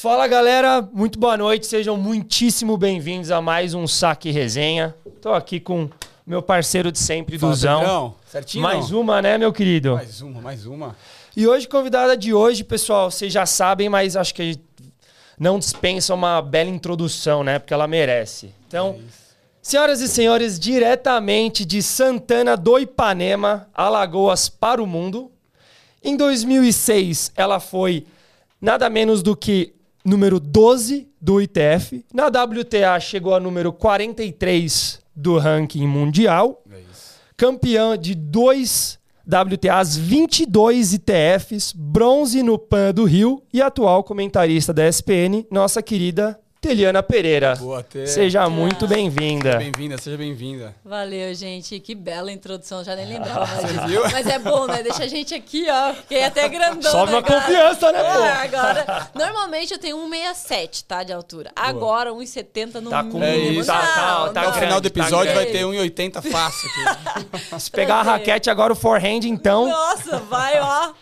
Fala galera, muito boa noite, sejam muitíssimo bem-vindos a mais um Saque Resenha. Tô aqui com meu parceiro de sempre, Fala, Duzão. Pedrão. Certinho? Mais uma, né, meu querido? Mais uma, mais uma. E hoje, convidada de hoje, pessoal, vocês já sabem, mas acho que não dispensa uma bela introdução, né? Porque ela merece. Então, senhoras e senhores, diretamente de Santana do Ipanema, Alagoas para o mundo. Em 2006, ela foi nada menos do que número 12 do ITF. Na WTA, chegou a número 43 do ranking mundial. É. Campeã de dois WTAs, 22 ITFs, bronze no PAN do Rio e atual comentarista da SPN, nossa querida Teliana Pereira. Boa, Tê. Seja muito bem-vinda. Bem-vinda, seja bem-vinda. Valeu, gente. Que bela introdução. Já nem lembrava mais Você disso. viu? Mas é bom, né? Deixa a gente aqui, ó. Fiquei até grandão. Sobe uma confiança, né, É, pô? agora. Normalmente eu tenho 1,67, tá? De altura. Agora, 1,70 no Tá com- mínimo. É isso. Tá- tá- Não, tá não. No final do tá episódio vai grande. ter 1,80 fácil aqui. Se pegar a raquete agora, o forehand, então. Nossa, vai, ó.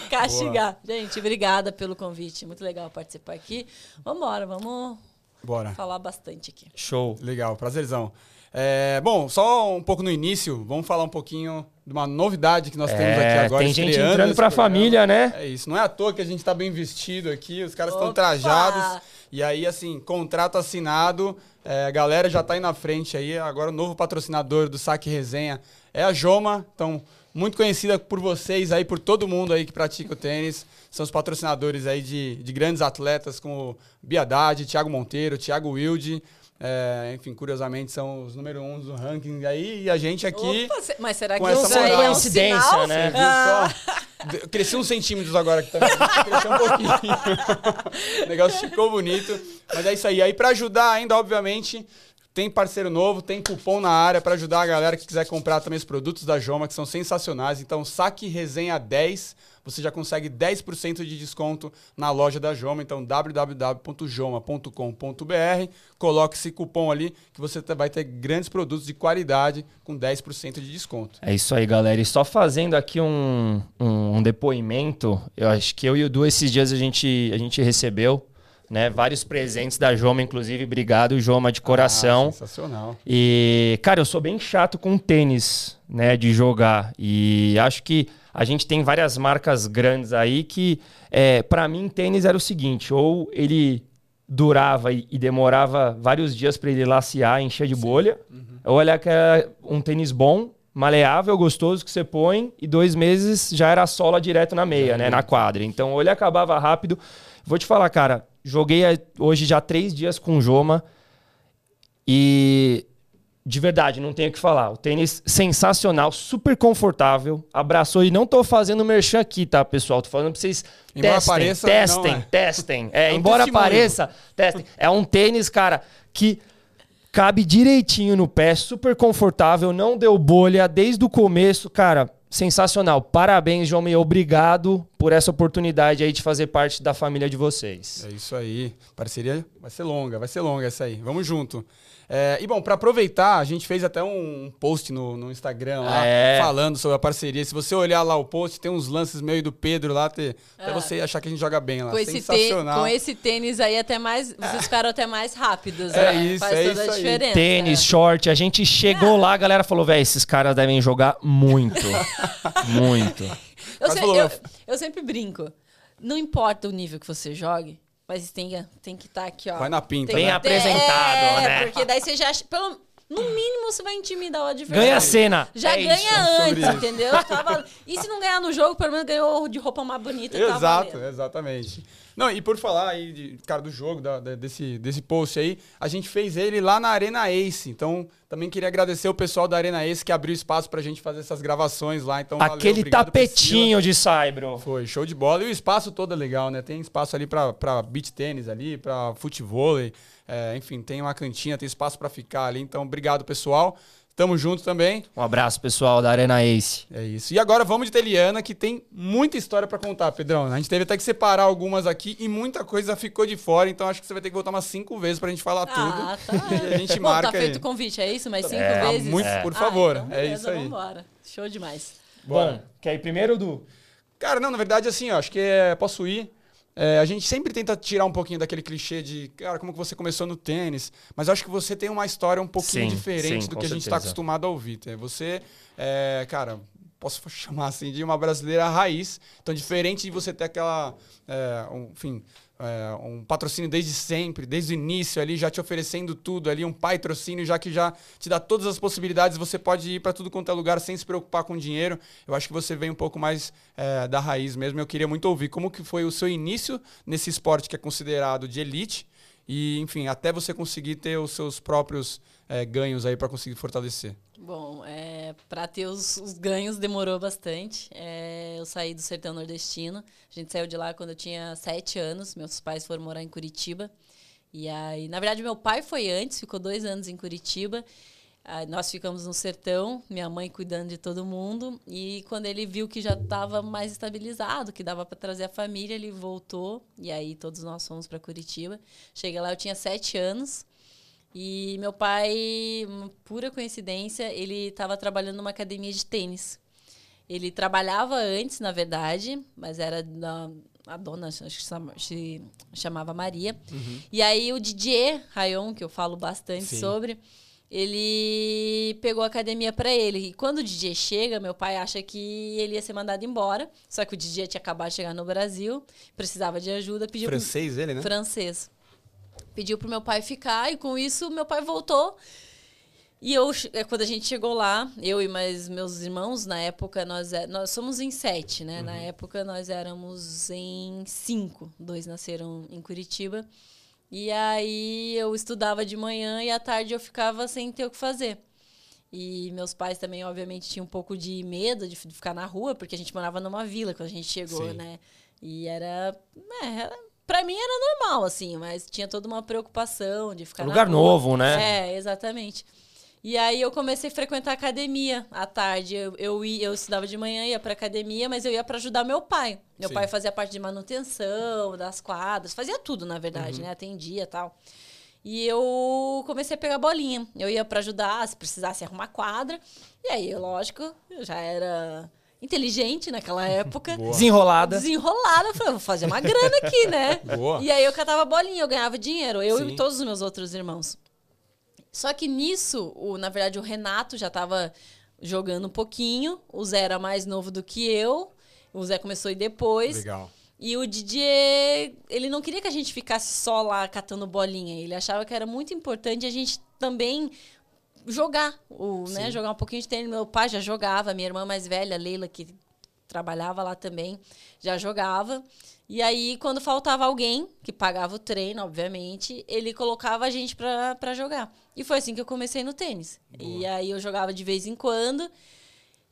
Castigar. Gente, obrigada pelo convite. Muito legal participar aqui. Vambora, vamos Bora. falar bastante aqui. Show. Legal, prazerzão. É, bom, só um pouco no início, vamos falar um pouquinho de uma novidade que nós temos aqui É, agora. tem gente entrando pra programa. família, né? É isso, não é à toa que a gente tá bem vestido aqui, os caras estão trajados. E aí, assim, contrato assinado, é, a galera já tá aí na frente aí. Agora o novo patrocinador do Saque Resenha é a Joma, então muito conhecida por vocês aí, por todo mundo aí que pratica o tênis. São os patrocinadores aí de, de grandes atletas como Biadade, Thiago Monteiro, Thiago Wilde. É, enfim, curiosamente são os número um do ranking aí. E a gente aqui... Opa, mas será que com isso é um Coincidência, né? Viu Ah. cresci uns centímetros agora aqui também. Cresceu um pouquinho. o negócio ficou bonito. Mas é isso aí. Aí, pra ajudar ainda, obviamente, tem parceiro novo, tem cupom na área pra ajudar a galera que quiser comprar também os produtos da Joma, que são sensacionais. Então, saque resenha 10. Você já consegue 10% de desconto na loja da Joma. Então, www.joma.com.br. Coloque esse cupom ali que você vai ter grandes produtos de qualidade com 10% de desconto. É isso aí, galera. E só fazendo aqui um, um, um depoimento, eu acho que eu e o Du, esses dias a gente, a gente recebeu né, vários presentes da Joma, inclusive. Obrigado, Joma, de coração. Ah, sensacional. E, cara, eu sou bem chato com tênis, né, de jogar. E acho que a gente tem várias marcas grandes aí que, é, para mim, tênis era o seguinte: ou ele durava e, e demorava vários dias para ele lacear, encher de bolha, ou ele era um tênis bom, maleável, gostoso que você põe, e dois meses já era sola direto na meia, né, na quadra. Então, ou ele acabava rápido. Vou te falar, cara, joguei hoje já três dias com o Joma. E de verdade, não tenho o que falar. O tênis sensacional, super confortável. Abraçou e não tô fazendo merchan aqui, tá, pessoal? Tô falando pra vocês Embora testem, pareça, testem, é. testem. É, É um embora testemunho. pareça, testem. É um tênis, cara, que cabe direitinho no pé, super confortável, não deu bolha desde o começo, cara. Sensacional. Parabéns, João, e obrigado por essa oportunidade aí de fazer parte da família de vocês. É isso aí. Parceria vai ser longa, vai ser longa essa aí. Vamos junto. É, e bom, para aproveitar, a gente fez até um post no, no Instagram lá, É. falando sobre a parceria. Se você olhar lá o post, tem uns lances meio do Pedro lá, até, até você achar que a gente joga bem lá. Com esse, Sensacional. com esse tênis aí, até mais. Vocês ficaram até mais rápidos. É né? isso, Faz é toda isso a aí. diferença. Tênis, short, a gente chegou lá, a galera falou, velho, esses caras devem jogar muito. muito. Eu, Quase se- falou, eu- né? eu sempre brinco. Não importa o nível que você jogue, mas tem, tem que estar aqui, ó. Vai na pinta, Tem Bem ter- apresentado, é, né? Porque daí você já. Pelo, no mínimo, você vai intimidar o adversário. Ganha a cena. Já É ganha isso. sobre antes, isso. entendeu? Tava- E se não ganhar no jogo, pelo menos ganhou de roupa mais bonita. tá Exato, exatamente. Não, e por falar aí, de, cara, do jogo, da- da- desse, desse post aí, a gente fez ele lá na Arena Ace. Então, também queria agradecer o pessoal da Arena Ace que abriu espaço pra gente fazer essas gravações lá. Então, valeu, Aquele Priscila. tapetinho de saibro. Foi, show de bola. E o espaço todo é legal, né? Tem espaço ali pra, pra beach tênis ali, pra futebol. É, enfim, tem uma cantina, tem espaço pra ficar ali. Então, obrigado, pessoal. Tamo junto também. Um abraço, pessoal da Arena Ace. É isso. E agora vamos de Teliana, que tem muita história pra contar, Pedrão. A gente teve até que separar algumas aqui e muita coisa ficou de fora, então acho que você vai ter que voltar umas cinco vezes pra gente falar Ah, tudo. tá. E a gente Bom, marca tá feito aí. o convite, é isso? Mais cinco É, vezes? muito, por favor. Ah, então é beleza, isso aí. Vambora. Show demais. Bora. Bom, quer ir primeiro, Du? Cara, não, na verdade, assim, ó, acho que é, posso ir. É, a gente sempre tenta tirar um pouquinho daquele clichê de, cara, como que você começou no tênis. Mas eu acho que você tem uma história um pouquinho Sim, diferente sim, do que a gente está certeza. acostumado a ouvir. tá? Você, é, cara, posso chamar assim de uma brasileira raiz. Então, diferente de você ter aquela, é, um, enfim, é, um patrocínio desde sempre, desde o início ali, já te oferecendo tudo ali, um patrocínio já que já te dá todas as possibilidades, você pode ir para tudo quanto é lugar sem se preocupar com dinheiro. Eu acho que você vem um pouco mais é, da raiz mesmo. Eu queria muito ouvir como que foi o seu início nesse esporte que é considerado de elite e, enfim, até você conseguir ter os seus próprios é, ganhos aí para conseguir fortalecer. Bom, é, para ter os, os ganhos demorou bastante. É, eu saí do sertão nordestino. A gente saiu de lá quando eu tinha sete anos. Meus pais foram morar em Curitiba. E aí, na verdade, meu pai foi antes, ficou dois anos em Curitiba. Aí nós ficamos no sertão, minha mãe cuidando de todo mundo. E quando ele viu que já estava mais estabilizado, que dava para trazer a família, ele voltou. E aí todos nós fomos para Curitiba. Cheguei lá, eu tinha sete anos. E meu pai, uma pura coincidência, ele estava trabalhando numa academia de tênis. Ele trabalhava antes, na verdade, mas era da, a dona, acho que se chamava Maria. E aí o Didier Rayon, que eu falo bastante Sim. sobre, ele pegou a academia para ele. E quando o Didier chega, meu pai acha que ele ia ser mandado embora. Só que o Didier tinha acabado de chegar no Brasil, precisava de ajuda, pediu Francês ele, né? francês. Pediu pro meu pai ficar e com isso meu pai voltou. E eu, é, quando a gente chegou lá, eu e mais meus irmãos, na época nós, é- nós somos em sete, né? Na época nós éramos em cinco. Dois nasceram em Curitiba. E aí eu estudava de manhã e à tarde eu ficava sem ter o que fazer. E meus pais também, obviamente, tinham um pouco de medo de ficar na rua, porque a gente morava numa vila quando a gente chegou, Sim. né? E era, é, era. Pra mim era normal, assim, mas tinha toda uma preocupação de ficar na Lugar novo, né? É, exatamente. E aí eu comecei a frequentar a academia à tarde. Eu, eu, ia, eu estudava de manhã, ia pra academia, mas eu ia pra ajudar meu pai. Meu Sim. pai fazia parte de manutenção, das quadras, fazia tudo, na Uhum. verdade, né? Atendia e tal. E eu comecei a pegar bolinha. Eu ia pra ajudar, se precisasse arrumar quadra. E aí, lógico, eu já era inteligente naquela época. Desenrolada. Desenrolada, eu falei, vou fazer uma grana aqui, né? Boa. E aí eu catava bolinha, eu ganhava dinheiro, eu Sim. e todos os meus outros irmãos. Só que nisso, o, na verdade, o Renato já tava jogando um pouquinho, o Zé era mais novo do que eu, o Zé começou a ir depois. Legal. E o Didier, ele não queria que a gente ficasse só lá catando bolinha. Ele achava que era muito importante a gente também jogar, o, né? Jogar um pouquinho de tênis. Meu pai já jogava, minha irmã mais velha, Leila, que trabalhava lá também, já jogava. E aí, quando faltava alguém, que pagava o treino, obviamente, ele colocava a gente pra, pra jogar. E foi assim que eu comecei no tênis. E aí eu jogava de vez em quando.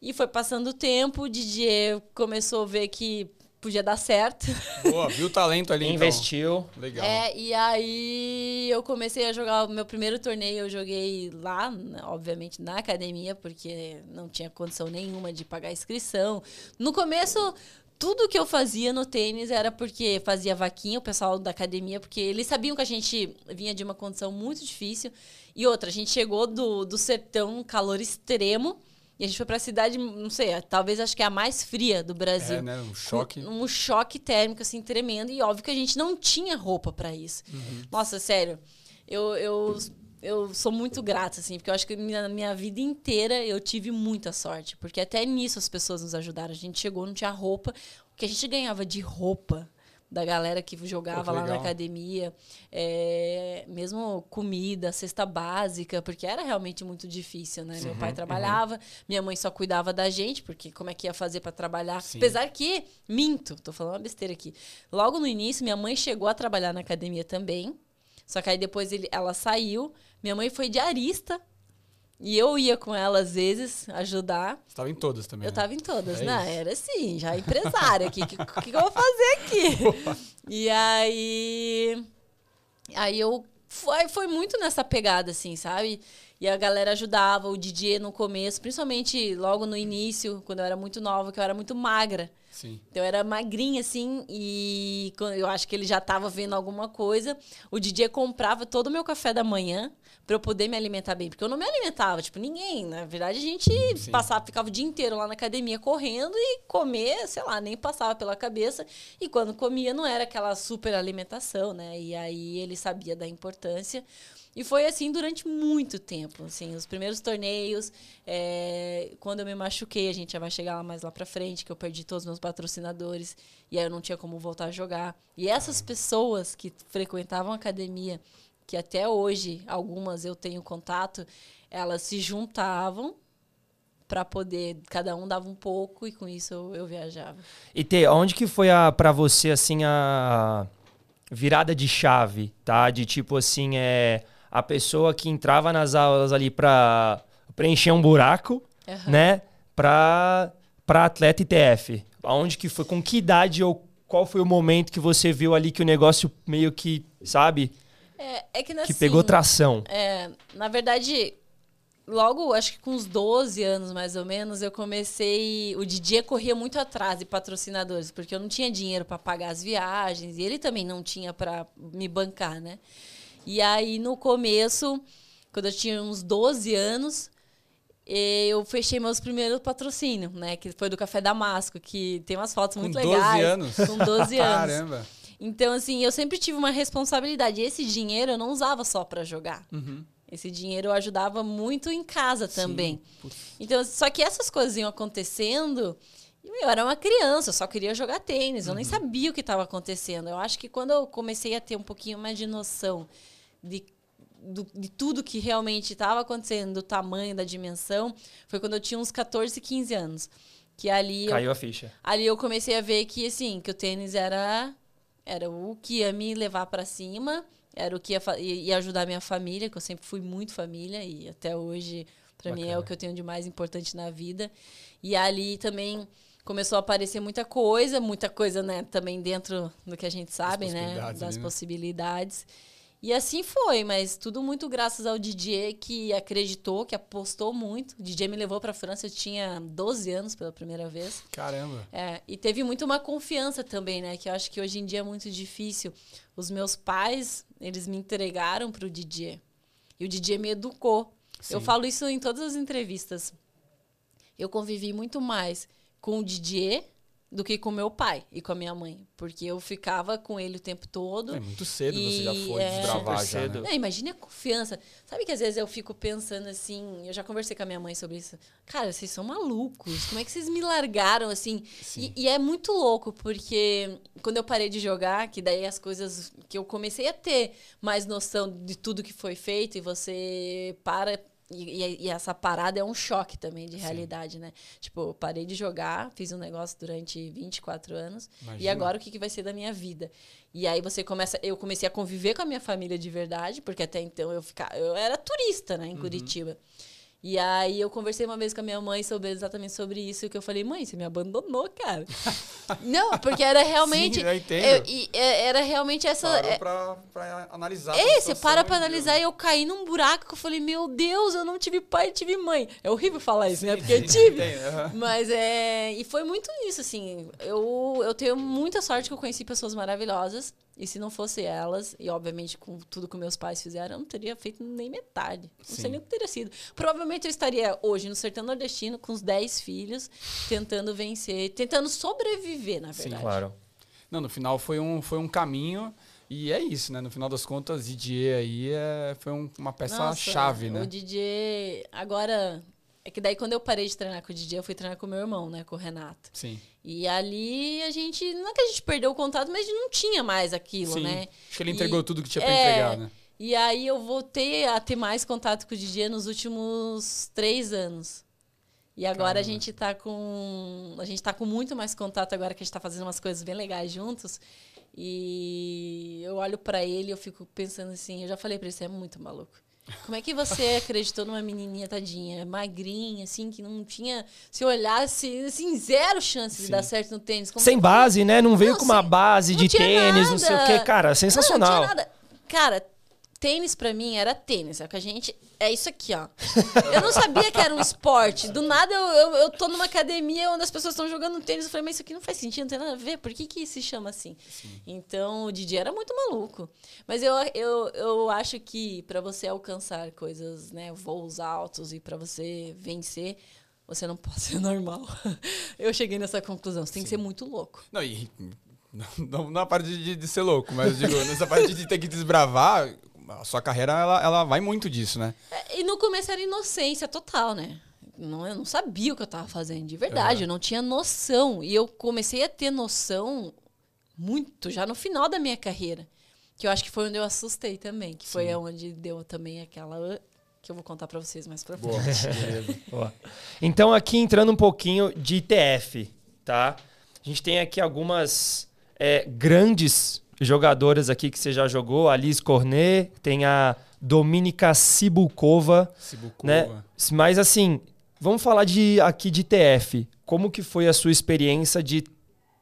E foi passando o tempo, o Didier começou a ver que podia dar certo. Boa, viu o talento ali, Investiu. então. Legal. É, e aí eu comecei a jogar o meu primeiro torneio, eu joguei lá, né, obviamente na academia, porque não tinha condição nenhuma de pagar inscrição. No começo, tudo que eu fazia no tênis era porque fazia vaquinha, o pessoal da academia, porque eles sabiam que a gente vinha de uma condição muito difícil. E outra, a gente chegou do, do sertão, calor extremo, e a gente foi pra cidade, não sei, talvez acho que é a mais fria do Brasil É, né? Um choque. um, um choque térmico, assim, tremendo. E óbvio que a gente não tinha roupa pra isso. Uhum. Nossa, sério. Eu, eu, eu sou muito grata, assim, porque eu acho que na minha vida inteira eu tive muita sorte. Porque até nisso as pessoas nos ajudaram. A gente chegou, não tinha roupa. O que a gente ganhava de roupa da galera que jogava que lá na academia, é, mesmo comida, cesta básica, porque era realmente muito difícil, né? Meu Uhum, pai trabalhava, minha mãe só cuidava da gente, porque como é que ia fazer para trabalhar? Sim. Apesar que, minto, tô falando uma besteira aqui. Logo no início, minha mãe chegou a trabalhar na academia também, só que aí depois ele, ela saiu, minha mãe foi diarista, e eu ia com ela às vezes ajudar. Você estava em todas também. Eu né? tava em todas, É né? isso. Era assim, já empresária aqui. O que, que, que eu vou fazer aqui? e aí. Aí eu. Foi, foi muito nessa pegada, assim, sabe? E a galera ajudava, o DJ no começo, principalmente logo no início, quando eu era muito nova, que eu era muito magra. Sim. Então eu era magrinha, assim, e eu acho que ele já tava vendo alguma coisa. O DJ comprava todo o meu café da manhã para eu poder me alimentar bem. Porque eu não me alimentava, tipo, ninguém. Na verdade, a gente Sim. passava, ficava o dia inteiro lá na academia correndo e comer, sei lá, nem passava pela cabeça. E quando comia, não era aquela super alimentação, né? E aí ele sabia da importância. E foi assim durante muito tempo. Assim, os primeiros torneios, é, quando eu me machuquei, a gente já vai chegar lá mais lá pra frente, que eu perdi todos os meus patrocinadores. E aí eu não tinha como voltar a jogar. E essas pessoas que frequentavam a academia, que até hoje, algumas eu tenho contato, elas se juntavam para poder, cada um dava um pouco e com isso eu, eu viajava. E Tê, onde que foi a, pra você, assim, a virada de chave, tá? De tipo assim, é a pessoa que entrava nas aulas ali pra preencher um buraco, Aham. né? Pra, pra atleta ITF. Aonde que foi? Com que idade ou qual foi o momento que você viu ali que o negócio meio que, sabe? É, é que, Que assim, pegou tração. É, na verdade, logo, acho que com uns 12 anos mais ou menos, eu comecei. O Didier corria muito atrás de patrocinadores, porque eu não tinha dinheiro para pagar as viagens e ele também não tinha para me bancar, né? E aí, no começo, quando eu tinha uns 12 anos, eu fechei meus primeiros patrocínios, né? Que foi do Café Damasco, que tem umas fotos Com muito 12 legais. anos? Com 12 anos. Caramba. Então, assim, eu sempre tive uma responsabilidade. E esse dinheiro eu não usava só para jogar. Uhum. Esse dinheiro eu ajudava muito em casa também. Então, só que essas coisas iam acontecendo. e Eu era uma criança, eu só queria jogar tênis, eu nem sabia o que estava acontecendo. Eu acho que quando eu comecei a ter um pouquinho mais de noção de, do- de tudo que realmente estava acontecendo, do tamanho, da dimensão, foi quando eu tinha uns 14, 15 anos. Que ali eu Caiu a ficha. ali eu comecei a ver que assim que o tênis era era o que ia me levar para cima era o que ia, ia ajudar a minha família que eu sempre fui muito família e até hoje para mim é o que eu tenho de mais importante na vida. E ali também começou a aparecer muita coisa muita coisa né também dentro do que a gente sabe né possibilidades das ali, né? E assim foi, mas tudo muito graças ao DJ que acreditou, que apostou muito. O DJ me levou para França, eu tinha 12 anos pela primeira vez. Caramba. É, e teve muito uma confiança também, né? Que eu acho que hoje em dia é muito difícil. Os meus pais, eles me entregaram pro DJ. E o DJ me educou. Eu Sim. falo isso em todas as entrevistas. Eu convivi muito mais com o DJ do que com meu pai e com a minha mãe. Porque eu ficava com ele o tempo todo. É muito cedo você já E, foi é, desbravar já, cedo. né? não, imagine a confiança. Sabe que às vezes eu fico pensando assim, eu já conversei com a minha mãe sobre isso. Cara, vocês são malucos. Como é que vocês me largaram assim? Sim. E, e é muito louco, porque quando eu parei de jogar, que daí as coisas que eu comecei a ter mais noção de tudo que foi feito, e você para. E, e- e essa parada é um choque também de realidade, né? Tipo, parei de jogar, fiz um negócio durante 24 anos. E Imagina. agora o que, que vai ser da minha vida? E aí você começa. Eu comecei a conviver com a minha família de verdade, porque até então eu ficava. Eu era turista, né, em Curitiba. E aí eu conversei uma vez com a minha mãe sobre exatamente sobre isso, que eu falei, mãe, você me abandonou, cara. Não, porque era realmente. Sim, eu entendo. eu- e, é, era realmente essa. Parou é- pra, pra analisar. é, você para pra analisar e eu caí num buraco que eu falei, meu Deus, eu não tive pai, tive mãe. É horrível falar isso, né? Sim, Porque eu sim, tive. tem, aham. Mas é. E foi muito isso, assim. Eu, eu tenho muita sorte que eu conheci pessoas maravilhosas. E se não fosse elas, e obviamente com tudo que meus pais fizeram, eu não teria feito nem metade. Não Sim. sei nem o que teria sido. Provavelmente eu estaria hoje no sertão nordestino com os 10 filhos, tentando vencer, tentando sobreviver, na Sim, verdade. Claro. Não, no final foi um, foi um caminho. E é isso, né? No final das contas, DJ aí é, foi um- uma peça-chave, né? O DJ. Agora. É que daí quando eu parei de treinar com o DJ, eu fui treinar com o meu irmão, né? Com o Renato. Sim. E ali a gente. Não é que a gente perdeu o contato, mas a gente não tinha mais aquilo, Sim. né? Acho que ele E- entregou tudo que tinha pra é, entregar, né? E aí eu voltei a ter mais contato com o DJ nos últimos três anos. E agora a Caramba. gente tá com. A gente tá com muito mais contato agora que a gente tá fazendo umas coisas bem legais juntos. E eu olho pra ele e eu fico pensando assim, eu já falei pra ele, você é muito maluco. Como é que você acreditou numa menininha tadinha, magrinha, assim, que não tinha. Se olhasse, assim, zero chance de Sim. dar certo no tênis. Como Sem base, né? Não veio Não, com uma base não de tênis, não sei o nada. quê. Cara, Não, sensacional. não tinha nada. Cara, tênis pra mim era tênis. É que a gente. É isso aqui, ó. Eu não sabia que era um esporte. Do nada eu, eu, eu tô numa academia onde as pessoas estão jogando tênis. Eu falei, mas isso aqui não faz sentido, não tem nada a ver. Por que, que se chama assim? Sim. Então o Didi era muito maluco. Mas eu, eu, eu acho que para você alcançar coisas, né, voos altos e para você vencer, você não pode ser normal. Eu cheguei nessa conclusão. Você tem Sim. que ser muito louco. Não, e não, na parte de, de, ser louco, mas digo, nessa parte de ter que desbravar, a sua carreira ela, ela vai muito disso, né? É, e no começo era inocência total, né? Não, eu não sabia o que eu estava fazendo, de verdade. Uhum. Eu não tinha noção. E eu comecei a ter noção muito já no final da minha carreira. Que eu acho que foi onde eu assustei também. Que Sim. foi onde deu também aquela. Que eu vou contar para vocês mais pra frente. Boa. Então, aqui entrando um pouquinho de ITF, tá? A gente tem aqui algumas é, grandes jogadoras aqui que você já jogou, a Liz Cornet, tem a Dominika Sibukova, Sibukova. Né? Mas assim, vamos falar de aqui de TF. Como que foi a sua experiência de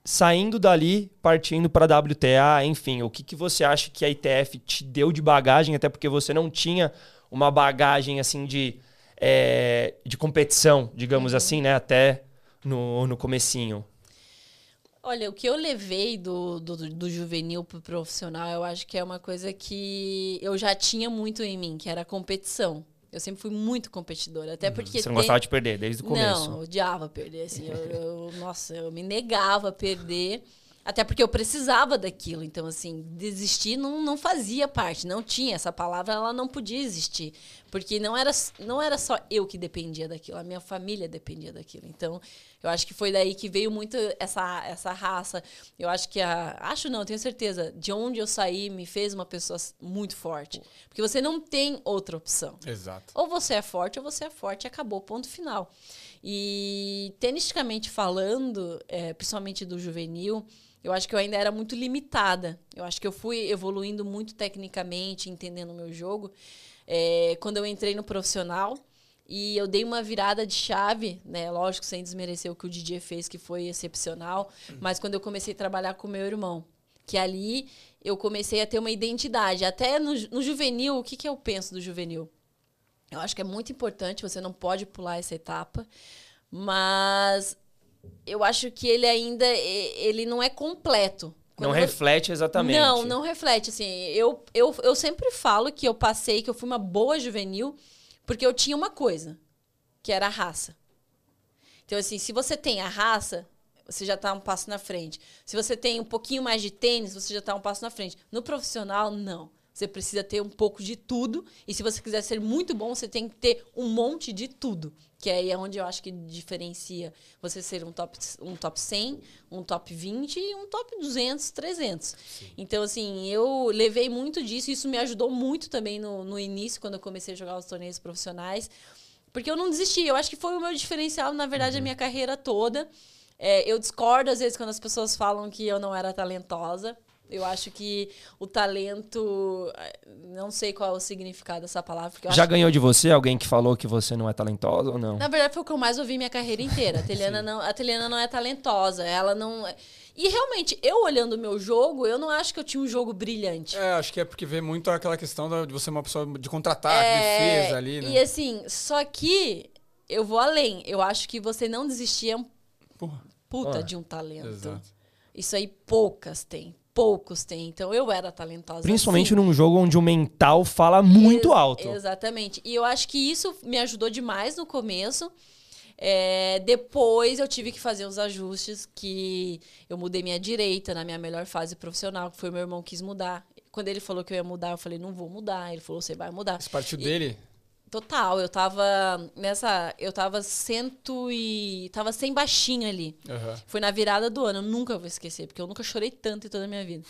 saindo dali, partindo para a WTA, enfim, o que, que você acha que a ITF te deu de bagagem, até porque você não tinha uma bagagem assim de, é, de competição, digamos uhum. assim, né? Até no, no comecinho. Olha, o que eu levei do, do, do juvenil pro profissional, eu acho que é uma coisa que eu já tinha muito em mim, que era a competição. Eu sempre fui muito competidora. Até uhum. porque. Você não tem... gostava de perder desde o começo? Não, eu odiava perder. Assim, eu, eu, nossa, eu me negava a perder. Até porque eu precisava daquilo. Então, assim, desistir não, não fazia parte. Não tinha. Essa palavra ela não podia existir. Porque não era, não era só eu que dependia daquilo. A minha família dependia daquilo. Então, eu acho que foi daí que veio muito essa, essa raça. Eu acho que a. Acho não, tenho certeza. De onde eu saí me fez uma pessoa muito forte. Porque você não tem outra opção. Exato. Ou você é forte ou você é forte. Acabou, ponto final. E tenisticamente falando, é, principalmente do juvenil eu acho que eu ainda era muito limitada. Eu acho que eu fui evoluindo muito tecnicamente, entendendo o meu jogo. É, quando eu entrei no profissional e eu dei uma virada de chave, né? Lógico, sem desmerecer o que o DJ fez, que foi excepcional. Mas quando eu comecei a trabalhar com meu irmão, que ali eu comecei a ter uma identidade. Até no, no juvenil, o que, que eu penso do juvenil? Eu acho que é muito importante, você não pode pular essa etapa. Mas eu acho que ele ainda ele não é completo. Quando não reflete exatamente. Não, não reflete. Assim, eu, eu, eu sempre falo que eu passei, que eu fui uma boa juvenil, porque eu tinha uma coisa, que era a raça. Então, assim, se você tem a raça, você já está um passo na frente. Se você tem um pouquinho mais de tênis, você já está um passo na frente. No profissional, não. Você precisa ter um pouco de tudo. E se você quiser ser muito bom, você tem que ter um monte de tudo. Que aí é onde eu acho que diferencia você ser um top, um top 100, um top 20 e um top 200, 300. Sim. Então, assim, eu levei muito disso. Isso me ajudou muito também no, no início, quando eu comecei a jogar os torneios profissionais. Porque eu não desisti. Eu acho que foi o meu diferencial, na verdade, uhum. a minha carreira toda. É, eu discordo, às vezes, quando as pessoas falam que eu não era talentosa. Eu acho que o talento. Não sei qual é o significado dessa palavra. Já ganhou de você alguém que falou que você não é talentosa ou não? Na verdade, foi o que eu mais ouvi minha carreira inteira. A Teliana, não, a Teliana não é talentosa. Ela não. E realmente, eu olhando o meu jogo, eu não acho que eu tinha um jogo brilhante. É, acho que é porque vê muito aquela questão de você ser uma pessoa de contratar, é, defesa ali, né? E assim, só que eu vou além. Eu acho que você não desistir é Porra. puta Porra. de um talento. Exato. Isso aí poucas têm poucos têm. Então eu era talentosa. Principalmente assim. num jogo onde o mental fala muito Ex alto. Exatamente. E eu acho que isso me ajudou demais no começo. É, depois eu tive que fazer os ajustes que eu mudei minha direita na minha melhor fase profissional, que foi o meu irmão quis mudar. Quando ele falou que eu ia mudar, eu falei, não vou mudar. Ele falou, você vai mudar. Isso partiu e, dele? Total, eu tava nessa. Eu tava cento e. Tava sem baixinho ali. Uhum. Foi na virada do ano, eu nunca vou esquecer, porque eu nunca chorei tanto em toda a minha vida.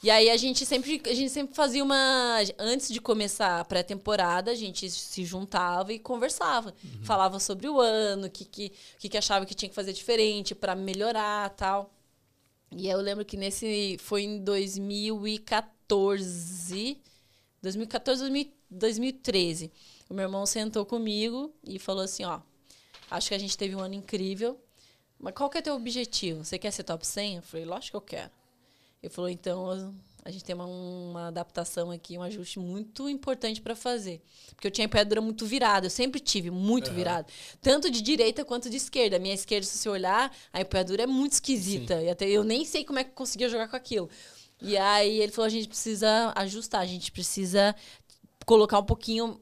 E aí a gente sempre, a gente sempre fazia uma. Antes de começar a pré-temporada, a gente se juntava e conversava. Uhum. Falava sobre o ano, o que, que, que, que achava que tinha que fazer diferente para melhorar tal. E aí eu lembro que nesse. Foi em 2014. 2014, 2013 o meu irmão sentou comigo e falou assim, ó, acho que a gente teve um ano incrível, mas qual que é teu objetivo? Você quer ser top 100? Eu falei, lógico que eu quero. Ele falou, então a gente tem uma, uma adaptação aqui, um ajuste muito importante para fazer. Porque eu tinha a empunhadura muito virada, eu sempre tive muito uhum. virada. Tanto de direita quanto de esquerda. A minha esquerda, se você olhar, a empunhadura é muito esquisita. Sim. E até eu nem sei como é que eu conseguia jogar com aquilo. E aí ele falou: a gente precisa ajustar, a gente precisa colocar um pouquinho.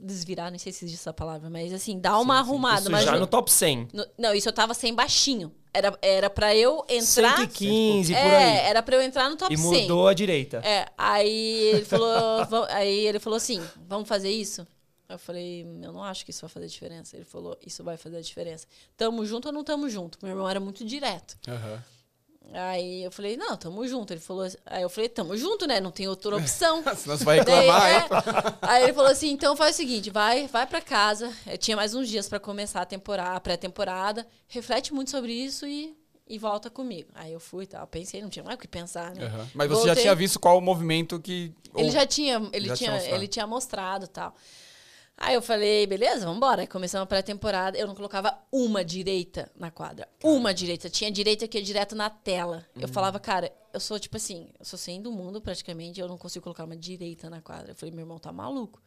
Desvirar, não sei se existe essa palavra, mas assim, dar uma sim, arrumada. Isso mas já no top 100. No, não, isso eu tava sem baixinho. Era, era pra eu entrar. 115 é, por aí. Era pra eu entrar no top e 100. E mudou a direita. É, aí ele falou, aí ele falou assim: vamos fazer isso? Eu falei, eu não acho que isso vai fazer diferença. Ele falou, isso vai fazer a diferença. Tamo junto ou não tamo junto? Meu irmão era muito direto. Uhum. Aí eu falei, não, tamo junto. Ele falou, aí eu falei, tamo junto, né? Não tem outra opção. Senão você vai reclamar, Daí, é, Aí ele falou assim, então faz o seguinte, vai, vai para casa. Eu tinha mais uns dias para começar a temporada, pré-temporada. Reflete muito sobre isso e, e volta comigo. Aí eu fui e tal. Pensei, não tinha mais o que pensar, né? Uhum. Mas você Voltei. já tinha visto qual o movimento que. Ele já tinha, ele já tinha, tinha ele tinha mostrado tal. Aí eu falei, beleza, vamos embora. Começamos a pré-temporada. Eu não colocava uma direita na quadra. Uma direita. Tinha direita que ia direto na tela. Uhum. Eu falava, cara, eu sou tipo assim, eu sou sem do mundo praticamente, eu não consigo colocar uma direita na quadra. Eu falei, meu irmão tá maluco.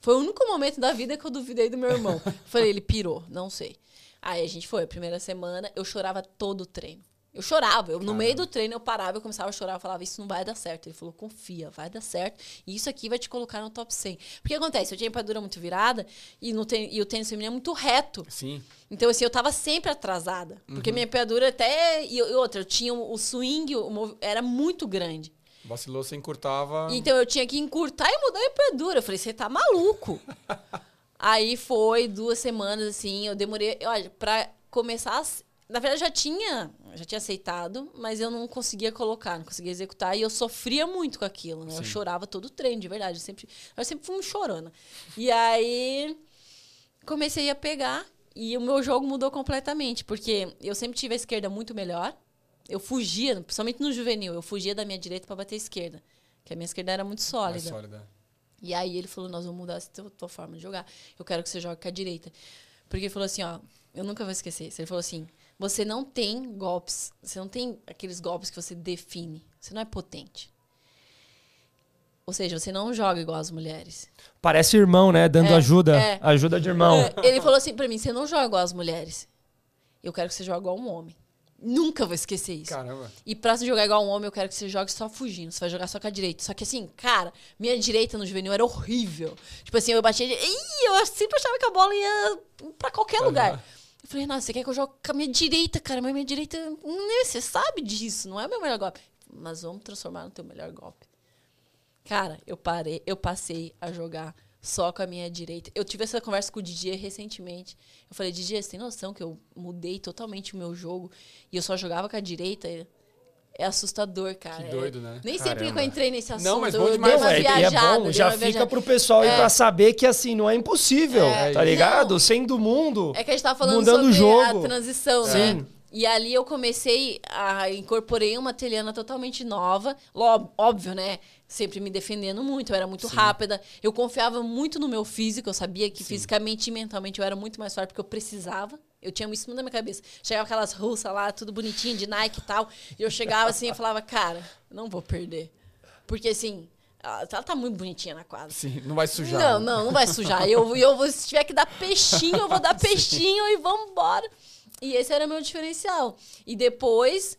Foi o único momento da vida que eu duvidei do meu irmão. falei, ele pirou, não sei. Aí a gente foi, a primeira semana, eu chorava todo o treino. Eu chorava. Eu, no meio do treino, eu parava, eu começava a chorar. Eu falava, isso não vai dar certo. Ele falou, confia, vai dar certo. E isso aqui vai te colocar no top 100. Porque acontece, eu tinha empadura muito virada e, no ten, e o tênis feminino é muito reto. Sim. Então, assim, eu tava sempre atrasada. Porque uhum. minha empadura até... E, outra, eu tinha o swing, o, era muito grande. Vacilou, você encurtava... Então, eu tinha que encurtar e mudar a empadura. Eu falei, você tá maluco. Aí foi duas semanas, assim, eu demorei... Olha, pra começar... A, na verdade, já tinha, já tinha aceitado, mas eu não conseguia colocar, não conseguia executar. E eu sofria muito com aquilo, né? Eu chorava todo o treino, de verdade. Eu sempre, eu sempre fui um chorona. E aí comecei a pegar e o meu jogo mudou completamente, porque eu sempre tive a esquerda muito melhor. Eu fugia, principalmente no juvenil, eu fugia da minha direita para bater a esquerda, que a minha esquerda era muito sólida. Mais sólida. E aí ele falou: "Nós vamos mudar tua, tua forma de jogar. Eu quero que você jogue com a direita". Porque ele falou assim, ó, eu nunca vou esquecer. Ele falou assim: você não tem golpes, você não tem aqueles golpes que você define. Você não é potente. Ou seja, você não joga igual as mulheres. Parece irmão, né? Dando é, ajuda. É. Ajuda de irmão. É, ele falou assim pra mim: você não joga igual as mulheres. Eu quero que você jogue igual um homem. Nunca vou esquecer isso. Caramba. E pra você jogar igual um homem, eu quero que você jogue só fugindo. Você vai jogar só com a direita. Só que assim, cara, minha direita no juvenil era horrível. Tipo assim, eu batia. Ih, eu sempre achava que a bola ia pra qualquer lugar. Falei, nossa, você quer que eu jogue com a minha direita, cara? Mas minha direita. Né, você sabe disso, não é o meu melhor golpe. Mas vamos transformar no teu melhor golpe. Cara, eu parei, eu passei a jogar só com a minha direita. Eu tive essa conversa com o Didier recentemente. Eu falei, Didier, você tem noção que eu mudei totalmente o meu jogo e eu só jogava com a direita? É assustador, cara. Que doido, né? Nem Caramba. sempre que eu entrei nesse assunto. Não, mas bom demais. Uma viajada, é bom, já fica pro pessoal é. aí pra saber que assim, não é impossível, é. tá ligado? Não. Sendo mundo. É que a gente tava falando mudando sobre o jogo. a transição, Sim. né? E ali eu comecei a incorporei uma teliana totalmente nova, óbvio, né? Sempre me defendendo muito, eu era muito Sim. rápida. Eu confiava muito no meu físico, eu sabia que Sim. fisicamente e mentalmente eu era muito mais forte porque eu precisava. Eu tinha isso na minha cabeça. Chegava aquelas russas lá, tudo bonitinho, de Nike e tal. E eu chegava assim e falava, cara, não vou perder. Porque assim, ela tá muito bonitinha na quadra. Sim, não vai sujar. Não, não, não vai sujar. Eu, eu vou, se tiver que dar peixinho, eu vou dar peixinho e vamos embora. E esse era meu diferencial. E depois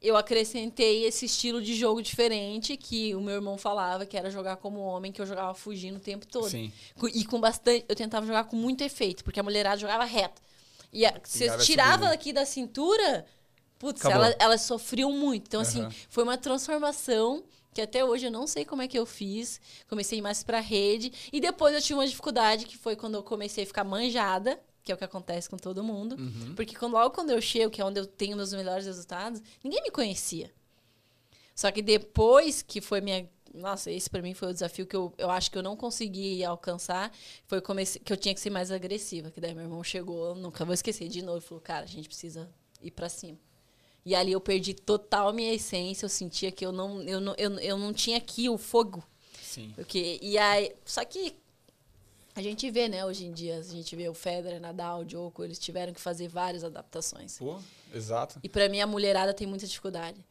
eu acrescentei esse estilo de jogo diferente que o meu irmão falava, que era jogar como homem, que eu jogava fugindo o tempo todo. Sim. E com bastante. Eu tentava jogar com muito efeito, porque a mulherada jogava reta. E a, você tirava aqui da cintura, putz, elas, elas sofriam muito. Então, assim, uhum. foi uma transformação que até hoje eu não sei como é que eu fiz. Comecei mais pra rede. E depois eu tive uma dificuldade, que foi quando eu comecei a ficar manjada, que é o que acontece com todo mundo. Uhum. Porque quando, logo quando eu chego, que é onde eu tenho meus melhores resultados, ninguém me conhecia. Só que depois que foi minha nossa, esse para mim foi o desafio que eu, eu acho que eu não consegui alcançar. Foi que eu tinha que ser mais agressiva. Que daí meu irmão chegou, nunca vou esquecer, de novo, falou: Cara, a gente precisa ir para cima. E ali eu perdi total minha essência. Eu sentia que eu não, eu não, eu, eu não tinha aqui o fogo. Sim. Porque, e aí, só que a gente vê, né, hoje em dia, a gente vê o Federer, Nadal, o Djoko, eles tiveram que fazer várias adaptações. Pô, exato. E para mim a mulherada tem muita dificuldade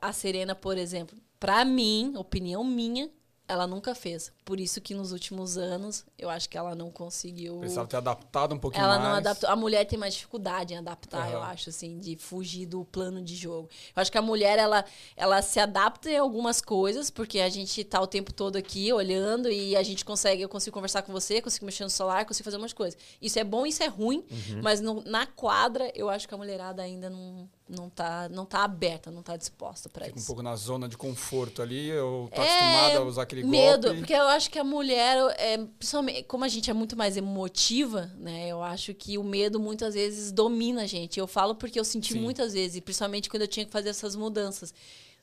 a Serena, por exemplo, pra mim, opinião minha, ela nunca fez. Por isso que nos últimos anos, eu acho que ela não conseguiu. Precisava ter adaptado um pouquinho Ela mais. não adaptou. A mulher tem mais dificuldade em adaptar, eu Aham. acho, assim, de fugir do plano de jogo. Eu acho que a mulher, ela, ela se adapta em algumas coisas, porque a gente tá o tempo todo aqui olhando e a gente consegue, eu consigo conversar com você, consigo mexer no celular, consigo fazer umas coisas. Isso é bom, isso é ruim, Uhum. mas no- na quadra, eu acho que a mulherada ainda não, não, tá, não tá aberta, não tá disposta pra Fica um isso. pouco na zona de conforto ali, ou tá É, acostumada a usar aquele medo, golpe. porque eu acho que a mulher, é, principalmente, como a gente é muito mais emotiva, né? Eu acho que o medo muitas vezes domina a gente. Eu falo porque eu senti Sim. muitas vezes, e principalmente quando eu tinha que fazer essas mudanças.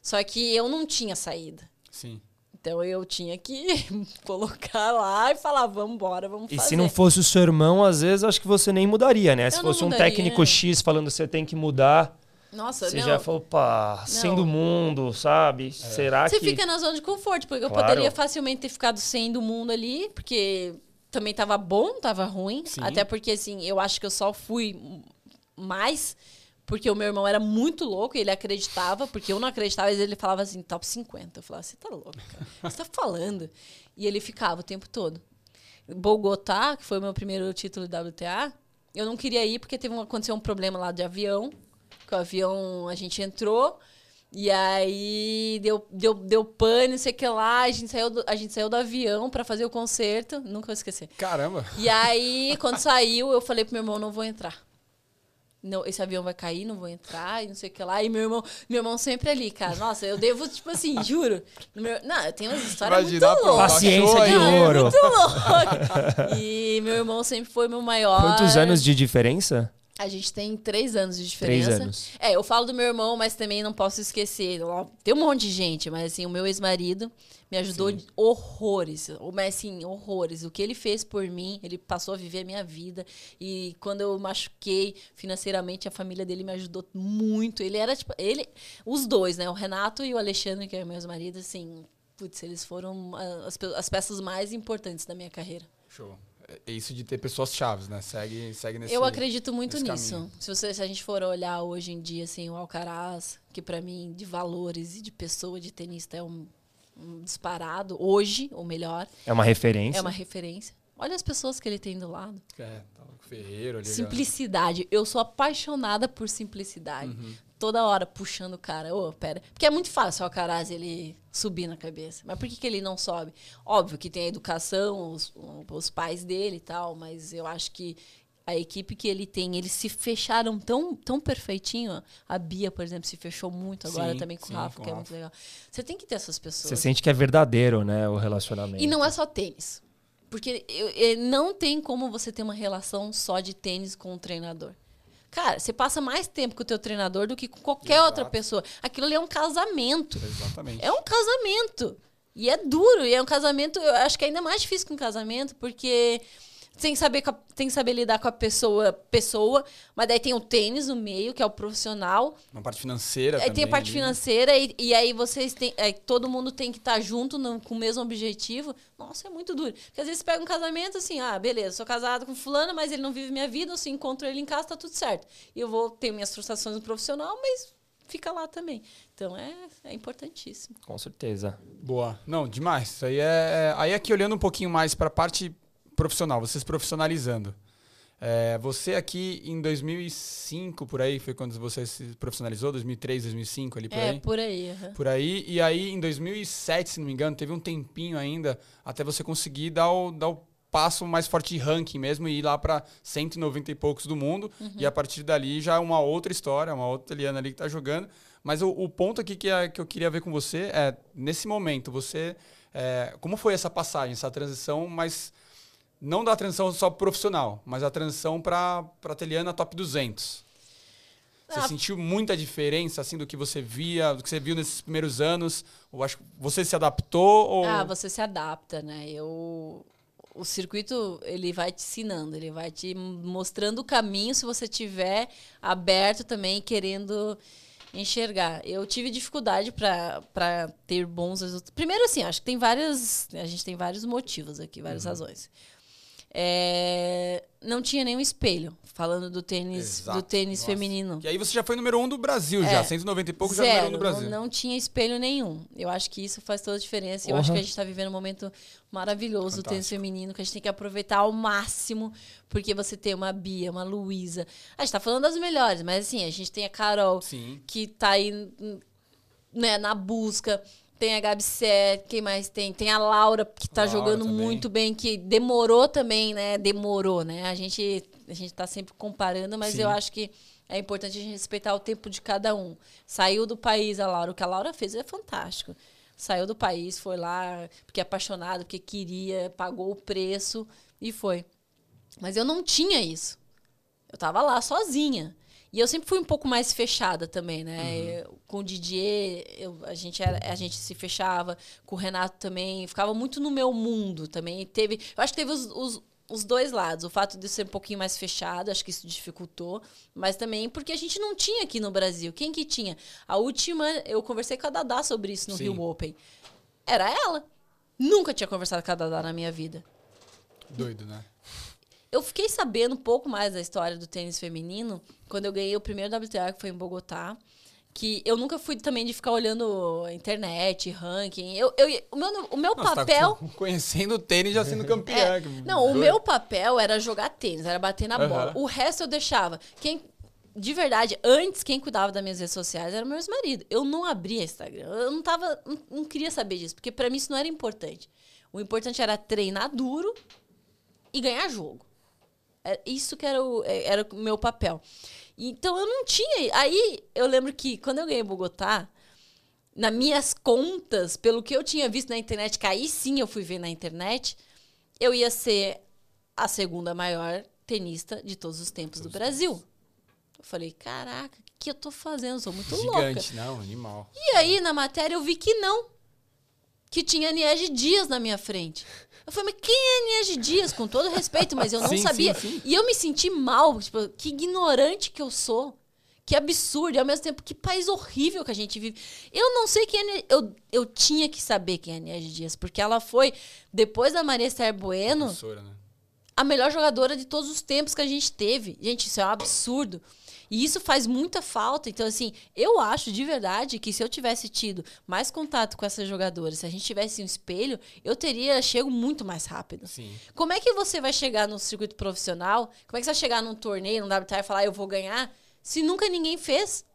Só que eu não tinha saída. Sim. Então eu tinha que colocar lá e falar, vamos embora, vamos E fazer. se não fosse o seu irmão, às vezes acho que você nem mudaria, né? Se Eu não fosse um mudaria. técnico X falando você tem que mudar, Nossa, você não. já falou, pá, sem do mundo, sabe? Será Você que. fica na zona de conforto, porque eu Claro. poderia facilmente ter ficado sem do mundo ali, porque também tava bom, tava ruim. Sim. Até porque, assim, eu acho que eu só fui mais porque o meu irmão era muito louco e ele acreditava, porque eu não acreditava, e ele falava assim, top 50. Eu falava, você tá louco, cara. O que Você tá falando? E ele ficava o tempo todo. Bogotá, que foi o meu primeiro título de WTA, eu não queria ir porque teve um, aconteceu um problema lá de avião. Que o avião, a gente entrou, e aí deu, deu, deu pane, não sei o que lá. A gente saiu do, a gente saiu do avião pra fazer o concerto. Nunca vou esquecer. Caramba. E aí, quando saiu, eu falei pro meu irmão, não vou entrar. Não, esse avião vai cair, não vou entrar, e não sei o que lá. E meu irmão, meu irmão sempre ali, cara. Nossa, eu devo, tipo assim, juro. Meu- não, eu tenho umas histórias muito Imagina, pô, loucas. Paciência de ouro. Muito louco. E meu irmão sempre foi meu maior. Quantos anos de diferença? A gente tem três anos de Três diferença. anos. É, eu falo do meu irmão, mas também não posso esquecer. Tem um monte de gente, mas assim, o meu ex-marido me ajudou Sim. horrores. o- Mas assim, horrores. O que ele fez por mim, ele passou a viver a minha vida. E quando eu machuquei financeiramente, a família dele me ajudou muito. Ele era, tipo, ele. Os dois, né? O Renato e o Alexandre, que é meu ex-marido, assim. Putz, eles foram ah, as, as peças mais importantes da minha carreira. Show. É isso de ter pessoas chaves, né? Segue, segue nesse Eu acredito muito nisso. caminho. Se, você, se a gente for olhar hoje em dia, assim, o Alcaraz, que pra mim, de valores e de pessoa, de tenista, é um, um disparado. Hoje, o melhor. É uma referência. É uma referência. Olha as pessoas que ele tem do lado. É, tá com o Ferreiro ali. Simplicidade. Eu sou apaixonada por simplicidade. Uhum. Toda hora puxando o cara. Ô, pera. Porque é muito fácil o Alcaraz ele subir na cabeça. Mas por que, que ele não sobe? Óbvio que tem a educação, os, os pais dele e tal, mas eu acho que a equipe que ele tem, eles se fecharam tão, tão perfeitinho. A Bia, por exemplo, se fechou muito agora Sim, também com sim, o Rafa, com que é muito legal. Você tem que ter essas pessoas. Você sente que é verdadeiro, né? O relacionamento. E não é só tênis. Porque não tem como você ter uma relação só de tênis com o treinador. Cara, você passa mais tempo com o teu treinador do que com qualquer Exato. outra pessoa. Aquilo ali é um casamento. Exatamente. É um casamento. E é duro. E é um casamento, eu acho que é ainda mais difícil que um casamento, porque tem que saber, tem que saber lidar com a pessoa, pessoa, mas daí tem o tênis no meio, que é o profissional. Uma parte financeira Aí também. tem a parte ali. financeira e, e aí vocês têm. aí todo mundo tem que estar junto no- com o mesmo objetivo. Nossa, é muito duro. Porque às vezes você pega um casamento assim, ah, beleza, sou casado com fulano, mas ele não vive minha vida, eu se encontro ele em casa, tá tudo certo. E eu vou ter minhas frustrações no profissional, mas fica lá também. Então é, é importantíssimo. Com certeza. Boa. Não, demais. Isso aí é. Aí aqui olhando um pouquinho mais para a parte profissional, vocês profissionalizando. É, você aqui em 2005, por aí, foi quando você se profissionalizou? 2003, 2005, ali por é, aí? por aí. aham. Por aí. E aí, em 2007, se não me engano, teve um tempinho ainda até você conseguir dar o, dar o passo mais forte de ranking mesmo e ir lá para 190 e poucos do mundo. E a partir dali já é uma outra história, uma outra Eliana ali que tá jogando. Mas o, o ponto aqui que, é- que eu queria ver com você é, nesse momento, você. é, como foi essa passagem, essa transição, mas não da transição só profissional, mas a transição para a Teliana Top 200? Você Ah, sentiu muita diferença assim do que você via, do que você viu nesses primeiros anos? Ou acho você se adaptou ou Ah, você se adapta, né? Eu o circuito ele vai te ensinando, ele vai te mostrando o caminho se você tiver aberto também querendo enxergar. Eu tive dificuldade para ter bons resultados. Primeiro assim, acho que tem várias, a gente tem vários motivos aqui, várias razões. É, não tinha nenhum espelho. Falando do tênis, Exato. do tênis Nossa. feminino. E aí você já foi número um do Brasil, É. já. 190 e pouco já número um Zero, do Brasil. Não, não tinha espelho nenhum. Eu acho que isso faz toda a diferença. Eu Porra. acho que a gente está vivendo um momento maravilhoso do tênis Fantástico. feminino, que a gente tem que aproveitar ao máximo, porque você tem uma Bia, uma Luísa. A gente tá falando das melhores, mas assim, a gente tem a Carol, Sim. que tá aí né, na busca. Tem a Gabi Sé, quem mais tem? Tem a Laura, que tá Laura jogando também. muito bem, que demorou também, né? Demorou, né? A gente, a gente tá sempre comparando, mas Sim. eu acho que é importante a gente respeitar o tempo de cada um. Saiu do país a Laura, o que a Laura fez é fantástico. Saiu do país, foi lá, porque é apaixonado, porque queria, pagou o preço e foi. Mas eu não tinha isso. Eu tava lá sozinha. E eu sempre fui um pouco mais fechada também, né? Eu- com o Didier, eu- a, gente era, a gente se fechava. Com o Renato também. Ficava muito no meu mundo também. Teve, eu acho que teve os, os, os dois lados. O fato de ser um pouquinho mais fechado, acho que isso dificultou. Mas também porque a gente não tinha aqui no Brasil. Quem que tinha? A última, eu conversei com a Dadá sobre isso no Sim. Rio Open. Era ela. Nunca tinha conversado com a Dadá na minha vida. Doido, né? Eu fiquei sabendo um pouco mais da história do tênis feminino quando eu ganhei o primeiro WTA, que foi em Bogotá. Que eu nunca fui também de ficar olhando internet, ranking. Eu, eu, o meu, o meu Nossa, papel. Tá conhecendo o tênis já sendo campeã. É, não, o meu papel era jogar tênis, era bater na Aham. bola. O resto eu deixava. Quem, de verdade, antes quem cuidava das minhas redes sociais era meu ex-marido. Eu não abria Instagram. Eu não tava, não, não queria saber disso, porque pra mim isso não era importante. O importante era treinar duro e ganhar jogo. É isso que era o, é, era o meu papel. Então eu não tinha. Aí eu lembro que quando eu ganhei Bogotá, nas minhas contas, pelo que eu tinha visto na internet, que aí sim eu fui ver na internet, eu ia ser a segunda maior tenista de todos os tempos do Brasil. Eu falei, caraca, o que eu tô fazendo? Eu sou muito louca. Gigante, não, animal. E aí, na matéria, eu vi que não. Que tinha Niege Dias na minha frente. Eu falei, mas quem é Niege Dias? Com todo respeito, mas eu não Sim, sabia. sim, sim. E eu me senti mal, tipo, que ignorante que eu sou. Que absurdo. E ao mesmo tempo, que país horrível que a gente vive. Eu não sei quem é. Eu, eu tinha que saber quem é Niege Dias, porque ela foi, depois da Maria Esther Bueno, Professora, né? a melhor jogadora de todos os tempos que a gente teve. Gente, isso é um absurdo. E isso faz muita falta. Então, assim, eu acho de verdade que se eu tivesse tido mais contato com essas jogadoras, se a gente tivesse um espelho, eu teria chego muito mais rápido. Sim. Como é que você vai chegar no circuito profissional? Como é que você vai chegar num torneio, num WTA e falar, eu vou ganhar, se nunca ninguém fez?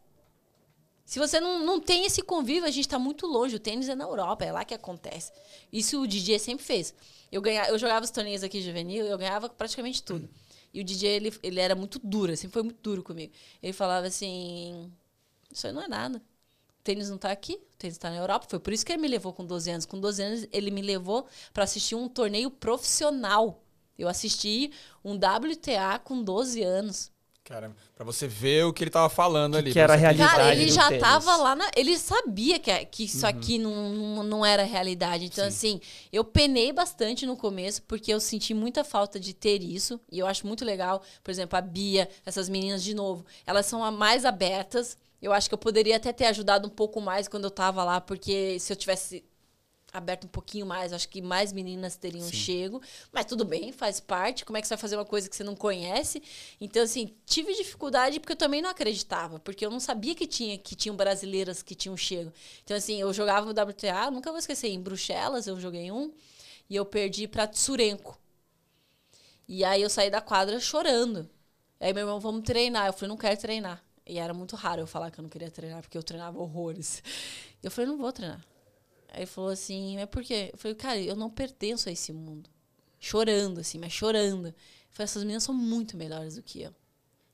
Se você não, não tem esse convívio, a gente está muito longe. O tênis é na Europa, é lá que acontece. Isso o DJ sempre fez. Eu, ganha, eu jogava os torneios aqui juvenil, eu ganhava praticamente tudo. E o DJ, ele, ele era muito duro, sempre foi muito duro comigo. Ele falava assim: Isso aí não é nada. O tênis não tá aqui, o tênis tá na Europa. Foi por isso que ele me levou com 12 anos. Com 12 anos, ele me levou para assistir um torneio profissional. Eu assisti um WTA com 12 anos. Cara, pra você ver o que ele tava falando ali. que era a realidade Cara, ele do já tênis. tava lá na. Ele sabia que, que Uhum. isso aqui não, não, não era realidade. Então, assim, eu penei bastante no começo, porque eu senti muita falta de ter isso. E eu acho muito legal, por exemplo, a Bia, essas meninas, de novo, elas são a mais abertas. Eu acho que eu poderia até ter ajudado um pouco mais quando eu tava lá, porque se eu tivesse aberto um pouquinho mais, acho que mais meninas teriam chego. Mas tudo bem, faz parte. Como é que você vai fazer uma coisa que você não conhece? Então, assim, tive dificuldade porque eu também não acreditava, porque eu não sabia que tinha que tinham brasileiras que tinham chego. Então, assim, eu jogava no WTA, nunca vou esquecer, em Bruxelas eu joguei um e eu perdi pra Tsurenko. E aí eu saí da quadra chorando. Aí meu irmão, vamos treinar. Eu falei, não quero treinar. E era muito raro eu falar que eu não queria treinar, porque eu treinava horrores. Eu falei, não vou treinar. Aí ele falou assim, mas por quê? Eu falei, cara, eu não pertenço a esse mundo. Chorando, assim, mas chorando. Eu falei, essas meninas são muito melhores do que eu.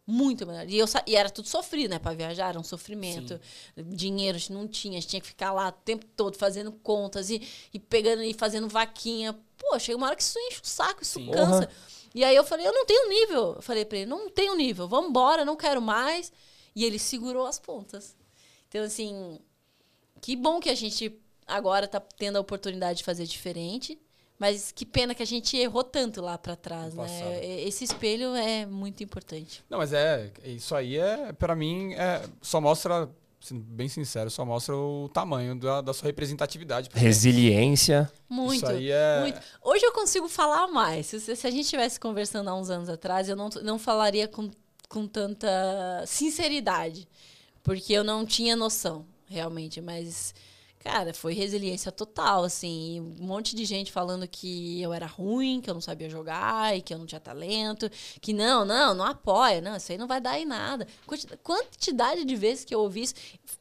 Muito melhores. E, eu, e era tudo sofrido, né? Pra viajar, era um sofrimento. Dinheiro a gente não tinha, a gente tinha que ficar lá o tempo todo fazendo contas e, e pegando e fazendo vaquinha. Pô, chega uma hora que isso enche o saco, isso Sim. cansa. E aí eu falei, eu não tenho nível. Eu falei pra ele, não tenho nível, vamos embora, não quero mais. E ele segurou as pontas. Então, assim, que bom que a gente agora tá tendo a oportunidade de fazer diferente. Mas que pena que a gente errou tanto lá pra trás, No né? passado. Esse espelho é muito importante. Não, mas é, isso aí é, pra mim, é, só mostra sendo bem sincero, só mostra o tamanho da, da sua representatividade. Resiliência. Muito, Isso aí é- muito. Hoje eu consigo falar mais. Se, se a gente estivesse conversando há uns anos atrás, eu não, não falaria com, com tanta sinceridade. Porque eu não tinha noção, realmente. Mas, cara, foi resiliência total, assim. Um monte de gente falando que eu era ruim, que eu não sabia jogar e que eu não tinha talento. Que não, não, não apoia. Não, isso aí não vai dar em nada. Quanti- Quantidade de vezes que eu ouvi isso.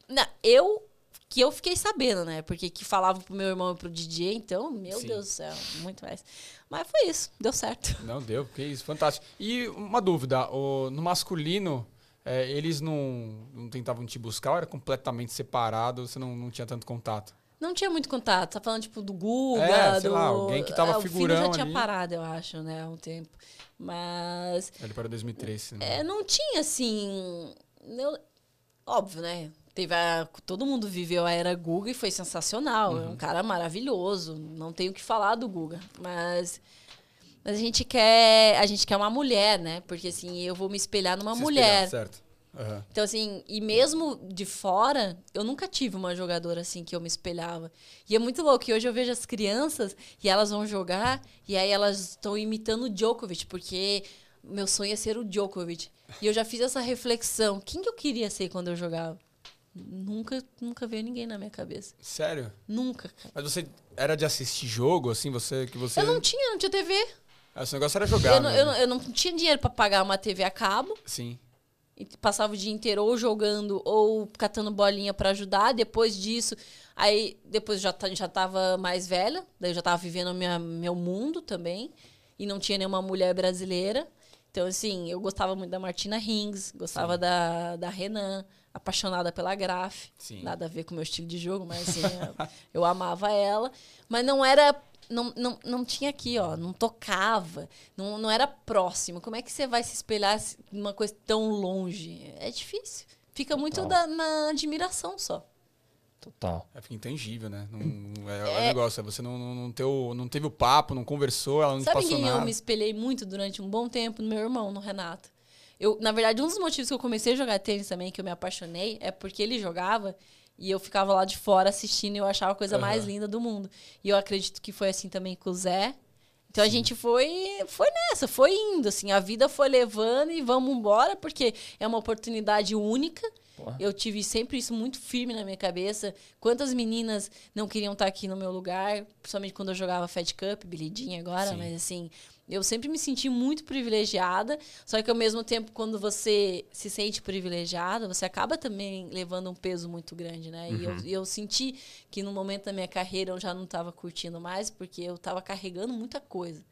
Não, eu que eu fiquei sabendo, né? Porque que falava pro meu irmão e pro DJ, então, meu Sim. Deus do céu, muito mais. Mas foi isso, deu certo. Não deu, que isso, fantástico. E uma dúvida, o- no masculino, é, eles não, não tentavam te buscar ou era completamente separado, você não, não tinha tanto contato? Não tinha muito contato, tá falando tipo do Guga, É, sei do... lá, alguém que tava Ah, o Filho figurão já tinha ali. parado, eu acho, né, há um tempo. Mas Ele para 2003, se não me é, não tinha assim, eu- óbvio, né? Teve a- todo mundo viveu a era Guga e foi sensacional. É um cara maravilhoso. Não tenho o que falar do Guga. Mas, mas a gente quer. A gente quer uma mulher, né? Porque assim, eu vou me espelhar numa Se mulher. espelhar, certo. Aham. Então, assim, e mesmo de fora, eu nunca tive uma jogadora assim que eu me espelhava. E é muito louco que hoje eu vejo as crianças e elas vão jogar e aí elas estão imitando o Djokovic, porque meu sonho é ser o Djokovic. E eu já fiz essa reflexão. Quem que eu queria ser quando eu jogava? Nunca, nunca veio ninguém na minha cabeça. Sério? Nunca. Mas você era de assistir jogo, assim, você que você. Eu não tinha, não tinha TV. Esse negócio era jogar. Eu não, eu, não, mesmo. eu não tinha dinheiro pra pagar uma TV a cabo. Sim. E passava o dia inteiro ou jogando ou catando bolinha pra ajudar. Depois disso, aí depois já, ta- já tava mais velha, daí eu já tava vivendo minha, meu mundo também. E não tinha nenhuma mulher brasileira. Então, assim, eu gostava muito da Martina Hingis, gostava da, da Renan, apaixonada pela Graf. Sim. Nada a ver com o meu estilo de jogo, mas assim, eu, eu amava ela. Mas não era. Não, não, não tinha aqui, ó, não tocava, não, não era próximo. Como é que você vai se espelhar numa coisa tão longe? É difícil. Fica muito Total. da- na admiração só. Total. É fica intangível, né? Não, é, é o negócio, é você não, não, não, ter o- não teve o papo, não conversou, ela não Sabe passou quem nada. eu me espelhei muito durante um bom tempo? No meu irmão, no Renato. Eu, na verdade, um dos motivos que eu comecei a jogar tênis também, que eu me apaixonei, é porque ele jogava e eu ficava lá de fora assistindo e eu achava a coisa Aham. mais linda do mundo. E eu acredito que foi assim também com o Zé. Então a gente foi, foi nessa, foi indo, assim, a vida foi levando e vamos embora, porque é uma oportunidade única. Porra. Eu tive sempre isso muito firme na minha cabeça. Quantas meninas não queriam estar aqui no meu lugar, principalmente quando eu jogava Fed Cup, Jean agora, Sim. mas assim, eu sempre me senti muito privilegiada, só que ao mesmo tempo, quando você se sente privilegiada, você acaba também levando um peso muito grande, né? E eu, Uhum. e eu senti que no momento da minha carreira eu já não estava curtindo mais, porque eu estava carregando muita coisa.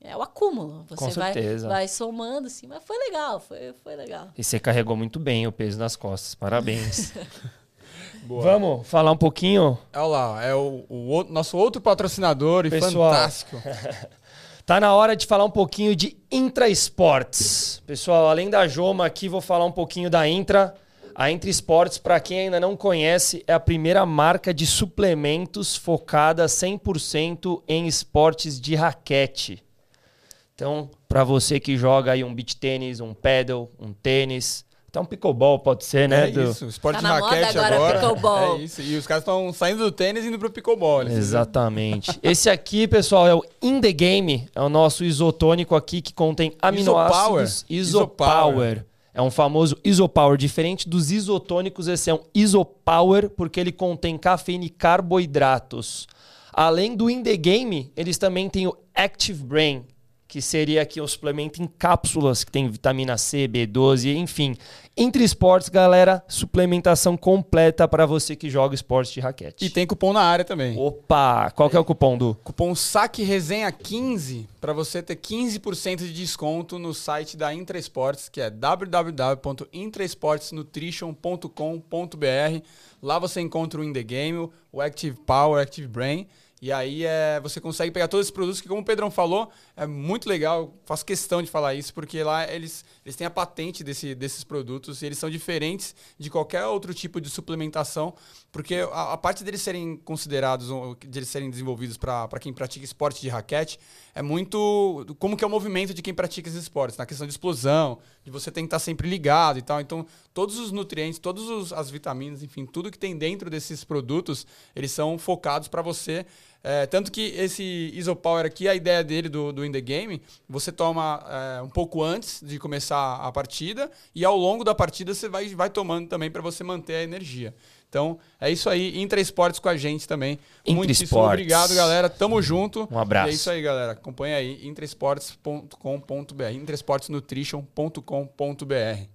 É o acúmulo. Você Com vai, certeza. vai somando, assim, mas foi legal, foi, foi legal. E você carregou muito bem o peso nas costas. Parabéns. Boa. Vamos falar um pouquinho? Olha lá, é o, o outro- nosso outro patrocinador e Pessoal. fantástico. Tá na hora de falar um pouquinho de Intra Esportes. Pessoal, além da Joma aqui, vou falar um pouquinho da Intra. A Intra Esportes, para quem ainda não conhece, é a primeira marca de suplementos focada 100% em esportes de raquete. Então, para você que joga aí um beach tênis, um paddle, um tênis, até um pickleball pode ser, né? É Du? isso, esporte Tá de raquete agora, agora. pickleball. É isso, e os caras estão saindo do tênis e indo pro pickleball. né? Exatamente. Esse aqui, pessoal, é o In The Game. É o nosso isotônico aqui que contém aminoácidos. Isopower. Isopower. É um famoso isopower. Diferente dos isotônicos, esse é um isopower porque ele contém cafeína e carboidratos. Além do In The Game, eles também têm o Active Brain, que seria aqui um suplemento em cápsulas que tem vitamina C, B12, enfim. Entre esportes, galera, suplementação completa para você que joga esportes de raquete. E tem cupom na área também. Opa, qual que é o cupom do? Cupom SAQUE Resenha 15 para você ter 15% de desconto no site da Intra Esportes, que é www.intraesportesnutrition.com.br. Lá você encontra o In The Game, o Active Power, Active Brain E aí é, você consegue pegar todos esses produtos que, como o Pedrão falou, é muito legal. Faço questão de falar isso, porque lá eles, eles têm a patente desse, desses produtos e eles são diferentes de qualquer outro tipo de suplementação, porque a, a parte deles serem considerados, de eles serem desenvolvidos para quem pratica esporte de raquete, é muito como que é o movimento de quem pratica esses esportes, na questão de explosão, de você tem que estar sempre ligado e tal. Então, todos os nutrientes, todas as vitaminas, enfim, tudo que tem dentro desses produtos, eles são focados para você é, tanto que esse Isopower aqui, a ideia dele do, do In The Game, você toma é, um pouco antes de começar a partida e ao longo da partida você vai, vai tomando também para você manter a energia. Então, é isso aí. Intra Esportes com a gente também. Muitíssimo obrigado, galera. Tamo junto. Um abraço. E é isso aí, galera. Acompanha aí, intraesportes.com.br, intraesportesnutrition.com.br.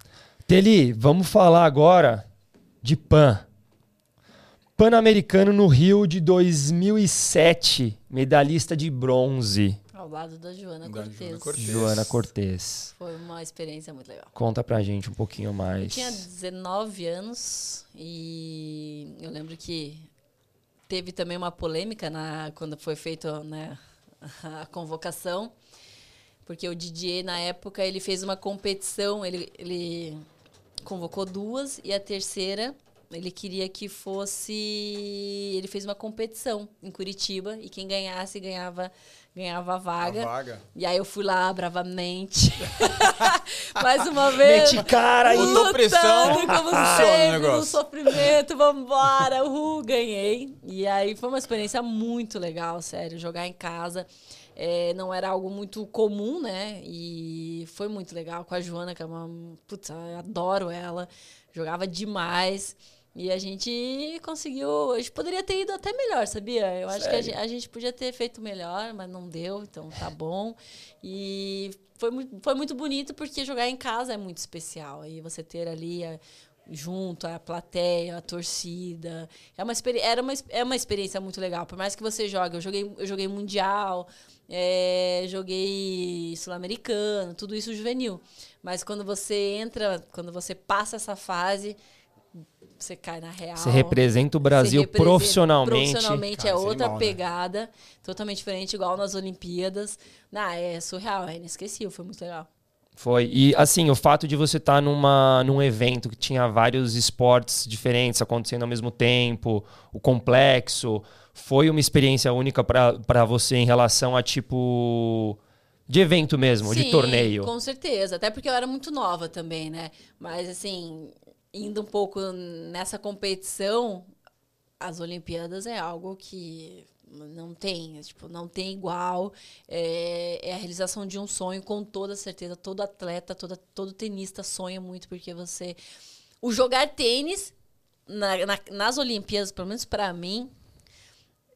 Teli, vamos falar agora de PAN. Pan-Americano no Rio de 2007, medalhista de bronze. Ao lado da Joana Cortez. Joana Cortez. Foi uma experiência muito legal. Conta pra gente um pouquinho mais. Eu tinha 19 anos e eu lembro que teve também uma polêmica na, quando foi feita né, a convocação, porque o Didier, na época, ele fez uma competição, ele, ele convocou duas e a terceira ele queria que fosse. Ele fez uma competição em Curitiba e quem ganhasse ganhava ganhava a vaga. A vaga. E aí eu fui lá bravamente. Mais uma vez. Mete cara aí. Botou pressão. Como sempre, no sofrimento, vambora. Uhul, ganhei. E aí foi uma experiência muito legal, sério. Jogar em casa. É, não era algo muito comum, né? E foi muito legal com a Joana, que é uma. Putz, eu adoro ela. Jogava demais. E a gente conseguiu. A gente poderia ter ido até melhor, sabia? Eu acho Sério? que a gente, a gente, podia ter feito melhor, mas não deu, então tá bom. E foi, foi muito bonito porque jogar em casa é muito especial. E você ter ali a, junto a plateia, a torcida. É uma, era uma, é uma experiência muito legal. Por mais que você jogue, eu joguei, eu joguei Mundial, é, joguei Sul-Americano, tudo isso juvenil. Mas quando você entra, quando você passa essa fase você cai na real. Você representa o Brasil representa, profissionalmente. Profissionalmente Cara, é outra mal, pegada, né? totalmente diferente, igual nas Olimpíadas. Não, é surreal, é inesquecível, foi muito legal. Foi. E assim, o fato de você estar tá numa, num evento que tinha vários esportes diferentes acontecendo ao mesmo tempo, o complexo, foi uma experiência única para você em relação a tipo de evento mesmo, Sim, de torneio. Com certeza, até porque eu era muito nova também, né? Mas assim, indo um pouco nessa competição, as Olimpíadas é algo que não tem, tipo, não tem igual. É, é, a realização de um sonho, com toda certeza. Todo atleta, toda, todo tenista sonha muito, porque você. O jogar tênis na, na, nas Olimpíadas, pelo menos para mim,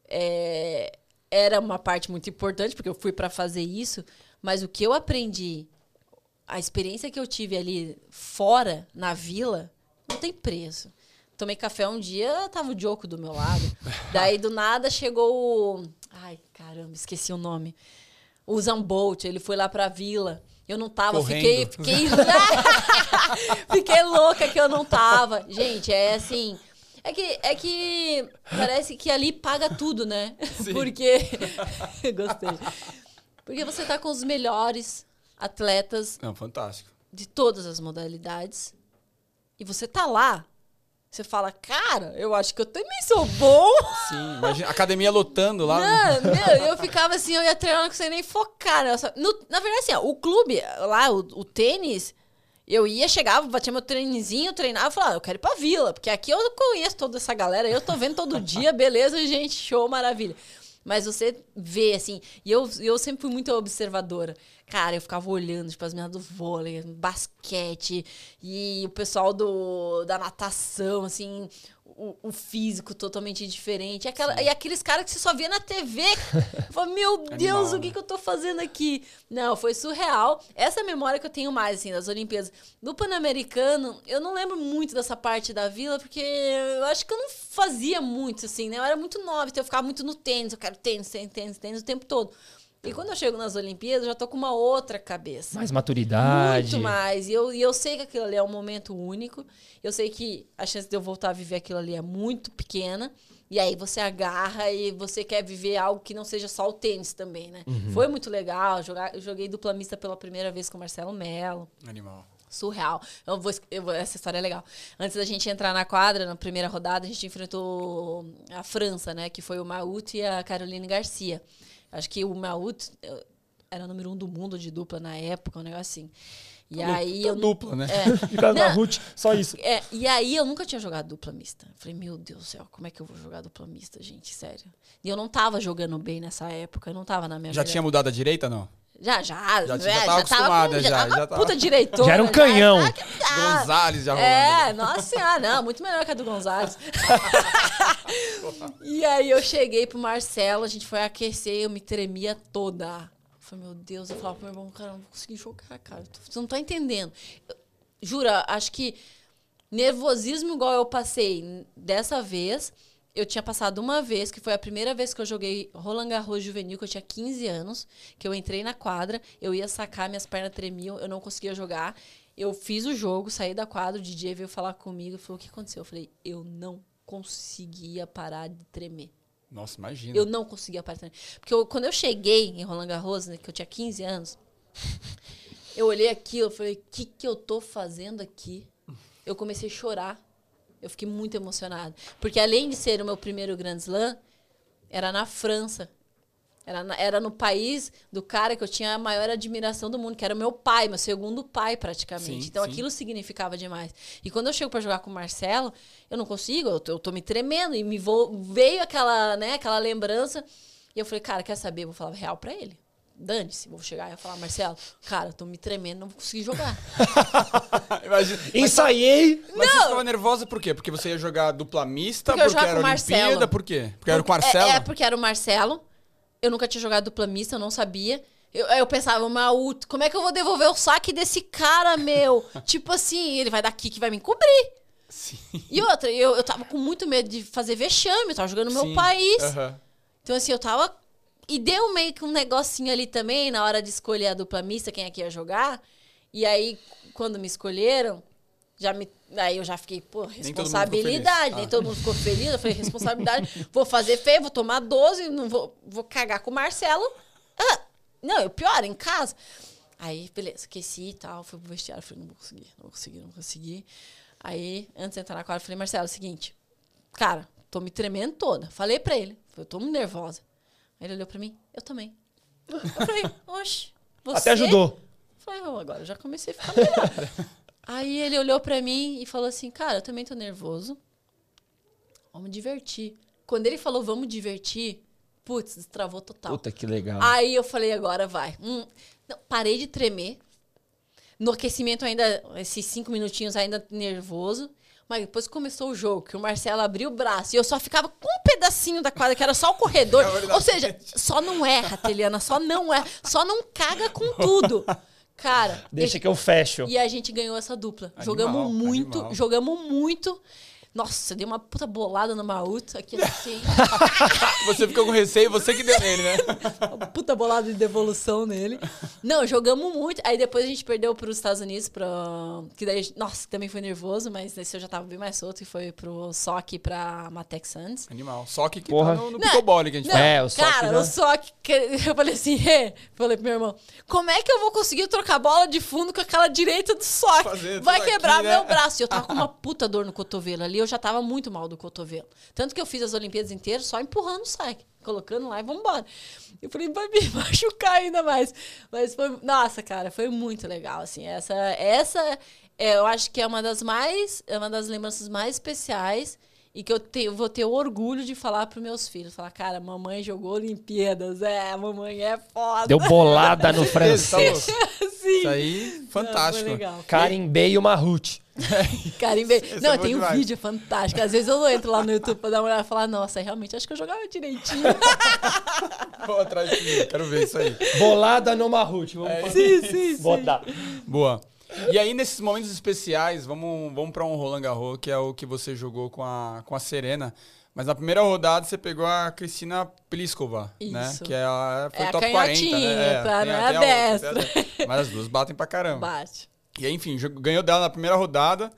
é, era uma parte muito importante, porque eu fui para fazer isso. Mas o que eu aprendi, a experiência que eu tive ali fora, na vila, não tem preço. Tomei café um dia, tava o Dioco do meu lado. Daí, do nada, chegou o... Ai, caramba, esqueci o nome. O Zambolt, ele foi lá pra vila. Eu não tava, Correndo. fiquei... Fiquei, fiquei louca que eu não tava. Gente, é assim... É que, é que parece que ali paga tudo, né? Sim. Porque... Gostei. Porque você tá com os melhores atletas... É fantástico. De todas as modalidades e você tá lá, você fala, cara, eu acho que eu também sou bom. Sim, imagina, academia lotando lá. Não, meu, eu ficava assim, eu ia treinar sem nem focar. Né? No, na verdade, assim, ó, o clube, lá, o, o, tênis, eu ia, chegava, batia meu treinozinho, treinava, falava, ah, eu quero ir pra vila, porque aqui eu conheço toda essa galera, eu tô vendo todo dia, beleza, gente, show, maravilha. Mas você vê, assim, e eu, eu sempre fui muito observadora. Cara, eu ficava olhando, tipo, as meninas do vôlei, basquete, e o pessoal do, da natação, assim, o, o físico totalmente diferente. E, aquela, e aqueles caras que você só via na TV. Falei, meu Deus, o que, que eu tô fazendo aqui? Não, foi surreal. Essa memória que eu tenho mais, assim, das Olimpíadas. No Pan-Americano, eu não lembro muito dessa parte da vila, porque eu acho que eu não fazia muito, assim, né? Eu era muito nova, então eu ficava muito no tênis. Eu quero tênis, tênis, tênis, tênis o tempo todo. E quando eu chego nas Olimpíadas, eu já tô com uma outra cabeça. Mais maturidade. Muito mais. E eu, e eu sei que aquilo ali é um momento único. Eu sei que a chance de eu voltar a viver aquilo ali é muito pequena. E aí você agarra e você quer viver algo que não seja só o tênis também, né? Uhum. Foi muito legal. Jogar, eu joguei dupla mista pela primeira vez com o Marcelo Mello. Animal. Surreal. Eu vou, eu vou- essa história é legal. Antes da gente entrar na quadra, na primeira rodada, a gente enfrentou a França, né? Que foi o Maut e a Caroline Garcia. Acho que o Maut eh, era número um do mundo de dupla na época, um negócio assim. E aí Tá eu. dupla, né? É, da Não. Ruth, só isso. é, e aí eu nunca tinha jogado dupla mista. Falei, meu Deus do céu, como é que eu vou jogar dupla mista, gente? Sério. E eu não tava jogando bem nessa época, eu não tava na minha Já melhor- tinha mudado a direita, não? Já, já. Já- é, já tava acostumada, com- já, tava já tava- puta direitora. Já era um canhão. Ah, Gonzalez já rolando. é, nossa senhora, não, muito melhor que a do Gonzalez. e aí eu cheguei pro Marcelo, a gente foi aquecer, eu me tremia toda. Eu falei, meu Deus, eu falava pro meu irmão, cara, não vou conseguir jogar, cara. Você não tá entendendo. Eu- jura, acho que nervosismo igual eu passei dessa vez, eu tinha passado uma vez, que foi a primeira vez que eu joguei Roland Garros juvenil, que eu tinha 15 anos, que eu entrei na quadra, eu ia sacar, minhas pernas tremiam, eu não conseguia jogar. Eu fiz o jogo, saí da quadra, o DJ veio falar comigo falou: o que aconteceu? Eu falei, eu não conseguia parar de tremer. Nossa, imagina. Eu não conseguia parar de tremer. Porque eu- quando eu cheguei em Roland Garros, né, que eu tinha 15 anos, eu olhei aquilo, eu falei, o que, que eu tô fazendo aqui? Eu comecei a chorar. Eu fiquei muito emocionada. Porque além de ser o meu primeiro Grand Slam, era na França. Era, na- era no país do cara que eu tinha a maior admiração do mundo, que era o meu pai, meu segundo pai, praticamente. Sim, então sim. aquilo significava demais. E quando eu chego pra jogar com o Marcelo, eu não consigo, eu tô, eu tô me tremendo. E me vo- veio aquela, né, aquela lembrança. E eu falei, cara, quer saber? Eu vou falar real pra ele. Dane-se, vou chegar e vou falar, Marcelo, cara, eu tô me tremendo, não vou conseguir jogar. Imagina. Mas, Ensaiei. mas você ficava nervosa por quê? Porque você ia jogar dupla mista? Porque Porque, era Olimpíada? Marcelo. Por quê? Porque era com o Marcelo? É, é, porque era o Marcelo. Eu nunca tinha jogado dupla mista, eu não sabia. Eu, eu pensava, mas como é que eu vou devolver o saque desse cara, meu? tipo assim, ele vai daqui que vai me encobrir. Sim. E outra, eu, eu tava com muito medo de fazer vexame, eu tava jogando no meu país. Aham. Então, assim, eu tava. E deu meio que um negocinho ali também, na hora de escolher a dupla mista, quem é que ia jogar. E aí, quando me escolheram, já me. Aí eu já fiquei, pô, todo mundo ficou responsabilidade. feliz. Nem Ah. todo mundo ficou feliz. Eu falei, responsabilidade. vou fazer feio, vou tomar 12, não vou, vou cagar com o Marcelo. Ah, não, eu pior, em casa. Aí, beleza, aqueci e tal, fui pro vestiário. Falei, não vou conseguir, não vou conseguir, não vou conseguir. Aí, antes de entrar na quadra, eu falei, Marcelo, é o seguinte, cara, tô me tremendo toda. Falei pra ele, eu tô muito nervosa. Aí ele olhou pra mim, eu também. Eu falei, oxe, você? Até ajudou. Falei, oh, agora eu já comecei a ficar melhor. Aí ele olhou pra mim e falou assim, cara, eu também tô nervoso. Vamos divertir. Quando ele falou, vamos divertir, putz, destravou total. Puta que legal. Aí eu falei, agora vai. Hum, não, parei de tremer. No aquecimento ainda, esses cinco minutinhos ainda nervoso. Mas depois que começou o jogo, que o Marcelo abriu o braço e eu só ficava com um pedacinho da quadra, que era só o corredor. É. Ou seja, só não erra, Teliana, só não erra. Só não caga com tudo. Cara, Deixa que eu fecho. e a gente ganhou essa dupla. Animal, jogamos muito, animal. jogamos muito. Nossa, deu uma puta bolada no Maúto aqui assim. Você ficou com receio, você que deu nele, né? Uma puta bolada de devolução nele. Não, jogamos muito. Aí depois a gente perdeu para os Estados Unidos, pra... que daí, nossa, também foi nervoso, mas nesse eu já tava bem mais solto e foi pro SOC pra Matex Suns. Animal. Só que, Porra. tá no, no que a gente Não, fala. É, o Sock cara, já- o SOC, que- eu falei assim, "Ê", falei pro meu irmão, como é que eu vou conseguir trocar bola de fundo com aquela direita do SOC? Fazer Vai quebrar aqui, né? meu braço. E eu tava com uma puta dor no cotovelo ali, eu já tava muito mal do cotovelo. Tanto que eu fiz as Olimpíadas inteiras só empurrando o saque, colocando lá e vambora. Eu falei, vai me machucar ainda mais. Mas foi, nossa, cara, foi muito legal, assim. Essa, essa é, eu acho que é uma das mais, é uma das lembranças mais especiais e que eu te- vou ter o orgulho de falar pros meus filhos. Falar, cara, mamãe jogou Olimpíadas, é, a mamãe é foda. Deu bolada no francês. Sim. Isso aí, fantástico. Não, foi legal. Carimbei uma Ruth. Carimbei. Não, é tem um demais. vídeo fantástico. Às vezes eu entro lá no YouTube pra dar uma olhada e falar, nossa, realmente acho que eu jogava direitinho. Vou atrás de mim, quero ver isso aí. Bolada no Ruth. Vamos fazer. sim, sim, sim. Botar. Boa. E aí, nesses momentos especiais, vamos, vamos para um Roland Garros, que é o que você jogou com a, com a Serena. Mas na primeira rodada você pegou a Cristina Pliskova, né? Isso. Que é a, foi É a top 40, né? canhotinha, tá? tem Não é tem a outra, destra. a- Mas as duas batem pra caramba. Bate. E aí, enfim, ganhou dela na primeira rodada.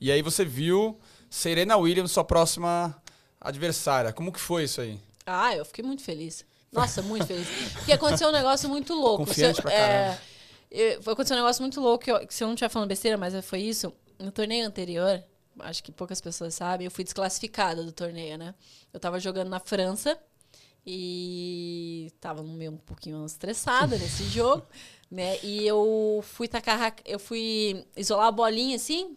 E aí você viu Serena Williams, sua próxima adversária. Como que foi isso aí? Ah, eu fiquei muito feliz. Nossa, muito feliz. Porque aconteceu um negócio muito louco. Confiante eu- pra caramba. eu- foi aconteceu um negócio muito louco, que, eu- que se eu não estiver falando besteira, mas foi isso. No torneio anterior, acho que poucas pessoas sabem, eu fui desclassificada do torneio, né? Eu tava jogando na França e tava meio um pouquinho estressada nesse jogo, né? E eu fui tacar, eu fui isolar a bolinha assim,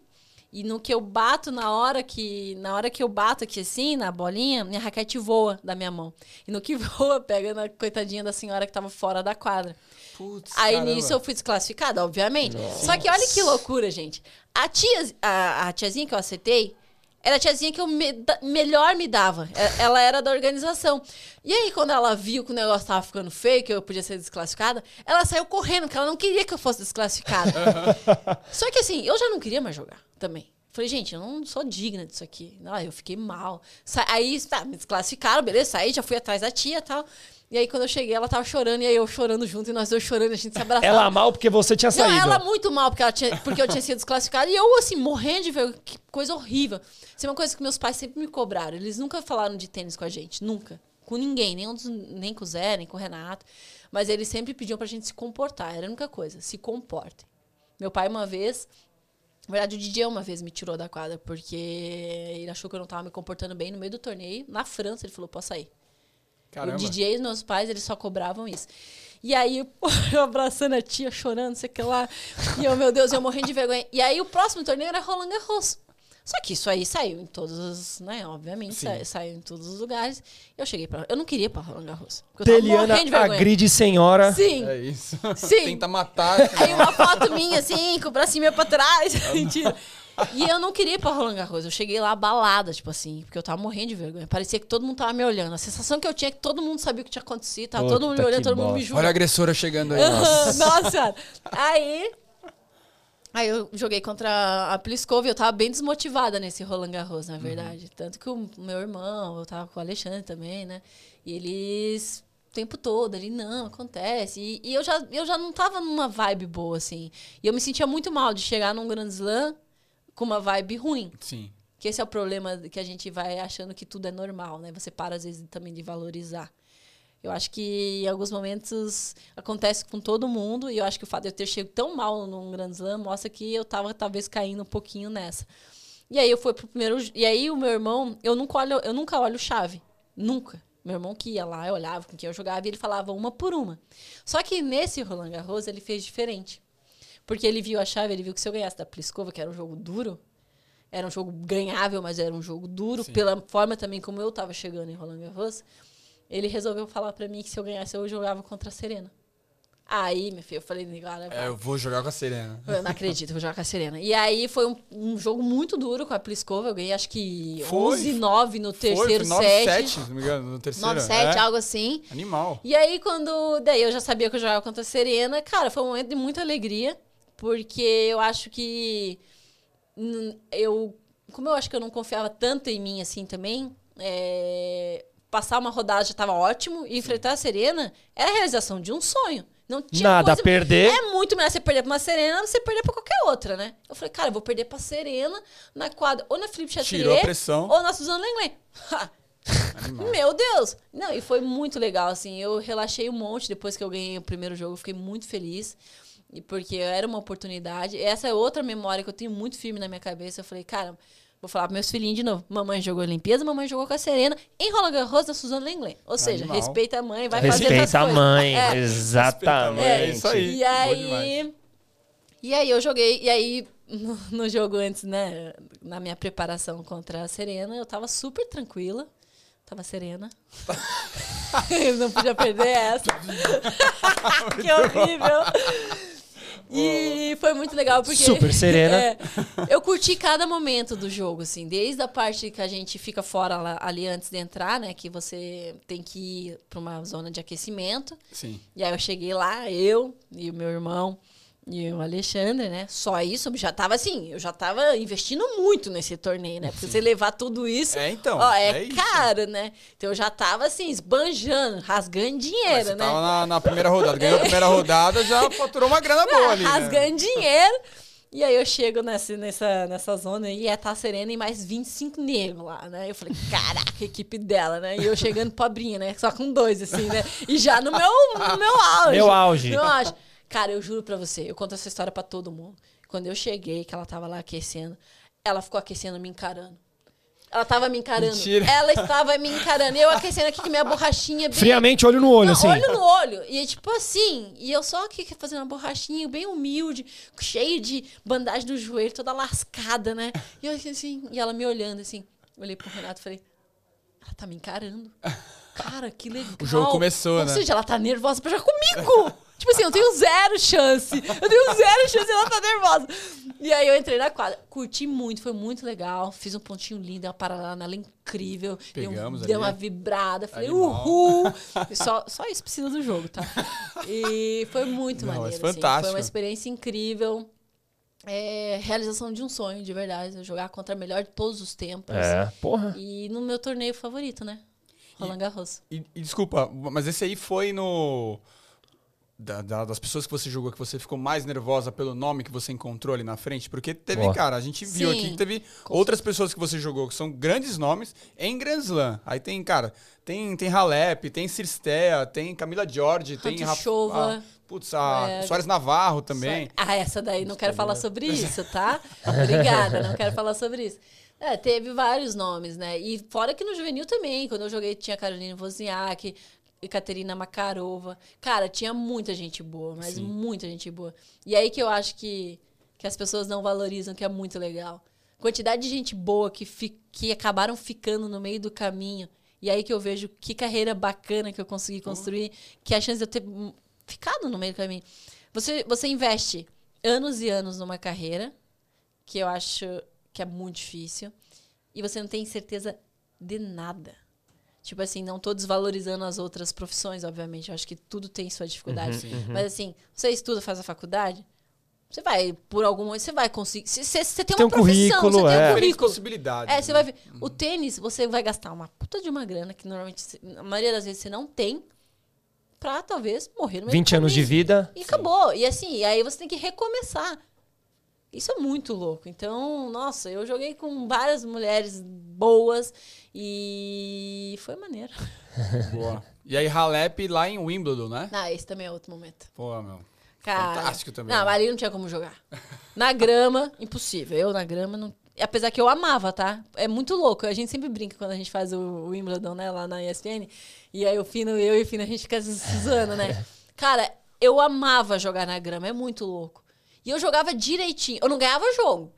e no que eu bato na hora que na hora que eu bato aqui assim na bolinha, minha raquete voa da minha mão. E no que voa pega na coitadinha da senhora que tava fora da quadra. Putz, Aí caramba. nisso eu fui desclassificada, obviamente. Só que olha que loucura, gente. A, tia, a, a tiazinha que eu acertei era a tiazinha que eu me- melhor me dava. É- Ela era da organização. E aí, quando ela viu que o negócio tava ficando feio, que eu podia ser desclassificada, ela saiu correndo, porque ela não queria que eu fosse desclassificada. Só que assim, eu já não queria mais jogar também. Falei, gente, eu não sou digna disso aqui. Ah, eu fiquei mal. Sa- aí, tá, me desclassificaram, beleza, saí, já fui atrás da tia e tal. E aí, quando eu cheguei, ela tava chorando, e aí eu chorando junto, e nós dois chorando, a gente se abraçava. Ela mal porque você tinha Não, saído. ela muito mal, porque, ela tinha, porque eu tinha sido desclassificada. E eu, assim, morrendo de ver que coisa horrível. Isso é uma coisa que meus pais sempre me cobraram. Eles nunca falaram de tênis com a gente. Nunca. Com ninguém. Nem, um dos- nem com o Zé, nem com o Renato. Mas eles sempre pediam pra gente se comportar. Era a única coisa. Se comportem. Meu pai, uma vez... Na verdade, o DJ uma vez me tirou da quadra, porque ele achou que eu não tava me comportando bem no meio do torneio. Na França, ele falou, posso sair. Caramba. O DJ e meus pais, eles só cobravam isso. E aí, eu abraçando a tia, chorando, sei que lá. E eu, meu Deus, eu morrendo de vergonha. E aí, o próximo torneio era Roland Garros. Só que isso aí saiu em todos os, né? Obviamente, sa- saiu em todos os lugares. Eu cheguei pra. Eu não queria ir pra Roland Garros. Porque eu tava Teliana morrendo de vergonha. agride senhora. Sim. É isso. Sim. Tenta matar. Aí uma foto minha, assim, com o bracinho meio pra trás. Mentira. E eu não queria ir pra Roland Garros. Eu cheguei lá abalada, tipo assim, porque eu tava morrendo de vergonha. Parecia que todo mundo tava me olhando. A sensação que eu tinha é que todo mundo sabia o que tinha acontecido. Tava todo mundo Puta me olhando, todo mundo me bosta. julgando. Olha a agressora chegando aí. Nossa, senhora. Aí. Aí eu joguei contra a Pliskova e eu tava bem desmotivada nesse Roland Garros, na verdade. Tanto que o meu irmão, eu tava com o Alexandre também, né? E eles o tempo todo ali, não, acontece. E, e eu, já, eu já não tava numa vibe boa, assim. E eu me sentia muito mal de chegar num Grand Slam com uma vibe ruim. Sim. Que esse é o problema que a gente vai achando que tudo é normal, né? Você para, às vezes, também de valorizar. Eu acho que em alguns momentos acontece com todo mundo, e eu acho que o fato de eu ter chegado tão mal num Grand Slam mostra que eu tava talvez caindo um pouquinho nessa. E aí eu fui pro primeiro. E aí o meu irmão, eu nunca olho, eu nunca olho chave. Nunca. Meu irmão que ia lá, eu olhava com quem eu jogava e ele falava uma por uma. Só que nesse Roland Garros ele fez diferente. Porque ele viu a chave, ele viu que se eu ganhasse da Pliskova, que era um jogo duro, era um jogo ganhável, mas era um jogo duro, Sim. pela forma também como eu tava chegando em Roland Garros, ele resolveu falar pra mim que se eu ganhasse, eu jogava contra a Serena. Aí, meu filho, eu falei, cara, É, eu vou jogar com a Serena. eu não acredito, eu vou jogar com a Serena. E aí foi um, um jogo muito duro com a Pliskova, eu ganhei acho que Foi. 11-9 no terceiro foi 9-7, set. se não me engano, no terceiro. 9-7, é. algo assim. Animal. E aí, quando. Daí eu já sabia que eu jogava contra a Serena. Cara, foi um momento de muita alegria, porque eu acho que. Eu. Como eu acho que eu não confiava tanto em mim assim também, é, passar uma rodada já estava ótimo, e enfrentar a Serena era a realização de um sonho. Não tinha Nada coisa- a perder. É muito melhor você perder pra uma Serena do que você perder pra qualquer outra, né? Eu falei, cara, eu vou perder pra Serena na quadra, ou na Felipe Chatrier, Tirou a pressão. ou na Suzana Lenglen. Meu Deus! Não, e foi muito legal, assim. Eu relaxei um monte depois que eu ganhei o primeiro jogo. Fiquei muito feliz. E porque era uma oportunidade. Essa é outra memória que eu tenho muito firme na minha cabeça. Eu falei, cara, vou falar pros meus filhinhos de novo. Mamãe jogou Olimpíada, mamãe jogou com a Serena em Roland Garros da Suzana Lenglen. Ou seja, Animal. respeita a mãe, vai fazer Respeita a coisas. mãe, É. exatamente. É isso aí. E aí. E aí eu joguei. E aí, no, no jogo antes, né? Na minha preparação contra a Serena, eu tava super tranquila. Tava serena. eu não podia perder essa. que horrível. E foi muito legal porque. Super serena. É, eu curti cada momento do jogo, assim, desde a parte que a gente fica fora lá- ali antes de entrar, né? Que você tem que ir pra uma zona de aquecimento. Sim. E aí eu cheguei lá, eu e o meu irmão. E o Alexandre, né? Só isso, já tava assim, eu já tava investindo muito nesse torneio, né? Porque você levar tudo isso. É, então, Ó, é, é isso. caro, né? Então eu já tava assim, esbanjando, rasgando Mas dinheiro, você né? tava na, na primeira rodada. Ganhou a primeira rodada, já faturou uma grana boa ali. né? rasgando dinheiro. E aí eu chego nessa, nessa, nessa zona e é tá serena e mais 25 negros lá, né? Eu falei, caraca, a equipe dela, né? E eu chegando pobrinha, né? Só com dois, assim, né? E já no meu, no meu auge. Meu auge. Meu auge. Cara, eu juro pra você, eu conto essa história pra todo mundo. Quando eu cheguei, que ela tava lá aquecendo, ela ficou aquecendo me encarando. Ela tava me encarando. Mentira. Ela estava me encarando. E eu aquecendo aqui com minha borrachinha bem Friamente, olho no olho, não, assim. olho no olho. E tipo assim, e eu só aqui fazendo uma borrachinha, bem humilde, cheio de bandagem no joelho, toda lascada, né? E eu assim, e ela me olhando assim. Olhei pro Renato e falei, ela tá me encarando. Cara, que legal. O jogo começou, Ou né? seja, ela tá nervosa pra jogar comigo. Tipo assim, eu tenho zero chance. Eu tenho zero chance e ela tá nervosa. E aí eu entrei na quadra. Curti muito, foi muito legal. Fiz um pontinho lindo, uma paralela nela incrível. Pegamos ali. uma vibrada. Falei, Animal. uhul. E Só, só isso precisa do jogo, tá? E foi muito Não, maneiro. mas assim. fantástico. Foi uma experiência incrível. É, realização de um sonho, de verdade. Jogar contra a melhor de todos os tempos. É, porra. E no meu torneio favorito, né? Roland Garros. E, e desculpa, mas esse aí foi no. Da- da- das pessoas que você jogou, que você ficou mais nervosa pelo nome que você encontrou ali na frente? Porque teve, Ó. cara, a gente viu Sim. aqui que teve Com outras pessoas que você jogou que são grandes nomes em Grand Slam. Aí tem, cara, tem, tem Halep, tem Cirstea, tem Camila George, tem Rafa- Hantuchova. a- Putz, a É. Soares Navarro também. Ah, essa daí não quero falar sobre isso, tá? Obrigada, não quero falar sobre isso. É, teve vários nomes, né? E fora que no juvenil também, quando eu joguei tinha Caroline Wozniak, Ekaterina Makarova. Cara, tinha muita gente boa, mas Sim. muita gente boa. E aí que eu acho que, que as pessoas não valorizam, que é muito legal. Quantidade de gente boa que, fi- que acabaram ficando no meio do caminho. E aí que eu vejo que carreira bacana que eu consegui construir, que a chance de eu ter ficado no meio do caminho. Você, você investe anos e anos numa carreira, que eu acho que é muito difícil, e você não tem certeza de nada. Tipo assim, não tô desvalorizando as outras profissões, obviamente. Eu acho que tudo tem sua dificuldade. Sim. Mas assim, você estuda, faz a faculdade, você vai, por algum momento, você vai conseguir. Você, você, você tem, Tem uma um profissão, currículo, você tem é. um currículo. possibilidades. É, você né? vai ver. O tênis, você vai gastar uma puta de uma grana, que normalmente, na maioria das vezes, você não tem, pra talvez morrer no meio do 20 anos de vida. E acabou. E assim, e aí você tem que recomeçar. Isso é muito louco. Então, nossa, eu joguei com várias mulheres boas e foi maneiro. Boa. E aí, Halep lá em Wimbledon, né? Ah, esse também é outro momento. Pô, meu. Cara, Fantástico também. Não, ali não tinha como jogar. Na grama, impossível. Eu na grama não. Apesar que eu amava, tá? É muito louco. A gente sempre brinca quando a gente faz o Wimbledon, né, lá na ESPN. E aí o Fino, eu e o Fino, a gente fica se zoando, né? Cara, eu amava jogar na grama. É muito louco. E eu jogava direitinho. Eu não ganhava jogo.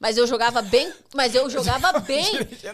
Mas eu jogava bem. Mas eu jogava bem.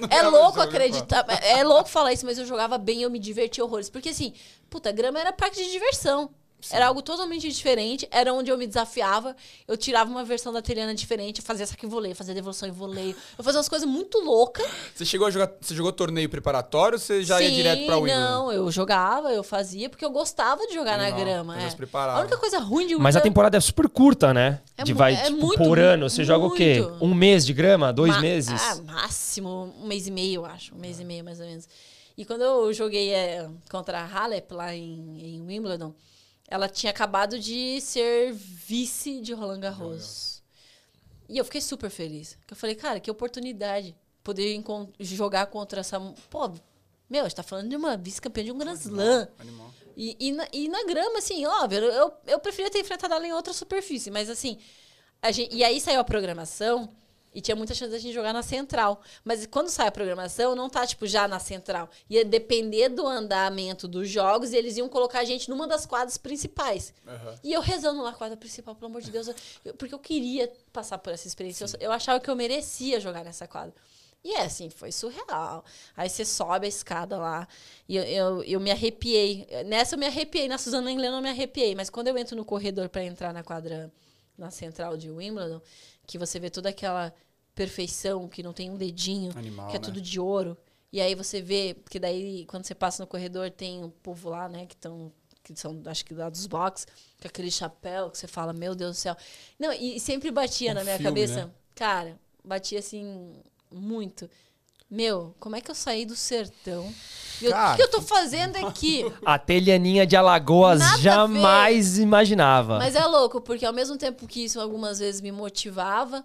É louco acreditar. É louco falar isso, mas eu jogava bem e eu me divertia horrores. Porque assim, puta, grama era parque de diversão. Era algo totalmente diferente. Era onde eu me desafiava. Eu tirava uma versão da Teliana diferente, eu fazia saque e voleio, fazia devolução e voleio. Eu fazia umas coisas muito loucas. Você chegou a jogar. Você jogou torneio preparatório ou você já ia Sim, direto pra Wimbledon? Não, eu jogava, eu fazia, porque eu gostava de jogar Animal, na grama. é. A única coisa ruim de Mas a temporada é super curta, né? É de vai, é tipo, muito, por ano. Você joga o quê? muito. Um mês de grama? Dois Ma- meses? Ah, máximo um mês e meio, eu acho. Um mês e meio, mais ou menos. E quando eu joguei é, contra a Halep lá em, em Wimbledon, ela tinha acabado de ser vice de Roland Garros. E eu fiquei super feliz. Eu falei, cara, que oportunidade poder jogar contra essa. Pô, meu, a gente tá falando de uma vice-campeã de um Grand Slam. E, e, na, e na grama, assim, óbvio, eu, eu preferia ter enfrentado ela em outra superfície, mas assim. a gente- e aí saiu a programação e tinha muita chance da gente jogar na central. Mas quando sai a programação, não tá, tipo, já na central. Ia depender do andamento dos jogos e eles iam colocar a gente numa das quadras principais. Aham. E eu rezando na quadra principal, pelo amor de Deus, eu- porque eu queria passar por essa experiência. Eu, eu achava que eu merecia jogar nessa quadra. E é assim, foi surreal. Aí você sobe a escada lá. E eu, eu, eu me arrepiei. Nessa eu me arrepiei. Na Suzana Englena eu me arrepiei. Mas quando eu entro no corredor para entrar na quadra, na central de Wimbledon, que você vê toda aquela perfeição, que não tem um dedinho, Animal, que é né? tudo de ouro. E aí você vê, porque daí quando você passa no corredor tem o povo lá, né, que estão que são, acho que lá dos box, com aquele chapéu que você fala, meu Deus do céu. Não, e, e sempre batia Um na minha filme, cabeça. né? Cara, batia assim, muito. Meu, como é que eu saí do sertão? Eu- O Cara, que, que eu tô fazendo aqui? A Telianinha de Alagoas Nada jamais imaginava. Mas é louco, porque ao mesmo tempo que isso algumas vezes me motivava,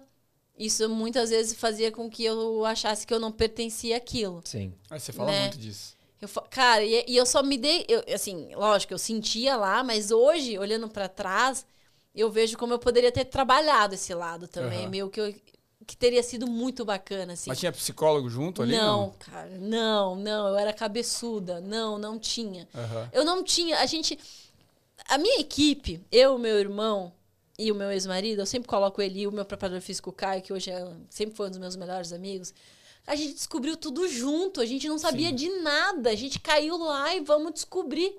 isso muitas vezes fazia com que eu achasse que eu não pertencia àquilo. Sim. Aí você fala Né? muito disso. Eu, cara, e, e eu só me dei. eu- assim, lógico, eu sentia lá, mas hoje, olhando pra trás, eu vejo como eu poderia ter trabalhado esse lado também. Aham. Meio que, eu- que teria sido muito bacana, assim. Mas tinha psicólogo junto ali? não, cara, não, não, eu era cabeçuda. Não, não tinha. Aham. Eu não tinha. A gente. A minha equipe, eu, meu irmão e o meu ex-marido, eu sempre coloco ele e o meu preparador físico, Caio, que hoje é, sempre foi um dos meus melhores amigos. A gente descobriu tudo junto, a gente não sabia Sim. de nada. A gente caiu lá e vamos descobrir.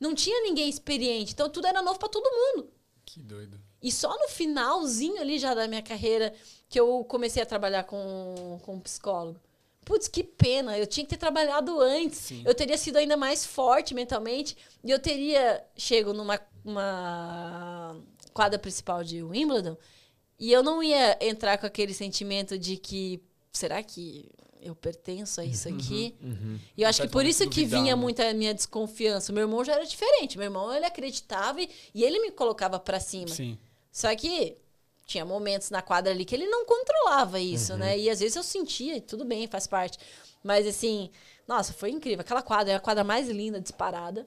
Não tinha ninguém experiente, então tudo era novo para todo mundo. Que doido. E só no finalzinho ali já da minha carreira que eu comecei a trabalhar com, com um psicólogo. Putz, que pena. Eu tinha que ter trabalhado antes. Sim. Eu teria sido ainda mais forte mentalmente. E eu teria chego numa uma quadra principal de Wimbledon e eu não ia entrar com aquele sentimento de que será que eu pertenço a isso aqui? E eu acho que por isso que vinha né? muito a minha desconfiança. Meu irmão já era diferente. Meu irmão, ele acreditava e, e ele me colocava pra cima. Sim. Só que tinha momentos na quadra ali que ele não controlava isso, né? E às vezes eu sentia, e tudo bem, faz parte. Mas assim, nossa, foi incrível. Aquela quadra é a quadra mais linda, disparada.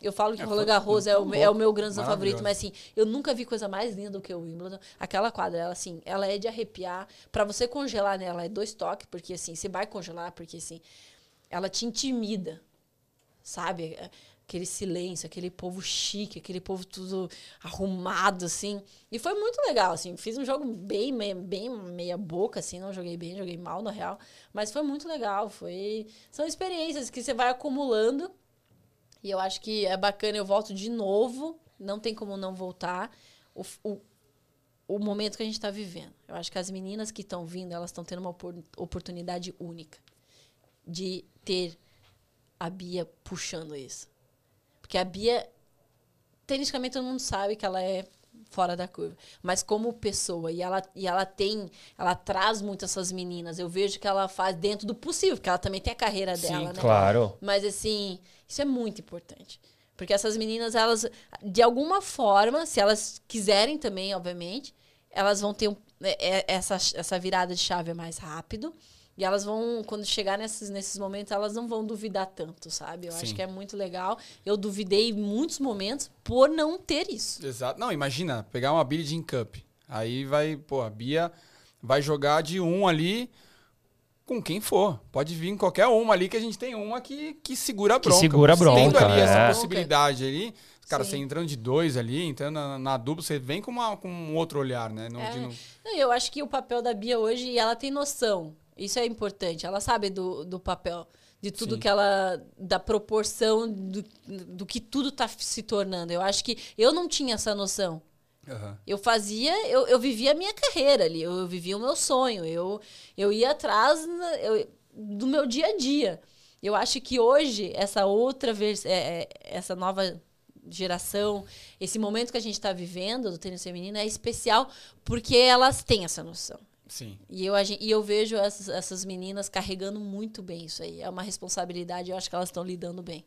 Eu falo que É, o Roland Garros é o, é o meu grande favorito, mas assim, eu nunca vi coisa mais linda do que o Wimbledon. Aquela quadra, ela assim, ela é de arrepiar. Pra você congelar nela é dois toques, porque assim, você vai congelar, porque assim, ela te intimida, sabe? Aquele silêncio, aquele povo chique, aquele povo tudo arrumado, assim. E foi muito legal, assim. Fiz um jogo bem, bem meia boca, assim. Não joguei bem, joguei mal, na real. Mas foi muito legal. Foi... São experiências que você vai acumulando. E eu acho que é bacana. Eu volto de novo. Não tem como não voltar. O, o, o momento que a gente está vivendo. Eu acho que as meninas que estão vindo, elas estão tendo uma opor- oportunidade única de ter a Bia puxando isso. Porque a Bia, teoricamente, todo mundo sabe que ela é fora da curva. Mas como pessoa, e ela, e ela tem, ela traz muito essas meninas. Eu vejo que ela faz dentro do possível, porque ela também tem a carreira Sim, dela, né? Claro. Mas assim, isso é muito importante. Porque essas meninas, elas, de alguma forma, se elas quiserem também, obviamente, elas vão ter um, é- é- essa, essa virada de chave mais rápido. E elas vão, quando chegar nesses, nesses momentos, elas não vão duvidar tanto, sabe? Eu Sim. acho que é muito legal. Eu duvidei em muitos momentos por não ter isso. Exato. Não, imagina, pegar uma Billie Jean Cup. Aí vai, pô, a Bia vai jogar de um ali com quem for. Pode vir em qualquer uma ali, que a gente tem uma que, que segura a Que bronca. segura a Você Tendo bronca, ali é. essa possibilidade ali. Cara, Sim. você entrando de dois ali, entrando na, na dupla, você vem com, uma, com um outro olhar, né? Não, É. de não- Não, Eu acho que o papel da Bia hoje, ela tem noção. Isso é importante. Ela sabe do, do papel, de tudo Sim. que ela. da proporção do, do que tudo tá se tornando. Eu acho que eu não tinha essa noção. Aham. Eu fazia, eu, eu vivia a minha carreira ali, eu, eu vivia o meu sonho, eu, eu ia atrás na- eu- do meu dia a dia. Eu acho que hoje, essa outra vez, é, é, essa nova geração, esse momento que a gente está vivendo do tênis feminino é especial porque elas têm essa noção. Sim. E eu, e eu vejo essas, essas meninas carregando muito bem isso aí. É uma responsabilidade, eu acho que elas estão lidando bem.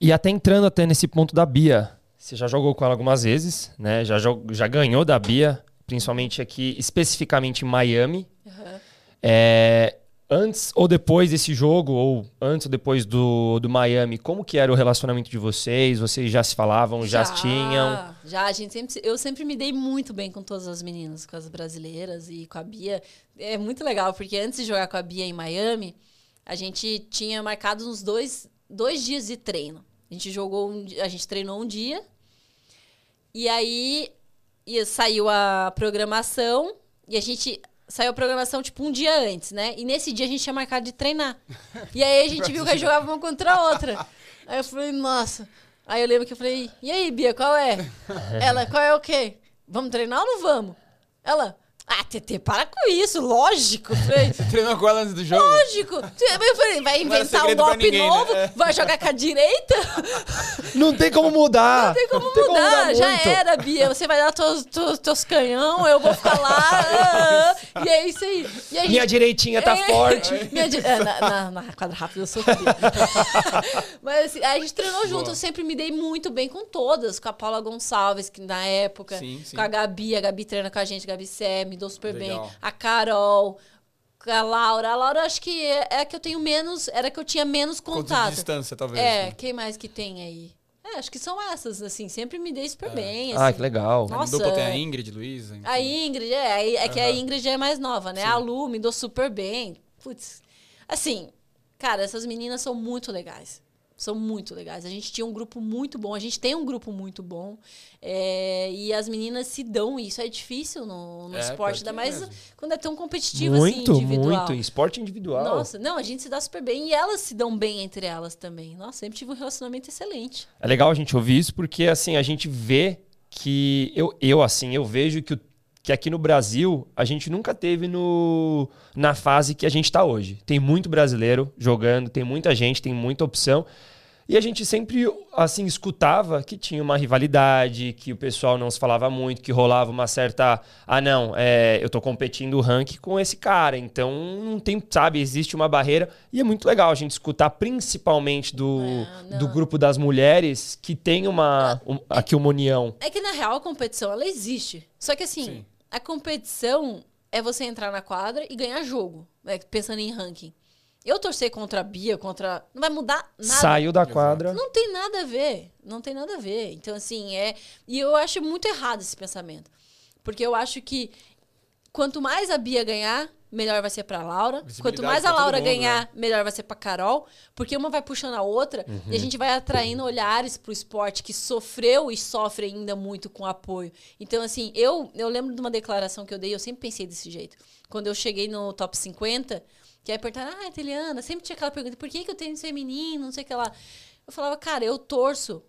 E até entrando até nesse ponto da Bia, você já jogou com ela algumas vezes, né? Já, já ganhou da Bia, principalmente aqui, especificamente em Miami. É, antes ou depois desse jogo, ou antes ou depois do, do Miami, como que era o relacionamento de vocês? Vocês já se falavam, já, se tinham? Já, a gente sempre, eu sempre me dei muito bem com todas as meninas, com as brasileiras e com a Bia. É muito legal, porque antes de jogar com a Bia em Miami, a gente tinha marcado uns dois, dois dias de treino. A gente jogou, um a gente treinou um dia, e aí e saiu a programação, e a gente saiu a programação tipo um dia antes, né? E nesse dia a gente tinha marcado de treinar. E aí a gente viu que jogava uma contra a outra. Aí eu falei, nossa. Aí eu lembro que eu falei, e aí, Bia, qual é? Ela, qual é o quê? Vamos treinar ou não vamos? Ela, Ah, TT, para com isso, lógico. Falei, Você treinou com ela antes do jogo? lógico. Eu falei, vai Não inventar um golpe ninguém, né? novo, É. vai jogar com a direita? Não tem como mudar. Não tem como mudar, já muito. era, Bia. Você vai dar teus, teus, teus canhão, eu vou ficar lá. ah, ah, e é isso aí. E Minha direitinha tá É. forte. Minha di- é, na, na, na quadra rápida eu sofri. Mas assim, a gente treinou junto, eu sempre me dei muito bem com todas. Com a Paula Gonçalves, que na época. Sim, sim. Com a Gabi, a Gabi treina com a gente, a Gabi Sé, me dou super Legal. bem. A Carol. A Laura, a Laura acho que é, é a que eu tenho menos, era a que eu tinha menos Conta de contato. distância, talvez. É, né? quem mais que tem aí? É, acho que são essas, assim, sempre me dei super bem. Ah, assim. que legal. Nossa, dupla tem a é. Ingrid, Luísa. A Ingrid, é, é que a Aham. Ingrid é mais nova, né? Sim. A Lu me dou super bem. Putz, assim, cara, essas meninas são muito legais. São muito legais. A gente tinha um grupo muito bom, a gente tem um grupo muito bom. é, e as meninas se dão isso. É difícil no, no É, esporte, ainda mais mesmo. quando é tão competitivo assim, Muito, individual. muito. Esporte individual. Nossa, não, a gente se dá super bem. E elas se dão bem entre elas também. Nossa, sempre tive um relacionamento excelente. É legal a gente ouvir isso porque, assim, a gente vê que... Eu, eu assim, eu vejo que, o- que aqui no Brasil a gente nunca teve no, na fase que a gente tá hoje. Tem muito brasileiro jogando, tem muita gente, tem muita opção. E a gente sempre, assim, escutava que tinha uma rivalidade, que o pessoal não se falava muito, que rolava uma certa... Ah, não, é, eu tô competindo o ranking com esse cara, então não tem, sabe, existe uma barreira. E é muito legal a gente escutar, principalmente do, É, do grupo das mulheres, que tem uma, um- aqui uma união. É que na real a competição ela existe. Só que assim, Sim. A competição é você entrar na quadra e ganhar jogo, né? pensando em ranking. Eu torcer contra a Bia, contra. Não vai mudar nada. Saiu da quadra. Não tem nada a ver. Não tem nada a ver. Então, assim, é. E eu acho muito errado esse pensamento. Porque eu acho que quanto mais a Bia ganhar, melhor vai ser pra Laura. Quanto mais a Laura mundo, né? ganhar, melhor vai ser pra Carol. Porque uma vai puxando a outra e a gente vai atraindo olhares pro esporte que sofreu e sofre ainda muito com apoio. Então, assim, eu, eu lembro de uma declaração que eu dei, eu sempre pensei desse jeito. Quando eu cheguei no top 50, que aí perguntaram, ah, Teliana, sempre tinha aquela pergunta, por que, que eu tenho feminino, não sei o que lá. Eu falava, cara, eu torço.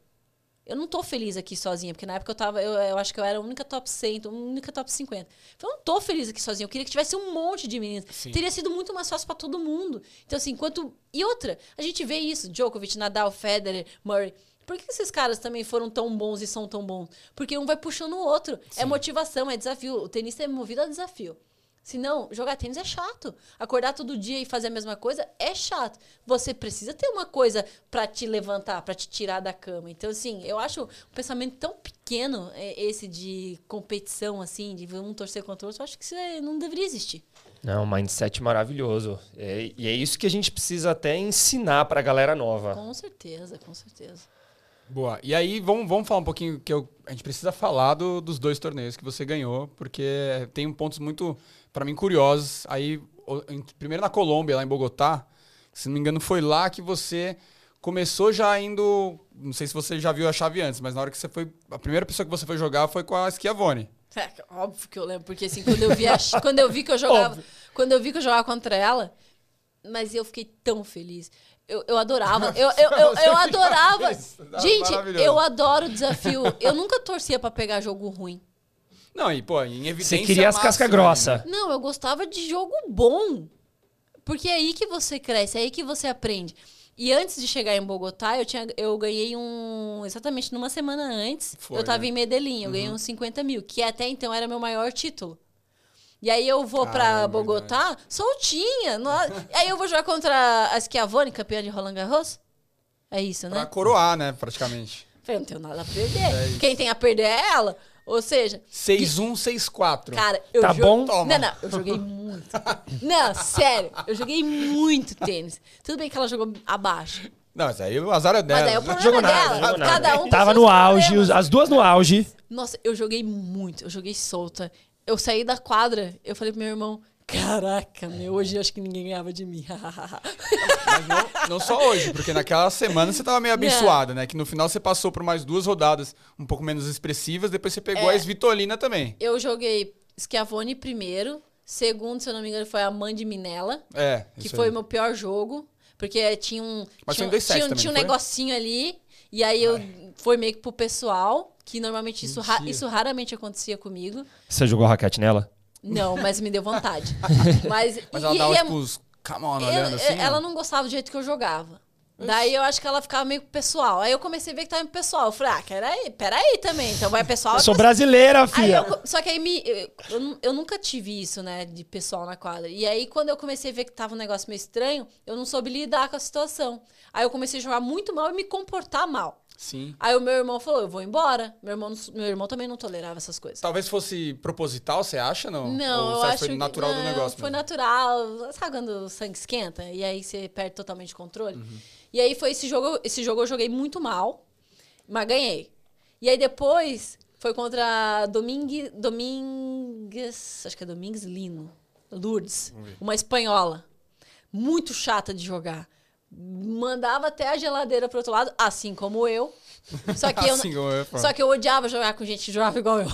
Eu não tô feliz aqui sozinha, porque na época eu tava, eu, eu acho que eu era a única top 100, a única top 50. Então eu não tô feliz aqui sozinha, eu queria que tivesse um monte de meninas. Sim. Teria sido muito mais fácil pra todo mundo. Então assim, enquanto e outra, a gente vê isso, Djokovic, Nadal, Federer, Murray. Por que esses caras também foram tão bons e são tão bons? Porque um vai puxando o outro. É motivação, é desafio. O tenista é movido a desafio. Senão, jogar tênis é chato. Acordar todo dia e fazer a mesma coisa é chato. Você precisa ter uma coisa pra te levantar, pra te tirar da cama. Então, assim, eu acho um pensamento tão pequeno é, esse de competição, assim, de um torcer contra o outro. Eu acho que isso é- não deveria existir. Não, mindset maravilhoso. É- e é isso que a gente precisa até ensinar pra galera nova. Com certeza, com certeza. Boa. E aí, vamos, vamos falar um pouquinho que eu- a gente precisa falar do- dos dois torneios que você ganhou, porque tem pontos muito, pra mim, curiosos. Aí, primeiro na Colômbia, lá em Bogotá, se não me engano, foi lá que você começou já indo. Não sei se você já viu a chave antes, mas na hora que você foi. A primeira pessoa que você foi jogar foi com a Schiavone. É, óbvio que eu lembro, porque assim, quando eu vi, a- quando eu vi que eu jogava, quando eu vi que eu jogava contra ela, mas eu fiquei tão feliz. Eu, eu adorava, eu, eu, eu, eu adorava. Gente, eu adoro o desafio. Eu nunca torcia pra pegar jogo ruim. Não, e, pô, em evidência. Você queria as casca grossa. né? Não, eu gostava de jogo bom. Porque é aí que você cresce, é aí que você aprende. E antes de chegar em Bogotá, eu, tinha, eu ganhei um. Exatamente numa semana antes, Foi, eu tava né? em Medellín, eu ganhei uns 50 mil, que até então era meu maior título. E aí eu vou pra Caramba, Bogotá soltinha. não- aí eu vou jogar contra a Schiavone, campeã de Roland Garros. É isso, né? Pra coroar, né, praticamente. Falei, não tenho nada a perder. Quem tem a perder é ela. Ou seja, 6-1, 6-4. Cara, eu Tá bom? Toma. Não, não, eu joguei muito. Não, sério, eu joguei muito tênis. Tudo bem que ela jogou abaixo. Não, mas aí o azar é Mas dela. daí é o problema dela. nada, nada. Cada um Tava no auge, problemas. as duas no auge. Nossa, eu joguei muito, eu joguei solta. Eu saí da quadra, eu falei pro meu irmão, caraca, meu, hoje eu acho que ninguém ganhava de mim. Mas não, não só hoje, porque naquela semana você tava meio Não. abençoada, né? Que no final você passou por mais duas rodadas um pouco menos expressivas, depois você pegou É. a Svitolina também. eu joguei Schiavone primeiro, segundo, se eu não me engano, foi a Mandy Minella. É, que foi aí. o meu pior jogo, porque tinha um Mas tinha, sets tinha, também, tinha um negocinho ali e aí eu foi meio que pro pessoal, que normalmente isso, isso raramente acontecia comigo. Você jogou raquete nela? Não, mas me deu vontade. mas Mas ela e- dava, e é- tipo, os come on, eu- olhando assim. ela ó. não gostava do jeito que eu jogava. Daí eu acho que ela ficava meio pessoal. Aí eu comecei a ver que tava meio pessoal. Eu falei, ah, peraí, peraí também. Então vai pessoal. Eu vai sou brasileira, Aí filha. eu, só que aí me, eu, eu nunca tive isso, né, de pessoal na quadra. E aí, quando eu comecei a ver que tava um negócio meio estranho, eu não soube lidar com a situação. Aí eu comecei a jogar muito mal e me comportar mal. Sim. Aí o meu irmão falou, eu vou embora. Meu irmão, meu irmão também não tolerava essas coisas. Talvez fosse proposital, você acha, não? Não, Ou eu acho foi natural que, do não, negócio Foi mesmo? natural. Sabe quando o sangue esquenta? E aí você perde totalmente o controle? Uhum. E aí foi esse jogo. Esse jogo eu joguei muito mal, mas ganhei. E aí depois foi contra Domingue, Domingues. Acho que é Domingues Lino. Lourdes. Uma espanhola. Muito chata de jogar. Mandava até a geladeira pro outro lado, assim como eu. Só que eu, Assim como eu, só que eu odiava jogar com gente que jogava igual eu.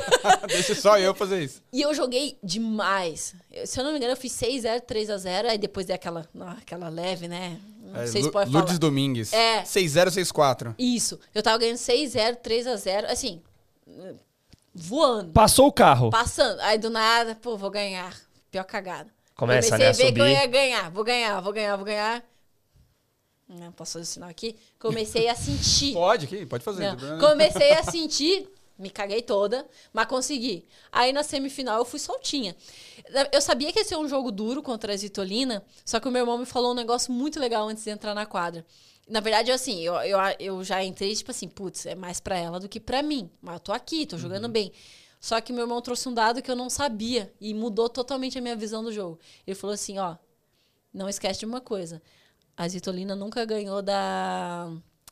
Deixa só eu fazer isso. E eu joguei demais. Eu- se eu não me engano, eu fiz 6-0, 3x0. Aí depois daquela aquela leve, né? Não É, sei se pode Lourdes falar. Domingues. É. 6064. Isso. Eu tava ganhando 6-0, 3x0. Assim, voando. Passou o carro. Passando. Aí do nada, pô, vou ganhar. Pior cagada. Começa, Comecei né, a ver que eu subir. ia ganhar. Vou ganhar, vou ganhar, vou ganhar. Não posso fazer o sinal aqui. Comecei a sentir. Pode, aqui, pode fazer. Não. Comecei a sentir, me caguei toda, mas consegui. Aí na semifinal eu fui soltinha. Eu sabia que ia ser um jogo duro contra a Zitolina, só que o meu irmão me falou um negócio muito legal antes de entrar na quadra. Na verdade, assim, eu, eu, eu já entrei, tipo assim, putz, é mais pra ela do que pra mim. Mas eu tô aqui, tô jogando bem. Só que meu irmão trouxe um dado que eu não sabia e mudou totalmente a minha visão do jogo. Ele falou assim, ó, não esquece de uma coisa. A Zitolina nunca ganhou da,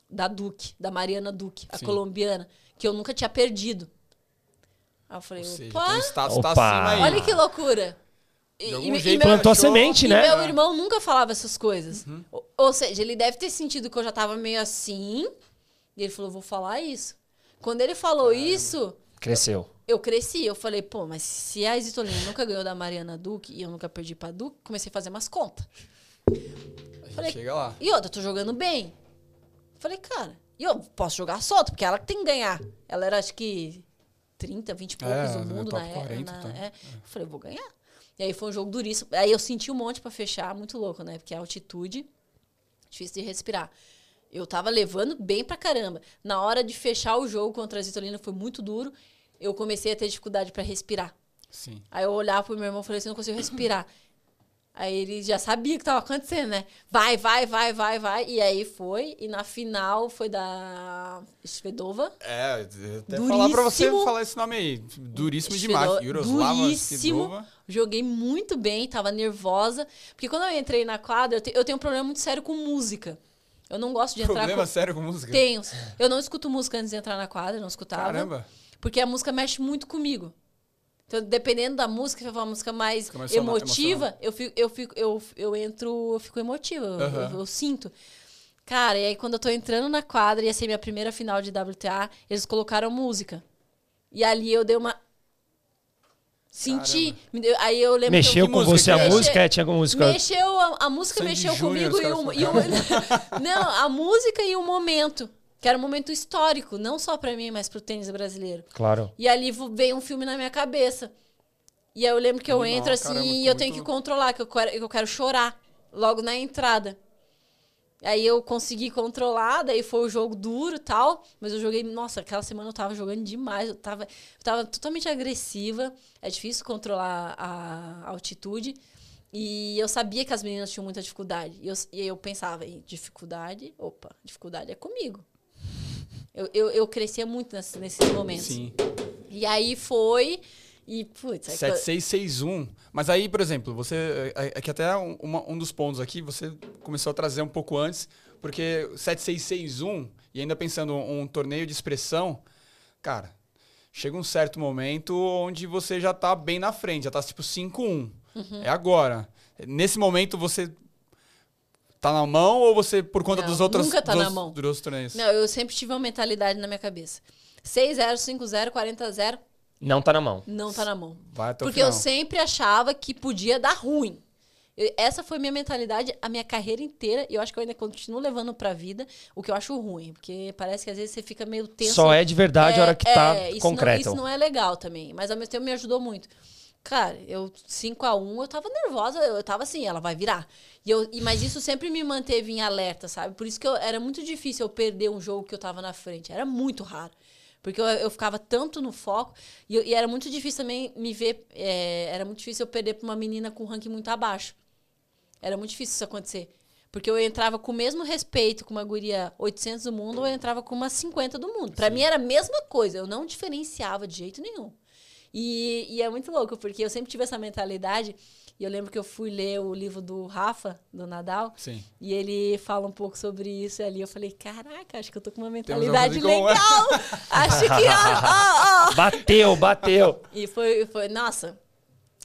da Duque, da Mariana Duque, a Sim. colombiana, que eu nunca tinha perdido. Aí eu falei, Ou seja, opa, então o status tá Opa. acima aí. olha que loucura. E, e- e jeito meu, Plantou a semente, e né? meu irmão nunca falava essas coisas. Uhum. Ou, ou seja, ele deve ter sentido que eu já tava meio assim, e ele falou, vou falar isso. Quando ele falou isso, Cresceu. eu cresci. Eu falei, pô, mas se a Isitolina nunca ganhou da Mariana Duque e eu nunca perdi pra Duque, comecei a fazer umas contas. Falei- chega lá. E outra, eu tô jogando bem. Falei, cara, e eu posso jogar solto, porque ela que tem que ganhar. Ela era, acho que, 30, 20 e poucos É, do é mundo na, 40, na então. é. Eu falei, eu vou ganhar. E aí foi um jogo duríssimo. Aí eu senti um monte pra fechar, muito louco, né? Porque a altitude, difícil de respirar. Eu tava levando bem pra caramba. Na hora de fechar o jogo contra a Zitolina foi muito duro. Eu comecei a ter dificuldade pra respirar. Sim. Aí eu olhava pro meu irmão e falei assim, não consigo respirar. Aí ele já sabia o que tava acontecendo, né? Vai, vai, vai, vai, vai. E aí foi. E na final foi da Svedova. É, até falar pra você falar esse nome aí. Duríssimo Svedova, demais. Yuroslava Duríssimo. Svedova. Joguei muito bem, tava nervosa. Porque quando eu entrei na quadra, eu, te- eu tenho um problema muito sério com música. Eu não gosto de entrar Problema com... sério com música? Tenho. Eu não escuto música antes de entrar na quadra, não escutava. Caramba. Porque a música mexe muito comigo. Então, dependendo da música, se for uma música mais Fica mais emotiva, eu, fico, eu, fico, eu, eu entro, eu fico emotiva, eu- Aham. eu, eu sinto. Cara, e aí quando eu tô entrando na quadra, ia ser minha primeira final de WTA, eles colocaram música. E ali eu dei uma. Senti. deu- Aí eu lembro que Mexeu eu, com música você a é? música? É, tinha música. Mexeu, a, a música Sandy mexeu Júnior, comigo e o, e o- Não, a música e o momento. Que era um momento histórico, não só pra mim, mas pro tênis brasileiro. Claro. E ali veio um filme na minha cabeça. E aí eu lembro que eu Animal, entro assim caramba, e eu tenho muito- que controlar, que eu quero, que eu quero chorar logo na entrada. Aí eu consegui controlar, daí foi o jogo duro e tal, mas eu joguei, nossa, aquela semana eu tava jogando demais, eu tava, eu tava totalmente agressiva, é difícil controlar a altitude, e eu sabia que as meninas tinham muita dificuldade, e eu, e eu pensava, "Ih, dificuldade, opa, dificuldade é comigo. Eu, eu, eu crescia muito nesses, nesses momentos. Sim. E aí foi. E, putz, aí 7661. Mas aí, por exemplo, você. É é que até um, um dos pontos aqui, você começou a trazer um pouco antes, porque 7661, e ainda pensando um, um torneio de expressão, cara, chega um certo momento onde você já tá bem na frente, já tá tipo 5-1. Uhum. É agora. Nesse momento você tá na mão ou você, por conta Não, dos outros, nunca tá dos, na mão. dos torneios? Não, eu sempre tive uma mentalidade na minha cabeça. 6-0, 5-0, 40-0, Não tá na mão. não tá na mão. Vai até o Porque final. eu sempre achava que podia dar ruim. Eu- essa foi minha mentalidade a minha carreira inteira. E eu acho que eu ainda continuo levando pra vida o que eu acho ruim. Porque parece que às vezes você fica meio tenso. Só é de verdade a hora que tá isso concreto. Não, isso não é legal também. Mas ao mesmo tempo me ajudou muito. Cara, eu 5 a 1 eu tava nervosa, eu tava assim, ela vai virar. E eu, e, mas isso sempre me manteve em alerta, sabe? Por isso que eu, era muito difícil eu perder um jogo que eu tava na frente. Era muito raro. Porque eu, eu ficava tanto no foco. E, e era muito difícil também me ver. É, era muito difícil eu perder pra uma menina com ranking muito abaixo. Era muito difícil isso acontecer. Porque eu entrava com o mesmo respeito com uma guria 800 do mundo, ou eu entrava com uma 50 do mundo. Para mim era a mesma coisa. Eu não diferenciava de jeito nenhum. E, e é muito louco, porque eu sempre tive essa mentalidade. E eu lembro que eu fui ler o livro do Rafa, do Nadal. Sim. E ele fala um pouco sobre isso ali. Eu falei, caraca, acho que eu tô com uma mentalidade legal. acho que, ó, ó, ó. Bateu, bateu. E foi, foi, nossa,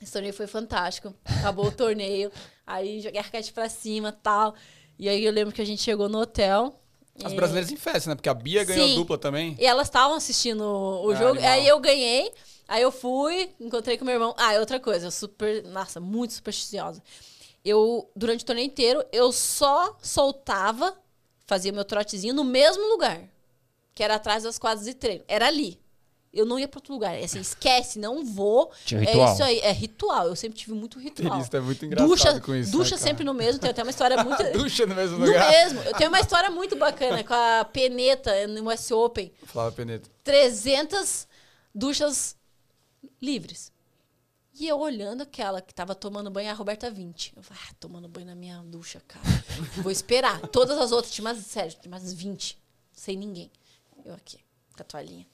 esse torneio foi fantástico. Acabou o torneio, aí joguei a raquete pra cima tal. E aí eu lembro que a gente chegou no hotel. As e- brasileiras em festa, né? Porque a Bia ganhou Sim. dupla também. E elas estavam assistindo o Ah, jogo. animal. Aí eu ganhei. Aí eu fui, encontrei com meu irmão. Ah, e outra coisa, eu super. Nossa, muito supersticiosa. Eu, durante o torneio inteiro, eu só soltava, fazia meu trotezinho no mesmo lugar. Que era atrás das quadras de treino. Era ali. Eu não ia pra outro lugar. É Assim, esquece, não vou. Tinha É ritual. isso aí, é ritual. Eu sempre tive muito ritual. Tenista é muito engraçado ducha, com isso, Ducha né, sempre no mesmo. Tem até uma história muito. Ducha no mesmo no lugar. mesmo. Eu tenho uma história muito bacana com a Peneta no US Open. Flávia Peneta. 300 duchas livres. E eu olhando aquela que tava tomando banho, a Roberta 20. Eu falei, ah, tomando banho na minha ducha, cara. Vou esperar. Todas as outras, tinha umas, sério, tinha umas 20. Sem ninguém. Eu aqui, com a toalhinha.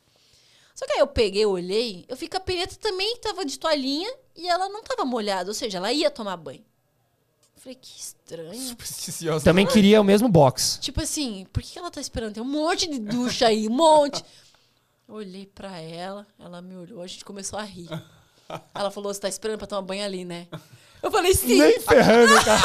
Só que aí eu peguei, olhei, eu vi que a Peneta também tava de toalhinha e ela não tava molhada, ou seja, ela ia tomar banho. Eu falei, que estranho. Supersticiosa. Também queria o mesmo box. Tipo assim, por que ela tá esperando? Tem um monte de ducha aí, um monte. Olhei pra ela, ela me olhou, a gente começou a rir. Ela falou: Você tá esperando pra tomar banho ali, né? Eu falei: Sim. Nem ferrando, cara.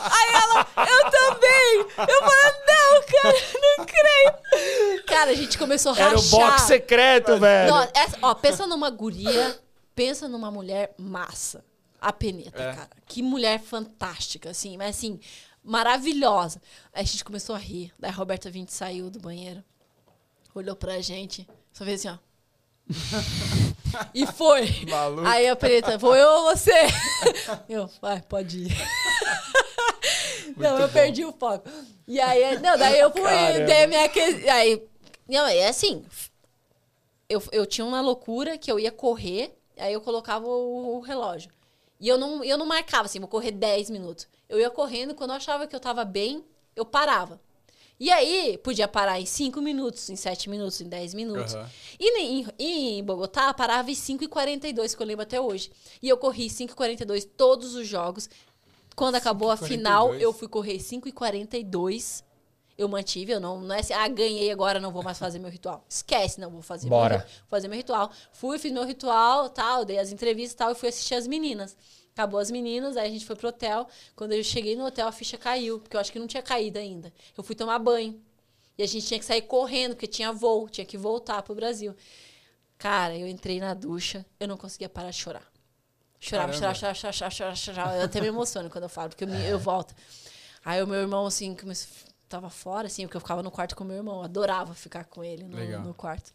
Aí ela: Eu também. Eu falei: Não, cara, não creio. Cara, a gente começou a Era o rachar. box secreto, velho. Não, essa- ó, pensa numa guria, pensa numa mulher massa. A Peneta, É. cara. Que mulher fantástica, assim, mas assim, maravilhosa. Aí a gente começou a rir. Daí a Roberta Vinte saiu do banheiro, olhou pra gente, só fez assim, ó. e foi. Maluco. Aí a Peneta, vou eu ou você? Eu, vai, pode ir. não, eu bom. perdi o foco. E aí, não, daí eu fui, Caramba. dei a minha que... Aí, não, é assim, eu, eu tinha uma loucura que eu ia correr, aí eu colocava o, o relógio. E eu não, eu não marcava assim, vou correr 10 minutos. Eu ia correndo, quando eu achava que eu tava bem, eu parava. E aí, podia parar em 5 minutos, em 7 minutos, em 10 minutos. Aham. E em, em Bogotá, parava em 5h42, que eu lembro até hoje. E eu corri 5h42 todos os jogos. Quando acabou a 5h42. final, eu fui correr 5h42. Eu mantive, eu não, não é assim, ah, ganhei agora, não vou mais fazer meu ritual. Esquece, não vou fazer Bora. meu fazer meu ritual. Fui, fiz meu ritual, tal, dei as entrevistas e tal, e fui assistir as meninas. Acabou as meninas, aí a gente foi pro hotel. Quando eu cheguei no hotel, a ficha caiu, porque eu acho que não tinha caído ainda. Eu fui tomar banho. E a gente tinha que sair correndo, porque tinha voo, tinha que voltar pro Brasil. Cara, eu entrei na ducha, eu não conseguia parar de chorar. Chorava, chorava, chorava, chorava, chorava, chorava. Eu até me emociono quando eu falo, porque eu, me- eu volto. Aí o meu irmão, assim, começou, tava fora, assim, porque eu ficava no quarto com o meu irmão. Adorava ficar com ele no, no quarto.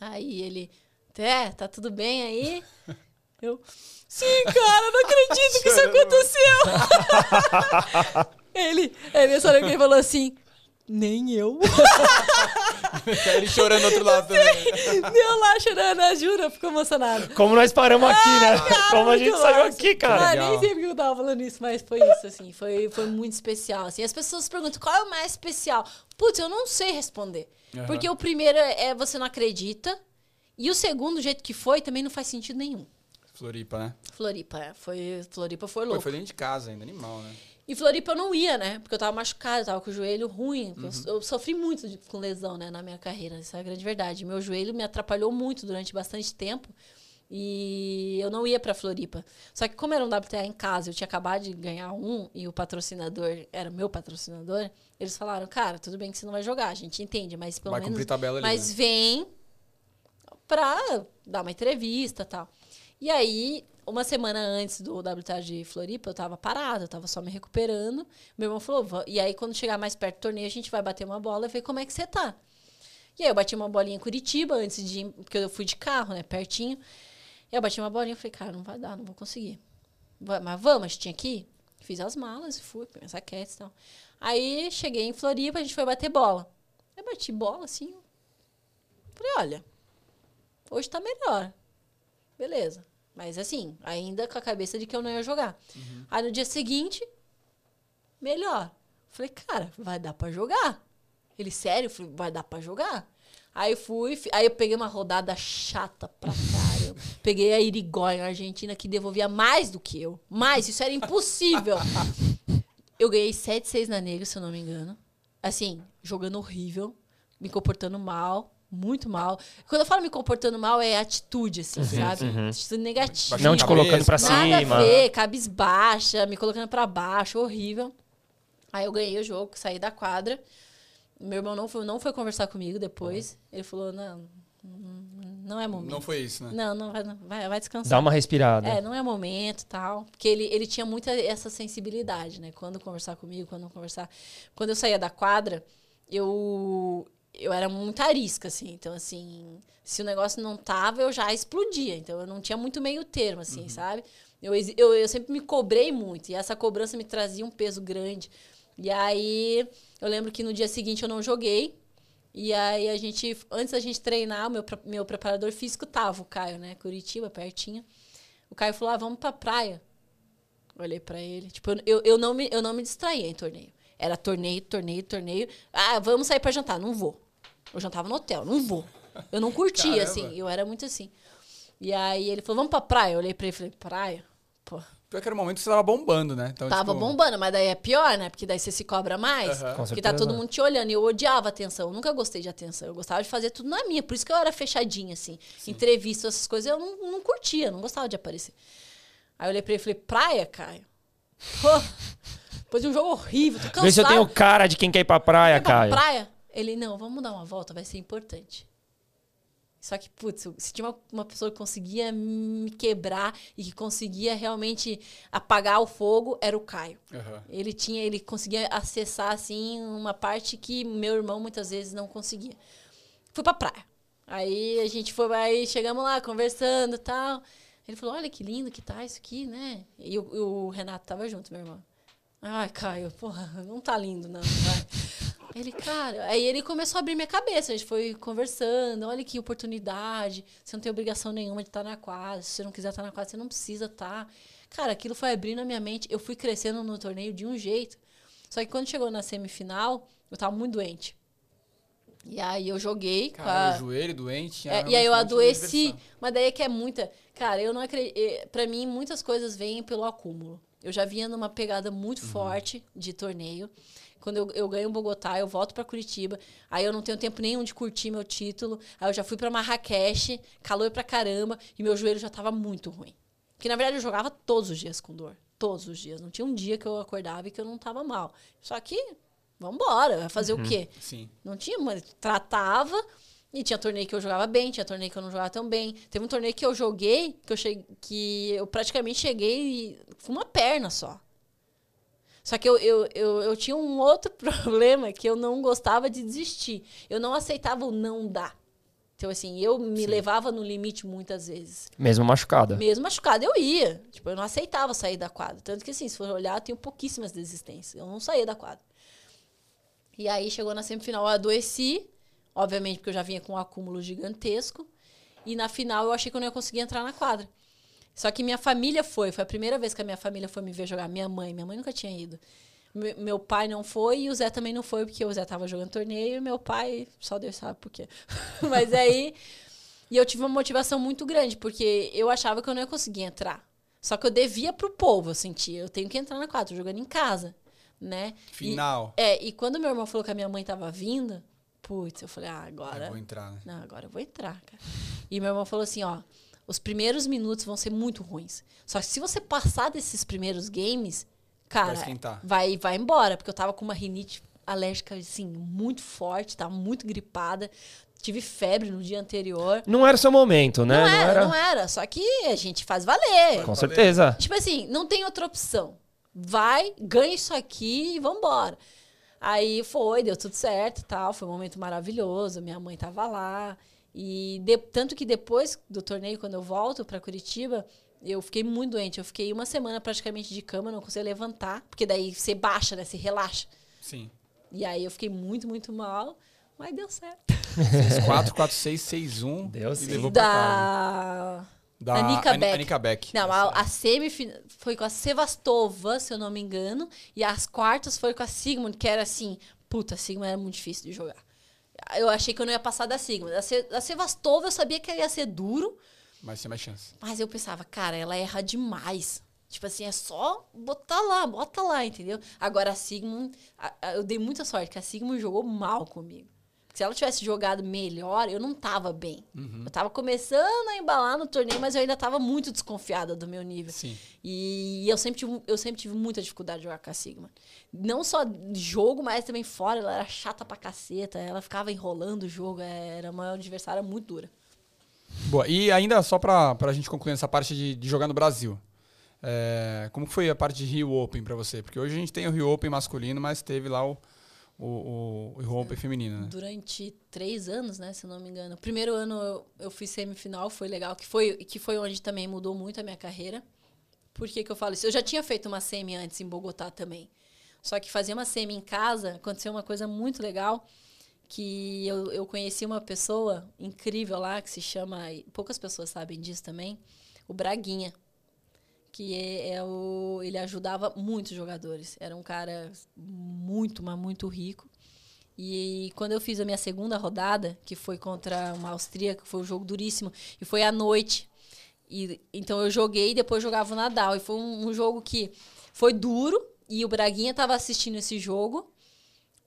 Aí ele, é, tá tudo bem aí? Eu, sim, cara, não acredito que isso aconteceu. ele, ele só olhou e falou assim, nem eu. Ele chorando do outro lado também. eu lá chorando, eu juro, eu fico emocionada. Como nós paramos aqui, né? Como a gente saiu aqui, cara. Ah, nem sei porque eu tava falando isso, mas foi isso, assim. Foi, foi muito especial, assim. As pessoas perguntam, qual é o mais especial? Putz, eu não sei responder. Aham. Porque o primeiro é você não acredita. E o segundo, do jeito que foi, também não faz sentido nenhum. Floripa, né? Floripa, é, foi, Floripa foi louco. foi dentro de casa ainda, animal, né? E Floripa eu não ia, né? Porque eu tava machucada, eu tava com o joelho ruim. Uhum. Eu, eu sofri muito de- com lesão, né, na minha carreira. Isso é a grande verdade. Meu joelho me atrapalhou muito durante bastante tempo. E eu não ia pra Floripa. Só que como era um WTA em casa, eu tinha acabado de ganhar um e o patrocinador era meu patrocinador, eles falaram, cara, tudo bem que você não vai jogar, a gente entende, mas pelo Vai menos... cumprir tabela ali, Mas né? vem pra dar uma entrevista e tal. E aí, uma semana antes do WTA de Floripa, eu tava parada, eu tava só me recuperando. Meu irmão falou, "Va- e aí quando chegar mais perto do torneio, a gente vai bater uma bola e ver como é que você tá. E aí eu bati uma bolinha em Curitiba antes de porque eu fui de carro, né, pertinho. Eu bati uma bolinha e falei, cara, não vai dar, não vou conseguir. Mas vamos, a gente tinha que ir. Fiz as malas e fui, minhas raquetes e tal. Aí cheguei em Floripa, a gente foi bater bola. Eu bati bola assim. Falei, olha, hoje tá melhor. Beleza. Mas assim, ainda com a cabeça de que eu não ia jogar. Aí no dia seguinte, melhor. Falei, cara, vai dar pra jogar. Ele, sério? Falei, vai dar pra jogar. Aí fui, aí eu peguei uma rodada chata pra caramba. peguei a Irigoyen, a Argentina, que devolvia mais do que eu. Mais, isso era impossível. eu ganhei 7-6 na negra, se eu não me engano. Assim, jogando horrível, me comportando mal, muito mal. Quando eu falo me comportando mal, é atitude, assim, sabe? Atitude negativa. Não te colocando pra nada cima. Nada a ver, cabisbaixa, me colocando pra baixo, horrível. Aí eu ganhei o jogo, saí da quadra. Meu irmão não foi, não foi conversar comigo depois. Ele falou, não, não é momento. Não foi isso, né? Não, não vai, não, vai, vai descansar. Dá uma respirada. É, não é momento tal. Porque ele, ele tinha muita essa sensibilidade, né? Quando conversar comigo, quando não conversar. Quando eu saía da quadra, eu, eu era muito arisca, assim. Então, assim, se o negócio não tava, eu já explodia. Então, eu não tinha muito meio termo, assim, sabe? Eu, eu, eu sempre me cobrei muito. E essa cobrança me trazia um peso grande. E aí, eu lembro que no dia seguinte eu não joguei. E aí a gente, antes da gente treinar, o meu, meu preparador físico tava, o Caio, né? Curitiba, pertinho. O Caio falou: ah, vamos pra praia. Olhei pra ele. Tipo, eu, eu, eu não me, eu não me distraía em torneio. Era torneio, torneio, torneio. Ah, vamos sair pra jantar. Não vou. Eu jantava no hotel, não vou. Eu não curtia, Caramba. assim. Eu era muito assim. E aí ele falou: vamos pra praia. Eu olhei pra ele e falei: praia? Pô, Pior que era o momento que você tava bombando, né? Então, Tava tipo, bombando, mas daí é pior, né? Porque daí você se cobra mais. Com Porque tá todo mundo te olhando. E eu odiava atenção. Eu nunca gostei de atenção. Eu gostava de fazer tudo na minha. Por isso que eu era fechadinha, assim. Entrevista, essas coisas, eu não, não curtia, não gostava de aparecer. Aí eu olhei pra ele e falei, praia, Caio? Pô, depois de um jogo horrível, tô cansado. Vê se eu tenho cara de quem quer ir pra praia, Vai pra Caio. praia? Ele, não, vamos dar uma volta, vai ser importante. Só que, putz, se tinha uma, uma pessoa que conseguia me quebrar e que conseguia realmente apagar o fogo, era o Caio. aham. Ele tinha, ele conseguia acessar assim uma parte que meu irmão muitas vezes não conseguia. Fui pra praia. Aí a gente foi, aí chegamos lá conversando e tal. Ele falou: "Olha que lindo que tá isso aqui, né?" E o, o Renato tava junto, meu irmão. Ai, Caio, porra, não tá lindo não. vai." Ele, cara, aí ele começou a abrir minha cabeça. A gente foi conversando. Olha que oportunidade. Você não tem obrigação nenhuma de estar na quadra. Se você não quiser estar na quadra, você não precisa estar. Cara, aquilo foi abrindo a minha mente. Eu fui crescendo no torneio de um jeito. Só que quando chegou na semifinal, eu tava muito doente. E aí eu joguei Cara, a... o joelho doente. É, e aí eu adoeci, mas daí é que é muita. Cara, eu não acredito. Pra mim, muitas coisas vêm pelo acúmulo. Eu já vinha numa pegada muito forte de torneio. Quando eu, eu ganho o Bogotá, eu volto pra Curitiba. Aí eu não tenho tempo nenhum de curtir meu título. Aí eu já fui pra Marrakech, calor pra caramba, e meu joelho já tava muito ruim. Porque na verdade eu jogava todos os dias com dor. Todos os dias. Não tinha um dia que eu acordava e que eu não tava mal. Só que, vambora, vai fazer o quê? Sim. Não tinha, mas tratava. E tinha torneio que eu jogava bem, tinha torneio que eu não jogava tão bem. Teve um torneio que eu joguei, que eu, cheguei, que eu praticamente cheguei com uma perna só. Só que eu, eu, eu, eu tinha um outro problema que eu não gostava de desistir. Eu não aceitava o não dar. Então, assim, eu me levava no limite muitas vezes. Mesmo machucada. Mesmo machucada, eu ia. Tipo, eu não aceitava sair da quadra. Tanto que, assim, se for olhar, eu tenho pouquíssimas desistências. Eu não saía da quadra. E aí, chegou na semifinal, eu adoeci. Obviamente, porque eu já vinha com um acúmulo gigantesco. E na final, eu achei que eu não ia conseguir entrar na quadra. Só que minha família foi. Foi a primeira vez que a minha família foi me ver jogar. Minha mãe. Minha mãe nunca tinha ido. Me- Meu pai não foi e o Zé também não foi, porque o Zé tava jogando torneio e meu pai, só Deus sabe por quê. Mas aí. E eu tive uma motivação muito grande, porque eu achava que eu não ia conseguir entrar. Só que eu devia pro povo, eu sentia. Eu tenho que entrar na quadra, jogando em casa, né? E- Final. é, e quando meu irmão falou que a minha mãe tava vindo, putz, eu falei, ah, Ah, agora. vou entrar, né? Não, agora eu vou entrar, cara. E meu irmão falou assim, ó, os primeiros minutos vão ser muito ruins. Só que se você passar desses primeiros games, cara, Vai esquentar. vai, vai embora, porque eu tava com uma rinite alérgica, assim, muito forte, tava muito gripada. Tive febre no dia anterior. Não era seu momento, né? Não, era, não era. Só que a gente faz valer. Com certeza. Tipo assim, não tem outra opção. Vai, ganha isso aqui e vambora. Aí foi, deu tudo certo e tal. Foi um momento maravilhoso. Minha mãe tava lá. E de, tanto que depois do torneio, quando eu volto para Curitiba, eu fiquei muito doente. Eu fiquei uma semana praticamente de cama, não conseguia levantar, porque daí você baixa, né? Você relaxa. Sim. E aí eu fiquei muito, muito mal, mas deu certo. 4, 4, 6, 6, 1. Deu e sim. levou pra casa. Da. Da Anika Ani- Beck. Anika Beck. Não, a, a semifinal foi com a Sevastova, se eu não me engano, e as quartas foi com a Sigmund, que era assim, puta, a Sigmund era muito difícil de jogar. Eu achei que eu não ia passar da Sigmund. A, Se, a Sevastova eu sabia que ia ser duro, Mas tem mais chance. mas eu pensava, cara, ela erra demais. Tipo assim, é só botar lá, bota lá, entendeu? Agora a Sigmund, a- eu dei muita sorte, que a Sigmund jogou mal comigo. Se ela tivesse jogado melhor, eu não tava bem. Uhum. Eu tava começando a embalar no torneio, mas eu ainda tava muito desconfiada do meu nível. Sim. E eu sempre, tive, eu sempre tive muita dificuldade de jogar com a Sigma. Não só jogo, mas também fora. Ela era chata pra caceta. Ela ficava enrolando o jogo. Era uma adversária muito dura. Boa. E ainda só pra, pra gente concluir essa parte de, de jogar no Brasil. É, como foi a parte de Rio Open pra você? Porque hoje a gente tem o Rio Open masculino, mas teve lá o, o, o, o feminino, né? Durante três anos, né? Se eu não me engano. O primeiro ano eu, eu fui semifinal, foi legal. Que foi, que foi onde também mudou muito a minha carreira. Por que, que eu falo isso? Eu já tinha feito uma semi antes em Bogotá também. Só que fazer uma semi em casa, aconteceu uma coisa muito legal. Que eu, eu conheci uma pessoa incrível lá, que se chama. Poucas pessoas sabem disso também. O Braguinha. Que é, é o, ele ajudava muitos jogadores. Era um cara muito, mas muito rico. E quando eu fiz a minha segunda rodada, que foi contra uma austríaca, foi um jogo duríssimo, e foi à noite. E, então eu joguei e depois jogava o Nadal. E foi um, um jogo que foi duro, e o Braguinha estava assistindo esse jogo.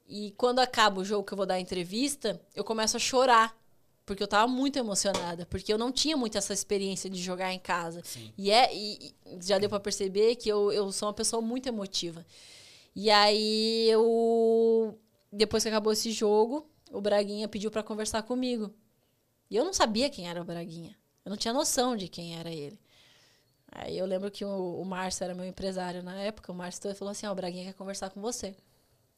E quando acaba o jogo que eu vou dar a entrevista, eu começo a chorar. Porque eu tava muito emocionada. Porque eu não tinha muito essa experiência de jogar em casa. E, é, e já deu para perceber que eu, eu sou uma pessoa muito emotiva. E aí eu. Depois que acabou esse jogo, o Braguinha pediu para conversar comigo. E eu não sabia quem era o Braguinha. Eu não tinha noção de quem era ele. Aí eu lembro que o, o Márcio era meu empresário na época. O Márcio falou assim: Ó, o Braguinha quer conversar com você.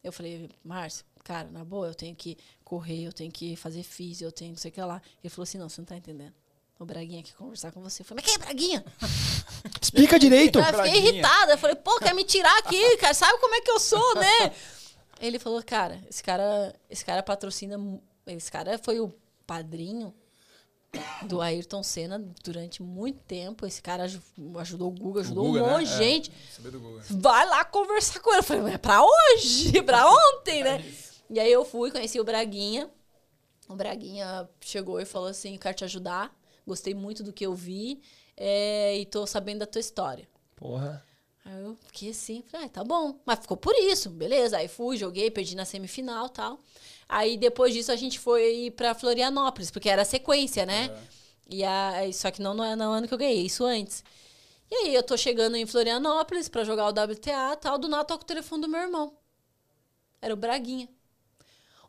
Eu falei, Márcio, cara, na boa, eu tenho que correr, eu tenho que fazer físico, eu tenho não sei o que lá. Ele falou assim: não, você não tá entendendo. O Braguinha quer conversar com você. Eu falei, mas quem é Braguinha? Explica direito. Eu fiquei Braguinha. irritada. Eu falei, pô, quer me tirar aqui, cara? Sabe como é que eu sou, né? Ele falou, cara, esse cara, esse cara patrocina. Esse cara foi o padrinho do Ayrton Senna durante muito tempo. Esse cara aju- ajudou o Guga, ajudou Guga, um né? monte de É, gente. Guga. Vai lá conversar com ele. Eu falei, mas é pra hoje, pra ontem, né? E aí eu fui, conheci o Braguinha. O Braguinha chegou e falou assim: quero te ajudar. Gostei muito do que eu vi é, e tô sabendo da tua história. Porra. Aí eu fiquei assim, falei, ah, tá bom. Mas ficou por isso, beleza. Aí fui, joguei, perdi na semifinal e tal. Aí depois disso a gente foi pra Florianópolis, porque era a sequência, né? E aí, só que não no, no ano que eu ganhei, isso antes. E aí eu tô chegando em Florianópolis pra jogar o WTA e tal, do nada toca o telefone do meu irmão. Era o Braguinha.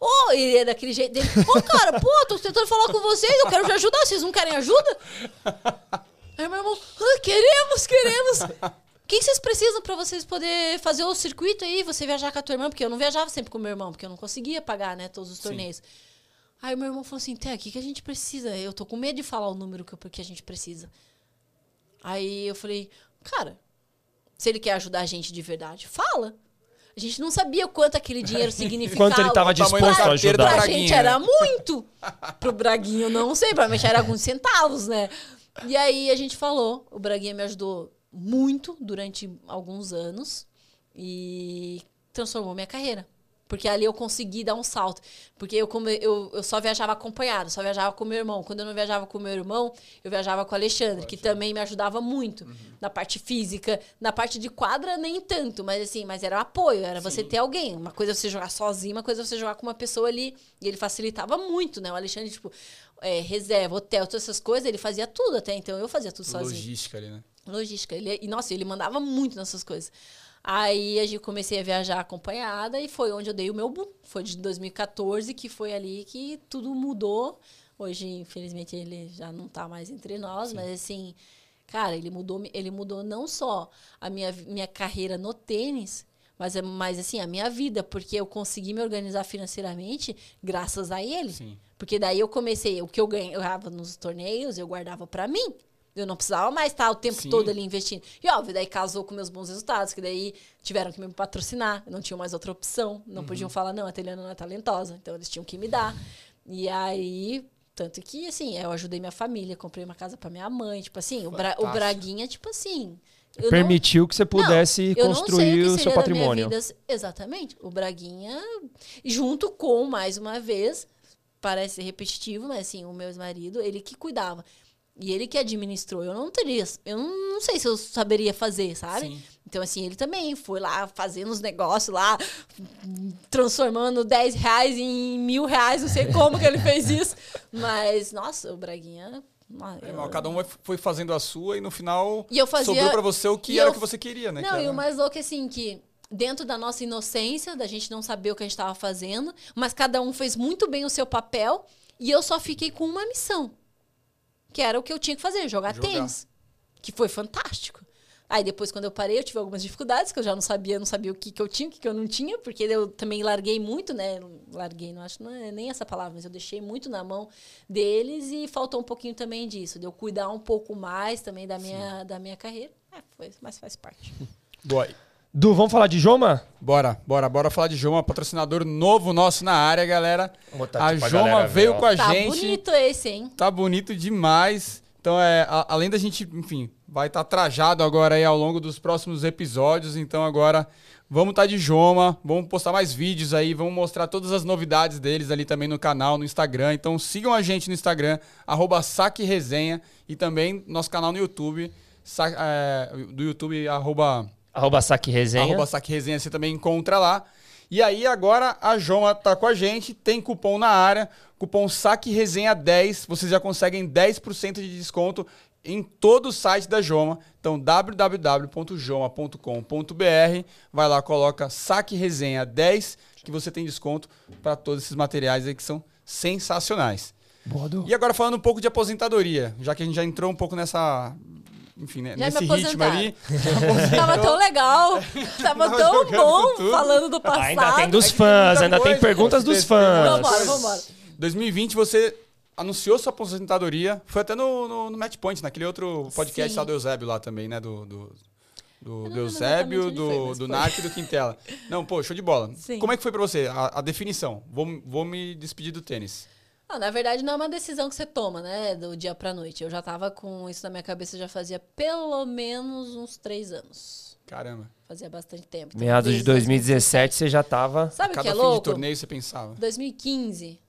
Ô, e ele é daquele jeito dele. Ô, cara, pô, tô tentando falar com vocês, eu quero te ajudar, vocês não querem ajuda? Aí meu irmão, ah, queremos, queremos. O que vocês precisam pra vocês poder fazer o circuito aí, você viajar com a tua irmã? Porque eu não viajava sempre com o meu irmão, porque eu não conseguia pagar, né, todos os torneios. Aí o meu irmão falou assim, Té, o que, que a gente precisa? Eu tô com medo de falar o número que, eu- que a gente precisa. Aí eu falei, cara, se ele quer ajudar a gente de verdade, fala. A gente não sabia o quanto aquele dinheiro significava. Quanto ele tava o tamanho da disposto a Pra ajudar. Braguinha, gente era muito. Pro Braguinho, não sei, provavelmente era alguns centavos, né? E aí a gente falou. O Braguinha me ajudou muito durante alguns anos e transformou minha carreira. Porque ali eu consegui dar um salto. Porque eu, eu, eu só viajava acompanhado, só viajava com meu irmão. Quando eu não viajava com meu irmão, eu viajava com o Alexandre, que também me ajudava muito na parte física, na parte de quadra nem tanto, mas assim, mas era apoio, era você ter alguém. Uma coisa é você jogar sozinho, uma coisa é você jogar com uma pessoa ali. E ele facilitava muito, né? O Alexandre, tipo, é, reserva, hotel, todas essas coisas, ele fazia tudo até então. Eu fazia tudo sozinho. Logística ali, né? Logística. Ele, e, nossa, ele mandava muito nessas coisas. Aí a gente comecei a viajar acompanhada e foi onde eu dei o meu boom. Foi de 2014 que foi ali que tudo mudou. Hoje, infelizmente, ele já não tá mais entre nós, mas assim, cara, ele mudou, ele mudou não só a minha, minha carreira no tênis, Mas, é- mas assim, a minha vida, porque eu consegui me organizar financeiramente graças a ele. Sim. Porque daí eu comecei, o que eu ganhava nos torneios, eu guardava pra mim. Eu não precisava mais estar o tempo Sim. todo ali investindo. E óbvio, daí casou com meus bons resultados, que daí tiveram que me patrocinar, não tinham mais outra opção. Não Uhum. podiam falar, não, a Teliana não é talentosa. Então eles tinham que me dar. E aí, tanto que, assim, eu ajudei minha família, comprei uma casa pra minha mãe. Tipo assim, o, Bra- o. Braguinha, tipo assim. eu não- Permitiu que você pudesse não, construir que o seu patrimônio. exatamente. O Braguinha, junto com, mais uma vez, parece repetitivo, mas assim, o meu ex-marido, ele que cuidava. E ele que administrou. Eu não teria. Eu não, sei se eu saberia fazer, sabe? Sim. Então, assim, ele também foi lá fazendo os negócios lá, transformando 10 reais em mil reais. Não sei como que ele fez isso. Mas, nossa, o Braguinha. É, eu- cada um foi fazendo a sua e no final E eu fazia- sobrou pra você o que e era eu- o que você queria, né? Não, que e era- o mais louco é assim, que dentro da nossa inocência, da gente não saber o que a gente estava fazendo, mas cada um fez muito bem o seu papel e eu só fiquei com uma missão. Que era o que eu tinha que fazer, jogar, Jogar. tênis. Que foi fantástico. Aí depois, quando eu parei, eu tive algumas dificuldades, que eu já não sabia, não sabia o que, que eu tinha, o que, que eu não tinha, porque eu também larguei muito, né? Larguei, não acho, não é nem essa palavra, mas eu deixei muito na mão deles e faltou um pouquinho também disso, de eu cuidar um pouco mais também da minha, da minha carreira. É, foi, mas faz parte. Boy. Du, vamos falar de Joma? Bora, bora, bora falar de Joma, patrocinador novo nosso na área, galera. A Joma galera ver, veio ó. com a Tá gente. bonito esse, hein? Tá bonito demais. Então, é, a- além da gente, enfim, vai estar trajado agora aí ao longo dos próximos episódios. Então, agora vamos estar de Joma, vamos postar mais vídeos aí, vamos mostrar todas as novidades deles ali também no canal, no Instagram. Então, sigam a gente no Instagram, arroba Saque Resenha, e também nosso canal no YouTube, sa- é, do YouTube, arroba Arroba Saque Resenha. Arroba Saque Resenha você também encontra lá. E aí agora a Joma tá com a gente, tem cupom na área, cupom Saque Resenha 10, vocês já conseguem 10% de desconto em todo o site da Joma. Então www.joma.com.br, vai lá, coloca Saque Resenha 10 que você tem desconto para todos esses materiais aí que são sensacionais. Boa. E agora falando um pouco de aposentadoria, já que a gente já entrou um pouco nessa, enfim, né, Já nesse ritmo ali. Tava tão legal, tava tão bom tudo. falando do passado. Ainda tem dos fãs, ainda tem perguntas dos fãs. Vambora, vambora. 2020 você anunciou sua aposentadoria. Foi até no, no, no Match Point, naquele outro podcast Sim. lá do Eusébio lá também, né? Do, do, do, do Eusébio, do, do. Narc e do Quintela. Não, pô, show de bola. Sim. Como é que foi pra você a, a definição? Vou, vou me despedir do tênis. Ah, na verdade, não é uma decisão que você toma, né? Do dia pra noite. Eu já tava com isso na minha cabeça já fazia pelo menos uns três anos. Caramba. Fazia bastante tempo. Então, Meados de desde 2017 você já tava. Sabe o que Cada é fim de louco? torneio você pensava. 2015.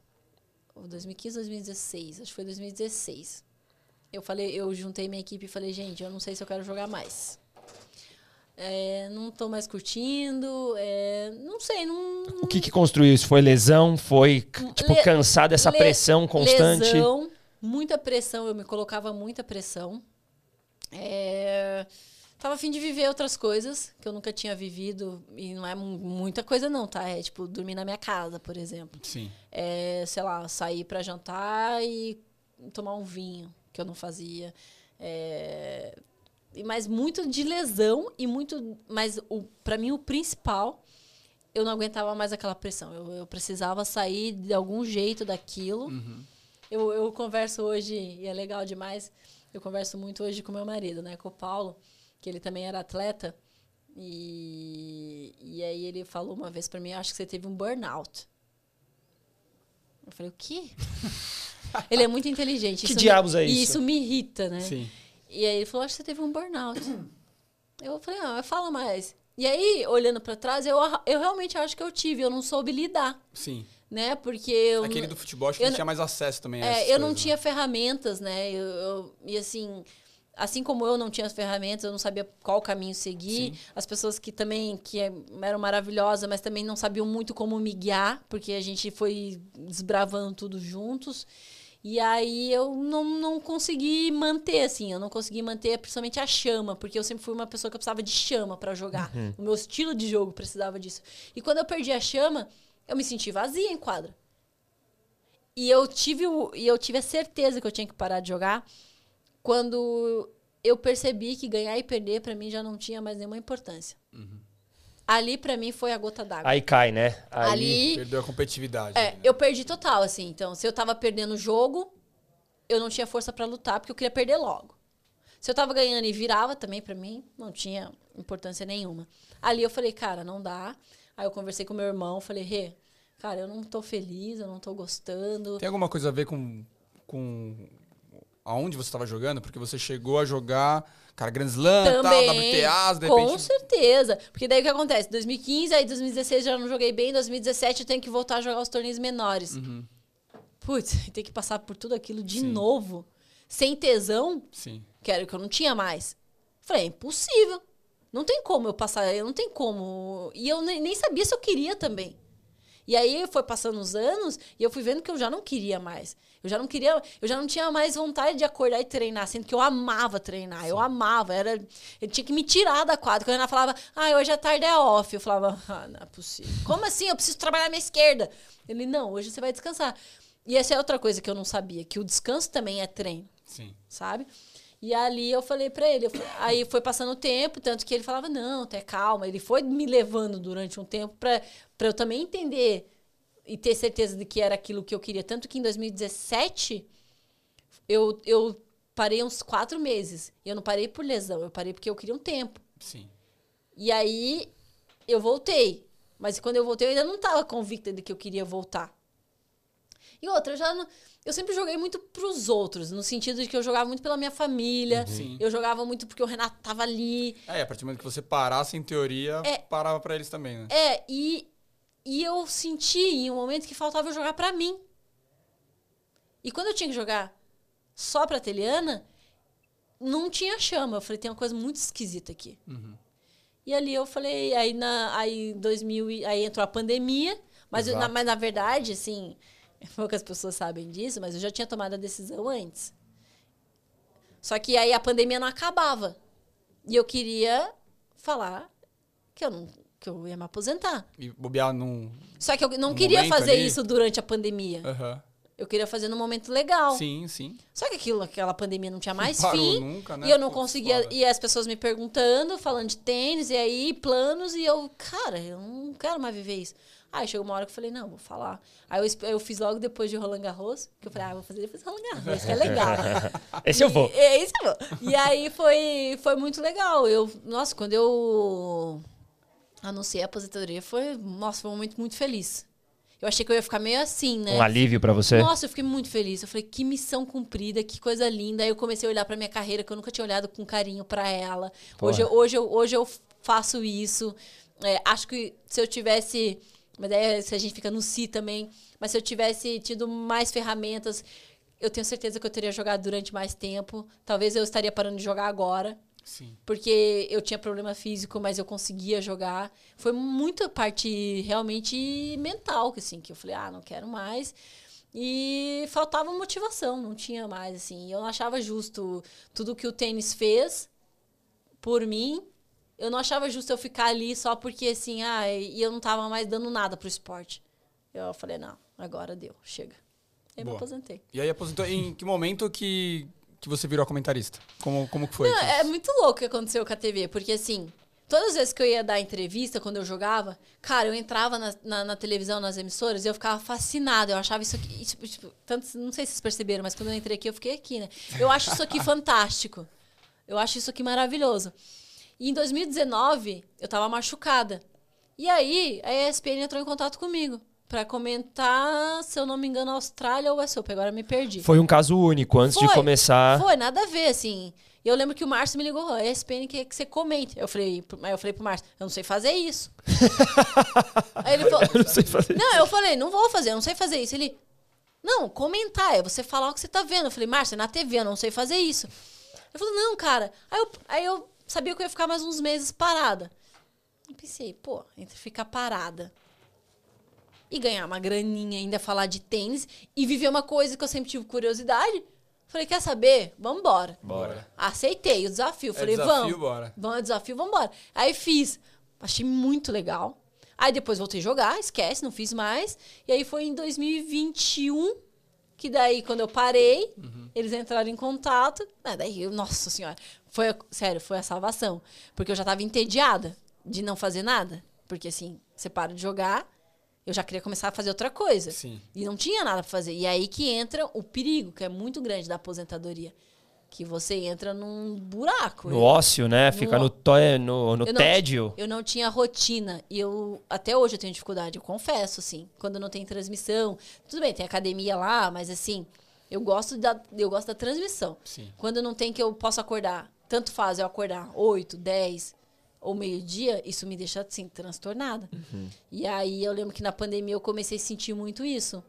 Ou 2015 ou 2016. Acho que foi 2016. Eu falei, eu juntei minha equipe e falei, gente, eu não sei se eu quero jogar mais. É, não tô mais curtindo. é, não sei, não. O que que construiu isso? Foi lesão? Foi, c- tipo, Le- cansar dessa le- pressão constante? Lesão, muita pressão, eu me colocava muita pressão. É, tava a fim de viver outras coisas que eu nunca tinha vivido. E não é mu- muita coisa, não, tá? É tipo dormir na minha casa, por exemplo. Sim. É, sei lá, sair pra jantar e tomar um vinho, que eu não fazia. É, mas muito de lesão e muito. Mas o, pra mim, o principal, eu não aguentava mais aquela pressão. Eu, eu precisava sair de algum jeito daquilo. Eu, eu converso hoje, e é legal demais, eu converso muito hoje com meu marido, né? Com o Paulo, que ele também era atleta. E, e aí ele falou uma vez pra mim, acho que você teve um burnout. Eu falei, o quê? ele é muito inteligente. Que me- diabos é E isso? isso me irrita, né? Sim. E aí ele falou, acho que você teve um burnout. eu falei, não, fala mais. E aí, olhando pra trás, eu, eu realmente acho que eu tive, eu não soube lidar, Sim. né? Porque eu... Aquele do futebol, acho que eu não não- tinha mais acesso também a É, eu não coisas, né? tinha ferramentas, né? Eu, eu- e assim, assim como eu não tinha as ferramentas, eu não sabia qual caminho seguir. As pessoas que também que é- eram maravilhosas, mas também não sabiam muito como me guiar, porque a gente foi desbravando tudo juntos. E aí eu não, não consegui manter, assim, eu não consegui manter principalmente a chama, porque eu sempre fui uma pessoa que precisava de chama para jogar. O meu estilo de jogo precisava disso. E quando eu perdi a chama, eu me senti vazia em quadra. E eu tive, o, e eu tive a certeza que eu tinha que parar de jogar quando eu percebi que ganhar e perder para mim já não tinha mais nenhuma importância. Ali, pra mim, foi a gota d'água. Aí cai, né? Aí... Ali, Perdeu a competitividade. é, né? eu perdi total, assim. Então, se eu tava perdendo o jogo, eu não tinha força pra lutar, porque eu queria perder logo. Se eu tava ganhando e virava também, pra mim, não tinha importância nenhuma. Ali eu falei, cara, não dá. Aí eu conversei com meu irmão, falei, Rê, cara, eu não tô feliz, eu não tô gostando. Tem alguma coisa a ver com, com aonde você estava jogando? Porque você chegou a jogar, cara, Grand Slam, tal, Também, WTAs, de com repente... certeza. Porque daí o que acontece? 2015, aí 2016 já não joguei bem, 2017 eu tenho que voltar a jogar os torneios menores. Putz, tem que passar por tudo aquilo de Sim. novo, sem tesão, Sim. que era o que eu não tinha mais. Falei, é impossível. Não tem como eu passar, eu não tem como. E eu nem sabia se eu queria também. E aí foi passando os anos e eu fui vendo que eu já não queria mais. Eu já não queria, eu já não tinha mais vontade de acordar e treinar, sendo que eu amava treinar, eu amava, era, ele tinha que me tirar da quadra. Quando a Ana falava, ah, hoje à tarde é off, eu falava, ah, não é possível. Como assim? Eu preciso trabalhar minha esquerda. Ele, não, hoje você vai descansar. E essa é outra coisa que eu não sabia, que o descanso também é treino Sim. sabe? E ali eu falei pra ele, eu fa- aí foi passando o tempo, tanto que ele falava, não, até calma. Ele foi me levando durante um tempo pra pra eu também entender e ter certeza de que era aquilo que eu queria. Tanto que em 2017, eu, eu parei uns quatro meses. E eu não parei por lesão, eu parei porque eu queria um tempo. Sim. E aí eu voltei. Mas quando eu voltei, eu ainda não estava convicta de que eu queria voltar. E outra, eu já não- eu sempre joguei muito pros outros, no sentido de que eu jogava muito pela minha família. Sim. Eu jogava muito porque o Renato tava ali. É, a partir do momento que você parasse, em teoria, É. parava pra eles também, né? É, e, e eu senti em um momento que faltava eu jogar pra mim. E quando eu tinha que jogar só pra Teliana, não tinha chama. Eu falei, tem uma coisa muito esquisita aqui. E ali eu falei, aí na aí 2000 e- aí entrou a pandemia, mas, eu- na, mas na verdade, assim, poucas pessoas sabem disso, mas eu já tinha tomado a decisão antes. Só que aí a pandemia não acabava. E eu queria falar que eu não que eu ia me aposentar. E bobear num... Só que eu não queria fazer ali- isso durante a pandemia. Aham. Eu queria fazer num momento legal. Sim, sim. Só que aquilo, aquela pandemia não tinha mais Parou fim. nunca, né? E eu não Putz, conseguia. foda. E as pessoas me perguntando, falando de tênis, e aí planos, e eu, cara, eu não quero mais viver isso. Aí chegou uma hora que eu falei, não, vou falar. Aí eu, eu fiz logo depois de Roland Garros, que eu falei, ah, vou fazer depois de Roland Garros, que é legal. Esse eu E- vou. É, esse eu vou. E aí foi, foi muito legal. Eu, nossa, quando eu anunciei a aposentadoria, foi, nossa, foi um momento muito feliz. Eu achei que eu ia ficar meio assim, né? Um alívio pra você? Nossa, eu fiquei muito feliz. Eu falei, que missão cumprida, que coisa linda. Aí eu comecei a olhar pra minha carreira, que eu nunca tinha olhado com carinho pra ela. Hoje, eu- hoje, eu, hoje eu faço isso. É, acho que se eu tivesse. Mas daí se a gente fica no si também. Mas se eu tivesse tido mais ferramentas, eu tenho certeza que eu teria jogado durante mais tempo. Talvez eu estaria parando de jogar agora Sim. porque eu tinha problema físico, mas eu conseguia jogar. Foi muita parte realmente mental, que assim, que eu falei, ah, não quero mais. E faltava motivação, não tinha mais, assim. Eu não achava justo tudo que o tênis fez por mim. Eu não achava justo eu ficar ali só porque, assim, ah, e eu não tava mais dando nada pro esporte. Eu falei, não, agora deu, chega. Eu me aposentei. E aí aposentou. Em que momento que, que você virou comentarista? Como, como que foi? Não, é muito louco o que aconteceu com a TV, porque assim, todas as vezes que eu ia dar entrevista, quando eu jogava, cara, eu entrava na, na, na televisão, nas emissoras, e eu ficava fascinada. Eu achava isso aqui. isso, tipo, tanto, não sei se vocês perceberam, mas quando eu entrei aqui, eu fiquei aqui, né? Eu acho isso aqui fantástico. Eu acho isso aqui maravilhoso. E em 2019, eu tava machucada. E aí, a ESPN entrou em contato comigo. Pra comentar, se eu não me engano, Austrália ou SOP. Agora me perdi. Foi um caso único. Antes de Foi, começar. Foi, nada a ver, assim. E eu lembro que o Márcio me ligou, a ESPN quer que você comente. Eu falei, aí eu falei pro Márcio, eu não sei fazer isso. aí ele falou, Eu não sei fazer não, eu falei, não vou fazer, eu não sei fazer isso. Ele, não, comentar, é você falar o que você tá vendo. Eu falei, Márcio, é na TV, eu não sei fazer isso. Ele falou, não, cara. Aí eu, aí eu sabia que eu ia ficar mais uns meses parada. Eu pensei, pô, entre ficar parada e ganhar uma graninha, ainda falar de tênis e viver uma coisa que eu sempre tive curiosidade. Falei, quer saber? Vambora. Bora. Aceitei o desafio. Falei, desafio, vamos. bora. Vamos, é desafio, vambora. Aí fiz. Achei muito legal. Aí depois voltei a jogar, esquece, não fiz mais. E aí foi em 2021 que daí, quando eu parei, eles entraram em contato. Ah, daí, eu, nossa senhora, foi, a- sério, foi a salvação. Porque eu já tava entediada de não fazer nada. Porque assim, você para de jogar, eu já queria começar a fazer outra coisa. Sim. E não tinha nada pra fazer. E aí que entra o perigo, que é muito grande da aposentadoria. Que você entra num buraco. No ócio, né? Fica No- no, to- no, no Eu não- tédio. Eu não tinha rotina. E eu, até hoje eu tenho dificuldade, eu confesso, assim. Quando não tem transmissão. Tudo bem, tem academia lá, mas assim, eu gosto da, eu gosto da transmissão. Sim. Quando não tem que eu posso acordar, tanto faz eu acordar 8, 10 ou meio-dia, isso me deixa assim, transtornada. E aí eu lembro que na pandemia eu comecei a sentir muito isso.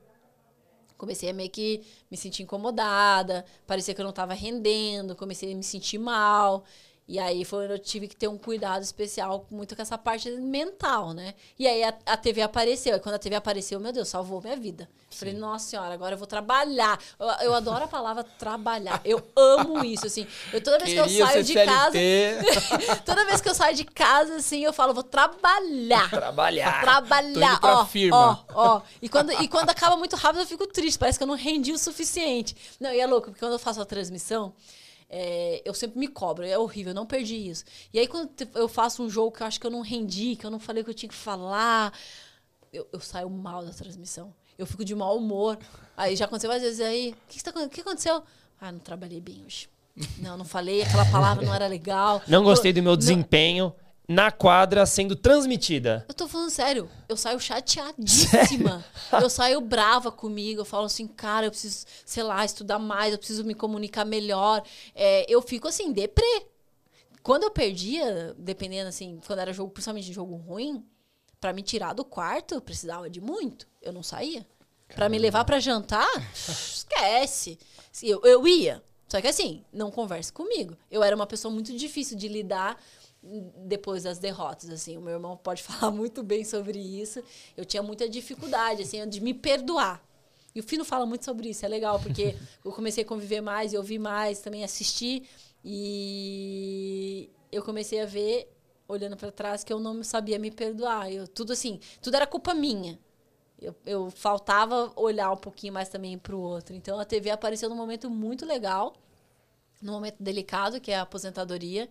Comecei a meio que me sentir incomodada, parecia que eu não estava rendendo, comecei a me sentir mal. E aí foi onde eu tive que ter um cuidado especial muito com essa parte mental, né? E aí a, a TV apareceu. E quando a TV apareceu, meu Deus, salvou minha vida. Falei, nossa senhora, agora eu vou trabalhar. Eu, eu adoro a palavra trabalhar. Eu amo isso, assim. Eu, toda vez que eu Queria saio de casa. CLT. Toda vez que eu saio de casa, assim, eu falo, vou trabalhar. Trabalhar. Trabalhar, ó, firma. ó, ó. E quando, e quando acaba muito rápido, eu fico triste. Parece que eu não rendi o suficiente. Não, e é louco, porque quando eu faço a transmissão, é, eu sempre me cobro. É horrível, eu não perdi isso. E aí, quando eu faço um jogo que eu acho que eu não rendi, que eu não falei o que eu tinha que falar, eu, eu saio mal da transmissão. Eu fico de mau humor. Aí já aconteceu várias vezes aí. O que, que, tá que aconteceu? Ah, não trabalhei bem hoje. Não, não falei, aquela palavra não era legal. Não gostei do meu Não- desempenho na quadra sendo transmitida. Eu tô falando sério, eu saio chateadíssima. eu saio brava comigo, eu falo assim, cara, eu preciso, sei lá, estudar mais, eu preciso me comunicar melhor. É, eu fico assim, deprê. Quando eu perdia, dependendo assim, quando era jogo, principalmente jogo ruim, pra me tirar do quarto, eu precisava de muito. Eu não saía. Pra me levar pra jantar, esquece. Eu, eu ia. Só que assim, não converse comigo. Eu era uma pessoa muito difícil de lidar depois das derrotas, assim. O meu irmão pode falar muito bem sobre isso. Eu tinha muita dificuldade, assim, de me perdoar. E o Fino fala muito sobre isso, é legal, porque eu comecei a conviver mais, eu ouvi mais, também assisti. E eu comecei a ver, olhando pra trás, que eu não sabia me perdoar. Eu, tudo assim, tudo era culpa minha. Eu, eu faltava olhar um pouquinho mais também pro outro. Então a TV apareceu num momento muito legal, num momento delicado, que é a aposentadoria.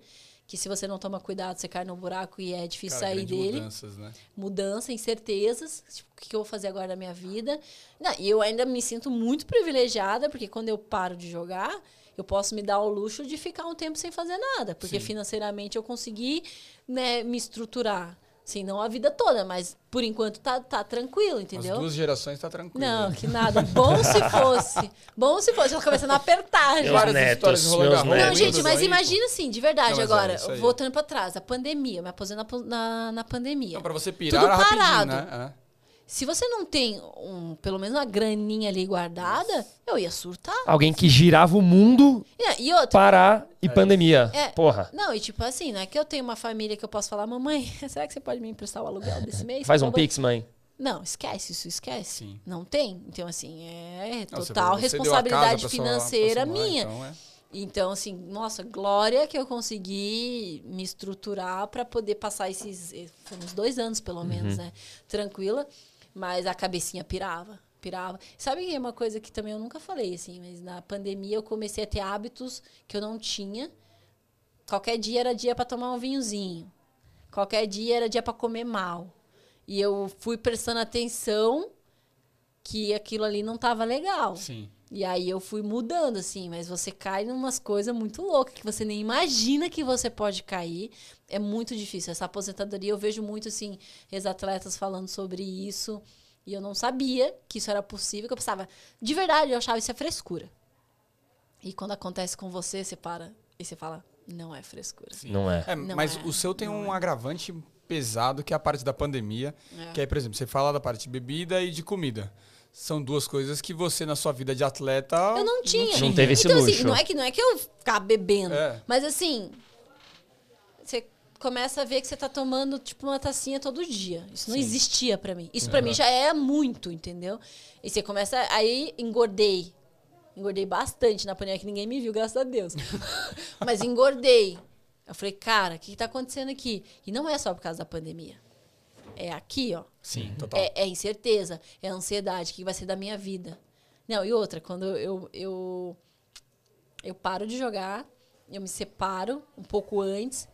Que se você não toma cuidado, você cai no buraco e é difícil Cara, sair dele mudanças, né? mudança, incertezas. Tipo, o que que eu vou fazer agora na minha vida? Não, e eu ainda me sinto muito privilegiada, porque quando eu paro de jogar, eu posso me dar o luxo de ficar um tempo sem fazer nada. Porque Sim. financeiramente eu consegui né, me estruturar. Assim, não a vida toda, mas por enquanto tá, tá tranquilo, entendeu? As duas gerações tá tranquilo. Não, né? que nada. Bom se fosse. Bom se fosse. Eu tô começando a apertar. Meus Várias netos, meus Garros. Não, netos. gente, mas imagina assim, de verdade Não, é agora, aí. voltando pra trás, a pandemia, me aposento na, na, pandemia. Não, pra você pirar Tudo parado. né? É. Se você não tem um, pelo menos uma graninha ali guardada, eu ia surtar. Alguém que girava o mundo, E, e outra. parar e pandemia. É. Porra. Não, e tipo assim, não é que eu tenho uma família que eu posso falar, mamãe, será que você pode me emprestar o aluguel desse mês? Faz um favor?" pix, mãe. Não, esquece, isso esquece. Sim. Não tem. Então, assim, é Não, você- total você responsabilidade pra sua- financeira pra sua mãe, minha. então, é. Então, assim, nossa, glória que eu consegui me estruturar para poder passar esses. eh, Foram uns dois anos, pelo menos, né? Tranquila. Mas a cabecinha pirava. Pirava. Sabe que é uma coisa que também eu nunca falei, assim, mas na pandemia eu comecei a ter hábitos que eu não tinha. Qualquer dia era dia para tomar um vinhozinho. Qualquer dia era dia para comer mal. E eu fui prestando atenção que aquilo ali não estava legal. Sim. E aí eu fui mudando, assim, mas você cai em umas coisas muito loucas que você nem imagina que você pode cair. É muito difícil. Essa aposentadoria, eu vejo muito, assim, ex-atletas falando sobre isso. E eu não sabia que isso era possível, que eu pensava, de verdade, eu achava isso é frescura. E quando acontece com você, você para e você fala, não é frescura. Não é. É, Não mas é, o seu tem não um agravante pesado, que é a parte da pandemia. É. Que aí, por exemplo, você fala da parte de bebida e de comida. São duas coisas que você, na sua vida de atleta. Eu não tinha. Não teve esse então, luxo. assim, não é que não é que eu ficava bebendo, É. mas assim, você começa a ver que você tá tomando tipo uma tacinha todo dia. Isso não Sim. existia pra mim. Isso pra mim já é muito, entendeu? E você começa aí engordei. Engordei bastante na pandemia que ninguém me viu, graças a Deus. mas engordei. Eu falei, cara, o que, que tá acontecendo aqui? E não é só por causa da pandemia. É aqui, ó. Sim, total. É, é incerteza, é ansiedade, o que vai ser da minha vida. Não, e outra, quando eu, eu, eu paro de jogar, eu me separo um pouco antes,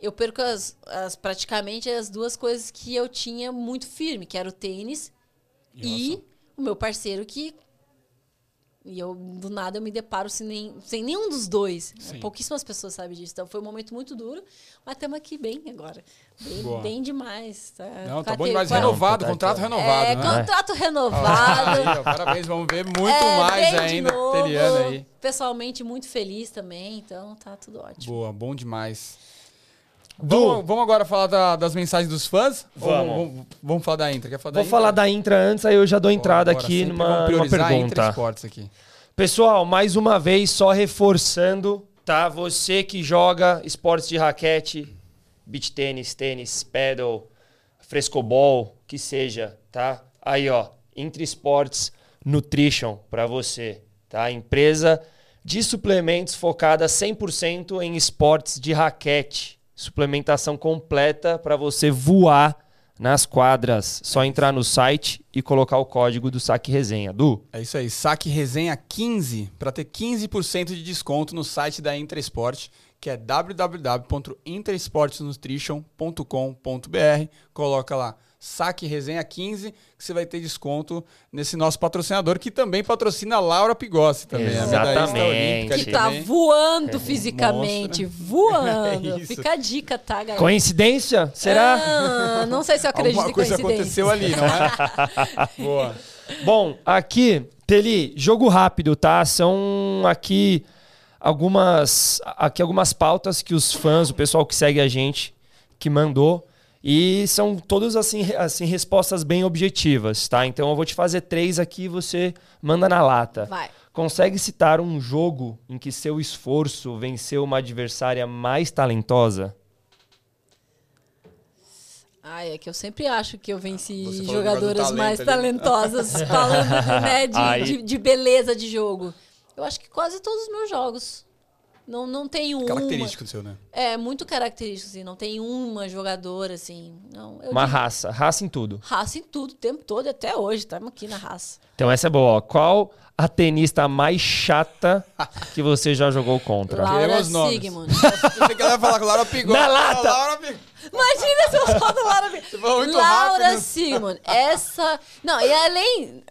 eu perco as, as- praticamente as duas coisas que eu tinha muito firme, que era o tênis e o meu parceiro que e eu do nada eu me deparo sem, nem, sem nenhum dos dois. Sim. Pouquíssimas pessoas sabem disso. Então foi um momento muito duro, mas estamos aqui bem agora. Bem, bem demais. Tá, Não, tá bom demais. quatro- Renovado, Não, tá- contrato tá- renovado, É, né? contrato Aí, renovado. ó, parabéns, vamos ver muito É, mais ainda. novo. Aí. Pessoalmente, muito feliz também. Então, tá tudo ótimo. Boa, bom demais. Vamos, vamos agora falar da- das mensagens dos fãs? Vamos. vamos, vamos falar da Intra. Quer falar da Vou Intra? falar da Intra antes, aí eu já dou entrada Bora, aqui numa, numa pergunta. Aqui. Pessoal, mais uma vez, só reforçando, tá? Você que joga esportes de raquete, beach tênis, tênis, paddle, frescobol, que seja, tá? Aí, ó, Intra Sports Nutrition para você, tá? Empresa de suplementos focada 100% em esportes de raquete. Suplementação completa para você voar nas quadras. Só entrar no site e colocar o código do Saque Resenha. Du? É isso aí, saque resenha 15 para ter 15% de desconto no site da Intra Esporte, que é www.intrasportsnutrition.com.br. Coloca lá, saque resenha 15, que você vai ter desconto nesse nosso patrocinador, que também patrocina a Laura Pigossi também, a Exatamente. olímpica Que tá também. voando fisicamente, voando. É. Fica a dica, tá, galera? Coincidência? Será? Ah, não sei se eu acredito Alguma em coisa aconteceu ali, não é? Boa. Bom, aqui, Teli, jogo rápido, tá? São aqui algumas aqui algumas pautas que os fãs, o pessoal que segue a gente, que mandou. E são todas assim, assim respostas bem objetivas, tá? Então eu vou te fazer três aqui e você manda na lata. Vai. Consegue citar um jogo em que seu esforço venceu uma adversária mais talentosa? Ai, é que eu sempre acho que eu venci jogadoras mais ali, talentosas, falando né, de, Aí- de, de beleza de jogo. Eu acho que quase todos os meus jogos. Não, não tem uma. Característico do seu, né? É, muito característico, assim. Não tem uma jogadora, assim. Não, eu Uma digo, raça, raça em tudo. raça em tudo, o tempo todo, e até hoje. Estamos aqui na raça. Então essa é boa. ó. Qual a tenista mais chata que você já jogou contra? Laura. Sigmund. Você que ela vai falar com Laura Pigossi. Na lata! Laura Pigossi. Imagina se eu solto Laura muito Laura rápido. Sigmund. Essa. Não, e além.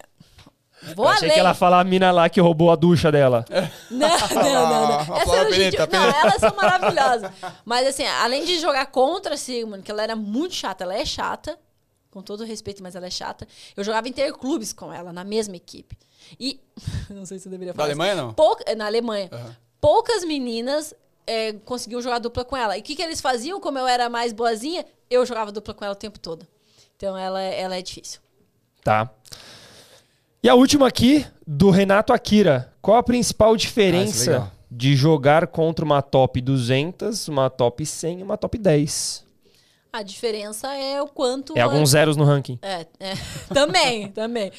Vou Eu achei além. que ela ia falar a mina lá que roubou a ducha dela. Não, não, não, não. Essa era gente... Não, elas são maravilhosas. Mas assim, além de jogar contra a Sigmund, que ela era muito chata, ela é chata, com todo respeito, mas ela é chata. Eu jogava interclubes com ela, na mesma equipe. E. Não sei se eu deveria falar. isso. Alemanha, não? Pouca- na Alemanha. Aham. Poucas meninas é, conseguiam jogar dupla com ela. E o que, que eles faziam? Como eu era mais boazinha, eu jogava dupla com ela o tempo todo. Então ela, ela é difícil. Tá. E a última aqui, do Renato Akira. Qual a principal Ah, é diferença legal. de jogar contra uma top 200, uma top 100 e uma top 10? A diferença é o quanto. É a- alguns zeros no ranking. É, é. também, também.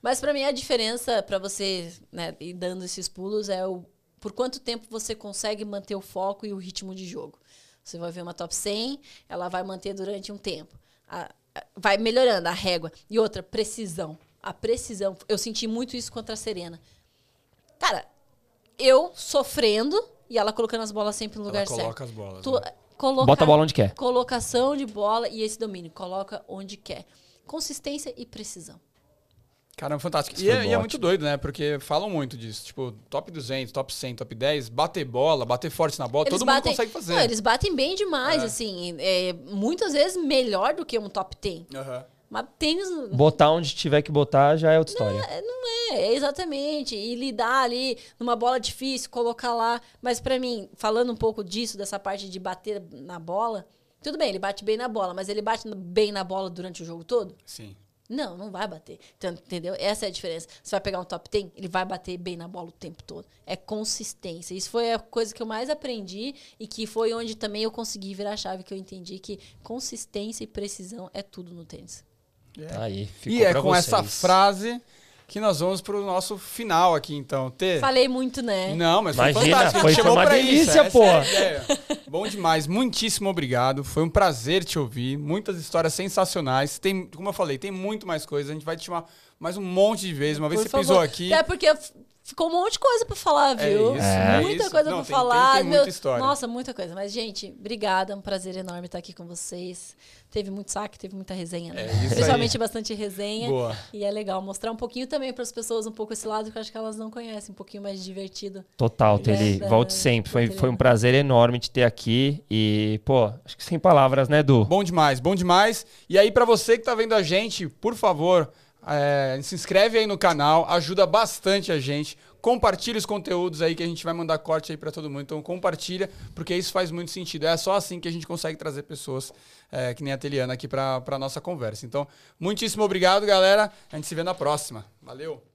Mas pra mim a diferença pra você, né, ir dando esses pulos é o por quanto tempo você consegue manter o foco e o ritmo de jogo. Você vai ver uma top 100, ela vai manter durante um tempo. A- a- vai melhorando a régua. E outra, precisão. A precisão. Eu senti muito isso contra a Serena. Cara, eu sofrendo e ela colocando as bolas sempre no lugar Ela coloca certo. as bolas. Tu- né? colocar- Bota a bola onde quer. Colocação de bola e esse domínio. Coloca onde quer. Consistência e precisão. Caramba, fantástico. E é, e é muito doido, né? Porque falam muito disso. Tipo, top 200, top 100, top 10, bater bola, bater forte na bola, todo mundo consegue fazer. Não, eles batem bem demais, É. assim. é, muitas vezes melhor do que um top 10. Aham. Mas tênis. Botar onde tiver que botar já é outra história. É, não é, é exatamente. E lidar ali numa bola difícil, colocar lá. Mas pra mim, falando um pouco disso, dessa parte de bater na bola, tudo bem, ele bate bem na bola, mas ele bate bem na bola durante o jogo todo? Sim. Não, não vai bater. Então, entendeu? Essa é a diferença. Você vai pegar um top 10, ele vai bater bem na bola o tempo todo. É consistência. Isso foi a coisa que eu mais aprendi e que foi onde também eu consegui virar a chave, que eu entendi que consistência e precisão é tudo no tênis. Tá aí, ficou E é com essa vocês. frase que nós vamos pro nosso final aqui, então. T. Falei muito, né? Não, mas foi Imagina, fantástico. a gente foi- foi uma pra delícia, isso, essa pô. é. Bom demais, muitíssimo obrigado. Foi um prazer te ouvir. Muitas histórias sensacionais. Tem, como eu falei, tem muito mais coisa. A gente vai te chamar mais um monte de vezes. Uma vez Por você pisou favor. aqui. Até porque ficou um monte de coisa pra falar, É viu? isso, é muita isso. coisa tem- falar. tem- tem muita Meu- história. Nossa, muita coisa. Mas, gente, obrigada. É um prazer enorme estar aqui com vocês. Teve muito saque, teve muita resenha, né? É isso Principalmente aí. bastante resenha. Boa. E é legal mostrar um pouquinho também para as pessoas um pouco esse lado que eu acho que elas não conhecem, um pouquinho mais divertido. Total, É, Teli. da- Volte sempre. Foi, foi um prazer enorme te ter aqui. E, pô, acho que sem palavras, né, Du? Bom demais, bom demais. E aí, pra você que tá vendo a gente, por favor, é, se inscreve aí no canal, ajuda bastante a gente. Compartilha os conteúdos aí que a gente vai mandar corte aí pra todo mundo. Então compartilha, porque isso faz muito sentido. É só assim que a gente consegue trazer pessoas é, que nem a Teliana aqui pra nossa conversa. Então, muitíssimo obrigado, galera. A gente se vê na próxima. Valeu!